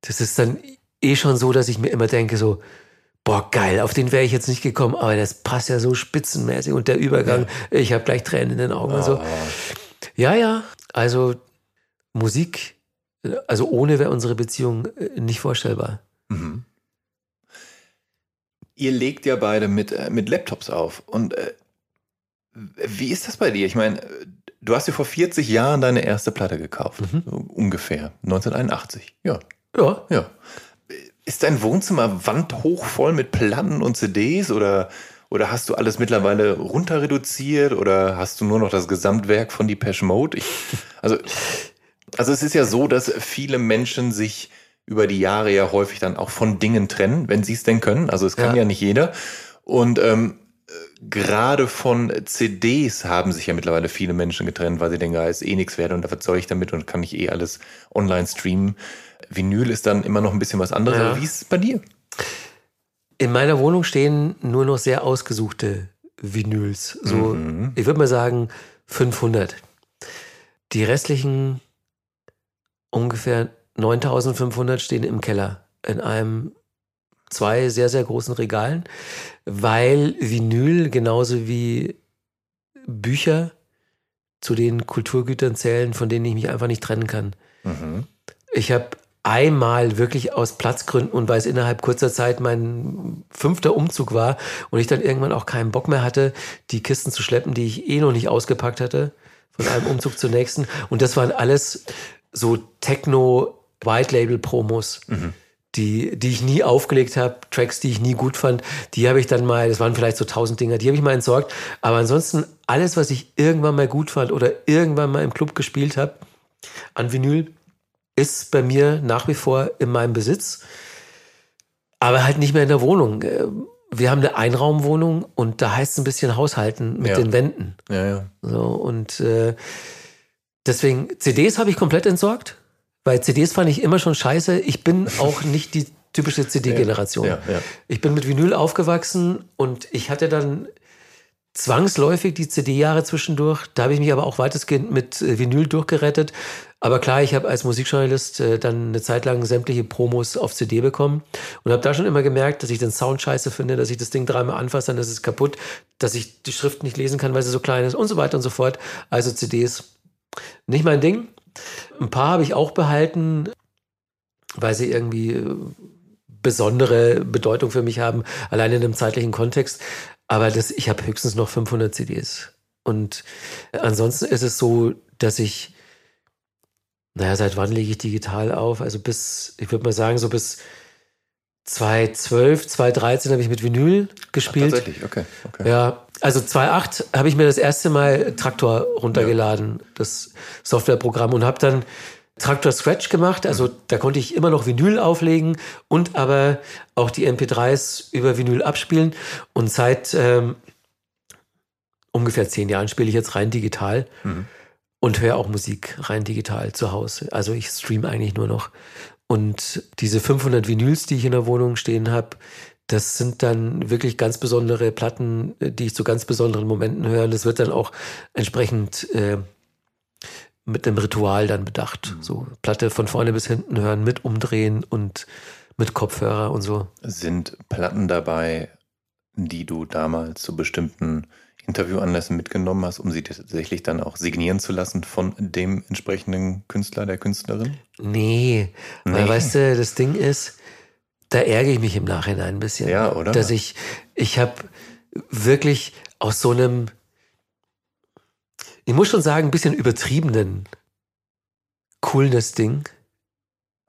das ist dann eh schon so, dass ich mir immer denke, so, boah, geil, auf den wäre ich jetzt nicht gekommen, aber das passt ja so spitzenmäßig und der Übergang, ja. ich habe gleich Tränen in den Augen oh. und so. Ja, ja, also Musik, also ohne wäre unsere Beziehung äh, nicht vorstellbar. Mhm. Ihr legt ja beide mit, äh, mit Laptops auf und äh, wie ist das bei dir? Ich meine, du hast dir vor 40 Jahren deine erste Platte gekauft, mhm. so ungefähr, 1981, ja. Ja. Ja. Ist dein Wohnzimmer wandhoch voll mit Platten und CDs oder, oder hast du alles mittlerweile runter reduziert oder hast du nur noch das Gesamtwerk von Depeche Mode? Ich, also, also es ist ja so, dass viele Menschen sich über die Jahre ja häufig dann auch von Dingen trennen, wenn sie es denn können. Also es kann ja, ja nicht jeder. Und ähm, gerade von CDs haben sich ja mittlerweile viele Menschen getrennt, weil sie denken, ja, ist eh nichts wert und was soll ich damit und kann ich eh alles online streamen. Vinyl ist dann immer noch ein bisschen was anderes. Ja. Wie ist es bei dir? In meiner Wohnung stehen nur noch sehr ausgesuchte Vinyls. So, mhm. ich würde mal sagen 500. Die restlichen ungefähr 9500 stehen im Keller in einem zwei sehr, sehr großen Regalen, weil Vinyl genauso wie Bücher zu den Kulturgütern zählen, von denen ich mich einfach nicht trennen kann. Mhm. Ich habe einmal wirklich aus Platzgründen und weil es innerhalb kurzer Zeit mein fünfter Umzug war und ich dann irgendwann auch keinen Bock mehr hatte, die Kisten zu schleppen, die ich eh noch nicht ausgepackt hatte, von einem Umzug zum nächsten. Und das waren alles so Techno-White-Label-Promos. Mhm. Die, die ich nie aufgelegt habe, Tracks, die ich nie gut fand, die habe ich dann mal, das waren vielleicht so tausend Dinger, die habe ich mal entsorgt. Aber ansonsten alles, was ich irgendwann mal gut fand oder irgendwann mal im Club gespielt habe, an Vinyl, ist bei mir nach wie vor in meinem Besitz, aber halt nicht mehr in der Wohnung. Äh, wir haben eine Einraumwohnung und da heißt es ein bisschen haushalten mit ja. den Wänden. Ja, ja. So, und äh, deswegen, CDs habe ich komplett entsorgt, weil CDs fand ich immer schon scheiße. Ich bin auch nicht die typische CD-Generation. Ja, ja, ich bin mit Vinyl aufgewachsen und ich hatte dann zwangsläufig die CD-Jahre zwischendurch. Da habe ich mich aber auch weitestgehend mit äh, Vinyl durchgerettet. Aber klar, ich habe als Musikjournalist äh, dann eine Zeit lang sämtliche Promos auf CD bekommen und habe da schon immer gemerkt, dass ich den Sound scheiße finde, dass ich das Ding dreimal anfasse, dann ist es kaputt, dass ich die Schrift nicht lesen kann, weil sie so klein ist und so weiter und so fort. Also CDs nicht mein Ding. Ein paar habe ich auch behalten, weil sie irgendwie äh, besondere Bedeutung für mich haben, allein in einem zeitlichen Kontext. Aber das, ich habe höchstens noch 500 CDs. Und ansonsten ist es so, dass ich, naja, seit wann lege ich digital auf? Also bis, ich würde mal sagen, so bis 2012, 2013 habe ich mit Vinyl gespielt. Ach, tatsächlich, okay, okay. Ja, also 2008 habe ich mir das erste Mal Traktor runtergeladen, ja. das Softwareprogramm, und habe dann Traktor Scratch gemacht. Also da konnte ich immer noch Vinyl auflegen und aber auch die MP3s über Vinyl abspielen. Und seit ähm, ungefähr zehn Jahren spiele ich jetzt rein digital mhm. und höre auch Musik rein digital zu Hause. Also ich stream eigentlich nur noch. Und diese 500 Vinyls, die ich in der Wohnung stehen habe, das sind dann wirklich ganz besondere Platten, die ich zu ganz besonderen Momenten höre. Das wird dann auch entsprechend äh, mit dem Ritual dann bedacht. Mhm. So Platte von vorne bis hinten hören, mit umdrehen und mit Kopfhörer und so. Sind Platten dabei, die du damals zu bestimmten Interviewanlässen mitgenommen hast, um sie tatsächlich dann auch signieren zu lassen von dem entsprechenden Künstler, der Künstlerin? Nee, nee. weil weißt du, das Ding ist, da ärgere ich mich im Nachhinein ein bisschen. Ja, oder? Dass ich, ich habe wirklich aus so einem, ich muss schon sagen, ein bisschen übertriebenen Coolness-Ding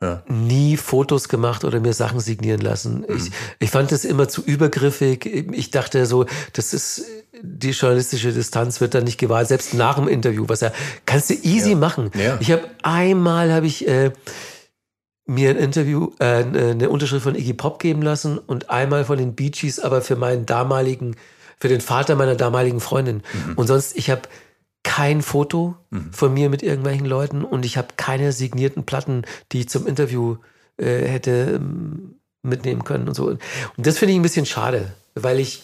ja. nie Fotos gemacht oder mir Sachen signieren lassen. Mhm. Ich, ich fand das immer zu übergriffig. Ich dachte so, das ist die journalistische Distanz wird dann nicht gewahrt, selbst nach dem Interview, was ja kannst du easy ja. machen. Ja. Ich habe einmal habe ich äh, mir ein Interview, äh, eine Unterschrift von Iggy Pop geben lassen und einmal von den Bee Gees, aber für meinen damaligen, für den Vater meiner damaligen Freundin. Mhm. Und sonst, ich habe kein Foto mhm. von mir mit irgendwelchen Leuten und ich habe keine signierten Platten, die ich zum Interview äh, hätte ähm, mitnehmen können und so. Und das finde ich ein bisschen schade, weil ich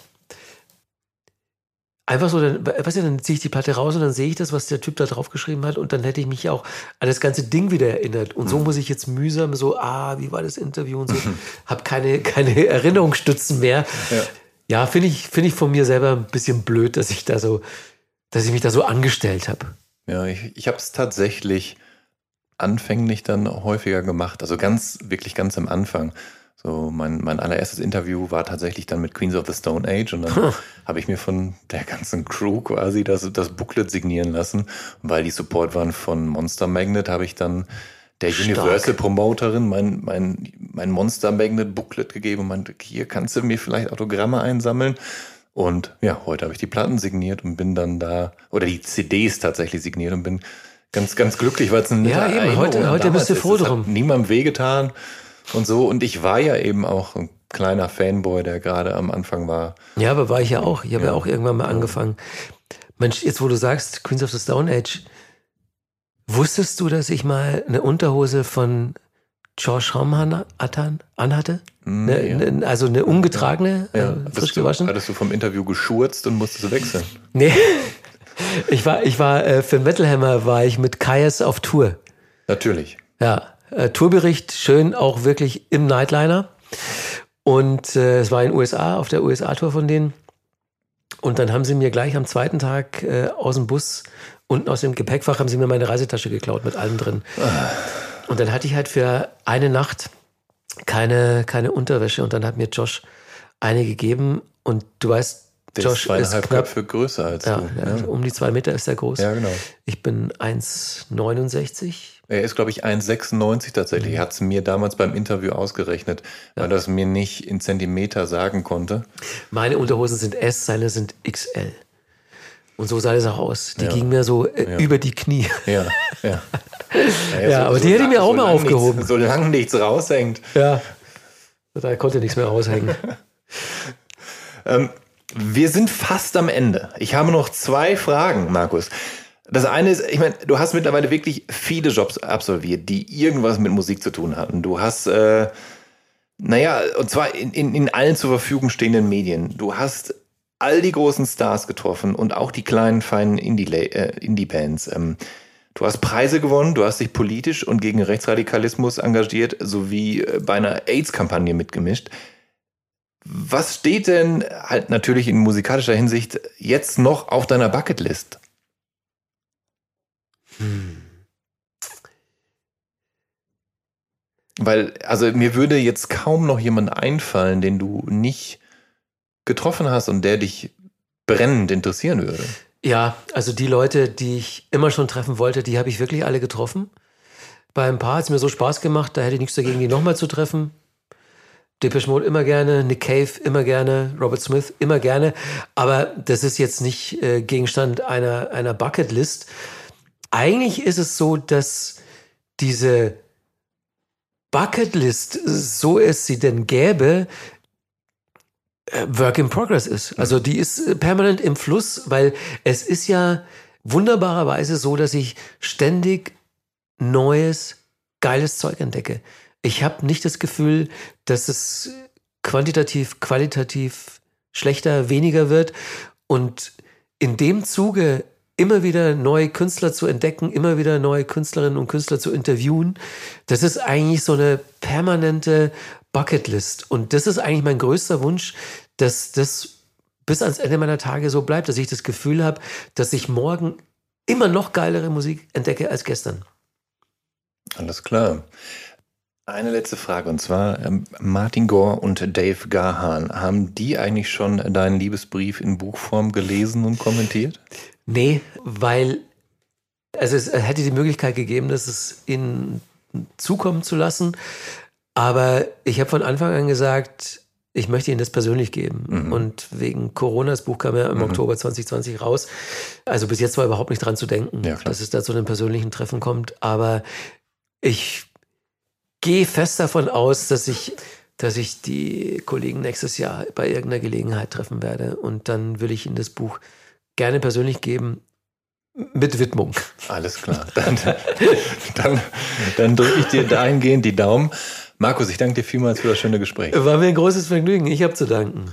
einfach so, dann, weißt du, dann ziehe ich die Platte raus und dann sehe ich das, was der Typ da drauf geschrieben hat und dann hätte ich mich auch an das ganze Ding wieder erinnert. Und mhm. so muss ich jetzt mühsam so, ah, wie war das Interview und so, mhm. habe keine, keine Erinnerungsstützen mehr. Ja, ja finde ich, finde ich von mir selber ein bisschen blöd, dass ich da so dass ich mich da so angestellt habe. Ja, ich, ich habe es tatsächlich anfänglich dann häufiger gemacht. Also ganz, wirklich ganz am Anfang. So, mein, mein allererstes Interview war tatsächlich dann mit Queens of the Stone Age und dann habe ich mir von der ganzen Crew quasi das, das Booklet signieren lassen. weil die Support waren von Monster Magnet, habe ich dann der Universal Promoterin mein, mein, mein Monster Magnet Booklet gegeben und meinte, hier kannst du mir vielleicht Autogramme einsammeln. Und ja, heute habe ich die Platten signiert und bin dann da, oder die CDs tatsächlich signiert und bin ganz, ganz glücklich, weil es ein Ja, eben, heute, heute bist du froh drum. Niemandem wehgetan und so. Und ich war ja eben auch ein kleiner Fanboy, der gerade am Anfang war. Ja, aber war ich ja auch. Ich habe ja. ja. auch irgendwann mal angefangen. Mensch, jetzt wo du sagst, Queens of the Stone Age, wusstest du, dass ich mal eine Unterhose von George Raum anhatte? Mm, ne, ja. ne, also eine ungetragene, ja. äh, frisch du, gewaschen. Hattest du vom Interview geschurzt und musstest du wechseln? Nee. Ich war, ich war äh, für Metal Hammer war ich mit Kaias auf Tour. Natürlich. Ja, äh, Tourbericht, schön auch wirklich im Nightliner. Und äh, es war in den USA, auf der USA-Tour von denen. Und dann haben sie mir gleich am zweiten Tag äh, aus dem Bus, unten aus dem Gepäckfach, haben sie mir meine Reisetasche geklaut mit allem drin. Und dann hatte ich halt für eine Nacht keine, keine Unterwäsche und dann hat mir Josh eine gegeben und du weißt, der Josh ist zweieinhalb ist knapp, Köpfe größer als ja, du. Ja, ja. Um die zwei Meter ist er groß. Ja, genau. Ich bin 1,69. Er ist, glaube ich, 1,96 tatsächlich. Mhm. Er hat es mir damals beim Interview ausgerechnet, weil er es mir nicht in Zentimeter sagen konnte. Meine Unterhosen sind S, seine sind XL. Und so sah das auch aus. Die ja. ging mir so äh, ja. über die Knie. Ja, ja. Ja, so, aber die hätte ich mir auch mal aufgehoben. Nichts, solange nichts raushängt. Ja, da konnte nichts mehr raushängen. ähm, wir sind fast am Ende. Ich habe noch zwei Fragen, Markus. Das eine ist, ich meine, du hast mittlerweile wirklich viele Jobs absolviert, die irgendwas mit Musik zu tun hatten. Du hast, äh, naja, und zwar in, in, in allen zur Verfügung stehenden Medien. Du hast all die großen Stars getroffen und auch die kleinen, feinen Indie-Bands. Indie ähm, du hast Preise gewonnen, du hast dich politisch und gegen Rechtsradikalismus engagiert, sowie äh, bei einer AIDS-Kampagne mitgemischt. Was steht denn halt natürlich in musikalischer Hinsicht jetzt noch auf deiner Bucketlist? Hm. Weil, also mir würde jetzt kaum noch jemand einfallen, den du nicht getroffen hast und der dich brennend interessieren würde? Ja, also die Leute, die ich immer schon treffen wollte, die habe ich wirklich alle getroffen. Bei ein paar hat es mir so Spaß gemacht, da hätte ich nichts dagegen, die nochmal zu treffen. Depeche Mode immer gerne, Nick Cave immer gerne, Robert Smith immer gerne. Aber das ist jetzt nicht äh, Gegenstand einer, einer Bucketlist. Eigentlich ist es so, dass diese Bucketlist, so es sie denn gäbe, äh, Work in Progress ist. Also die ist äh, permanent im Fluss, weil es ist ja wunderbarerweise so, dass ich ständig neues, geiles Zeug entdecke. Ich habe nicht das Gefühl, dass es quantitativ, qualitativ schlechter, weniger wird. Und in dem Zuge immer wieder neue Künstler zu entdecken, immer wieder neue Künstlerinnen und Künstler zu interviewen, das ist eigentlich so eine permanente Bucketlist. Und das ist eigentlich mein größter Wunsch, dass das bis ans Ende meiner Tage so bleibt, dass ich das Gefühl habe, dass ich morgen immer noch geilere Musik entdecke als gestern. Alles klar. Eine letzte Frage und zwar ähm, Martin Gore und Dave Gahan, haben die eigentlich schon deinen Liebesbrief in Buchform gelesen und kommentiert? Nee, weil also es hätte die Möglichkeit gegeben, dass es ihnen zukommen zu lassen, aber ich habe von Anfang an gesagt, ich möchte Ihnen das persönlich geben. Mhm. Und wegen Corona, das Buch kam ja im mhm. Oktober 2020 raus. Also bis jetzt war überhaupt nicht dran zu denken, ja, dass es da zu einem persönlichen Treffen kommt. Aber ich gehe fest davon aus, dass ich, dass ich die Kollegen nächstes Jahr bei irgendeiner Gelegenheit treffen werde. Und dann will ich Ihnen das Buch gerne persönlich geben. Mit Widmung. Alles klar. Dann, dann, dann drücke ich dir dahingehend die Daumen. Markus, ich danke dir vielmals für das schöne Gespräch. War mir ein großes Vergnügen. Ich habe zu danken.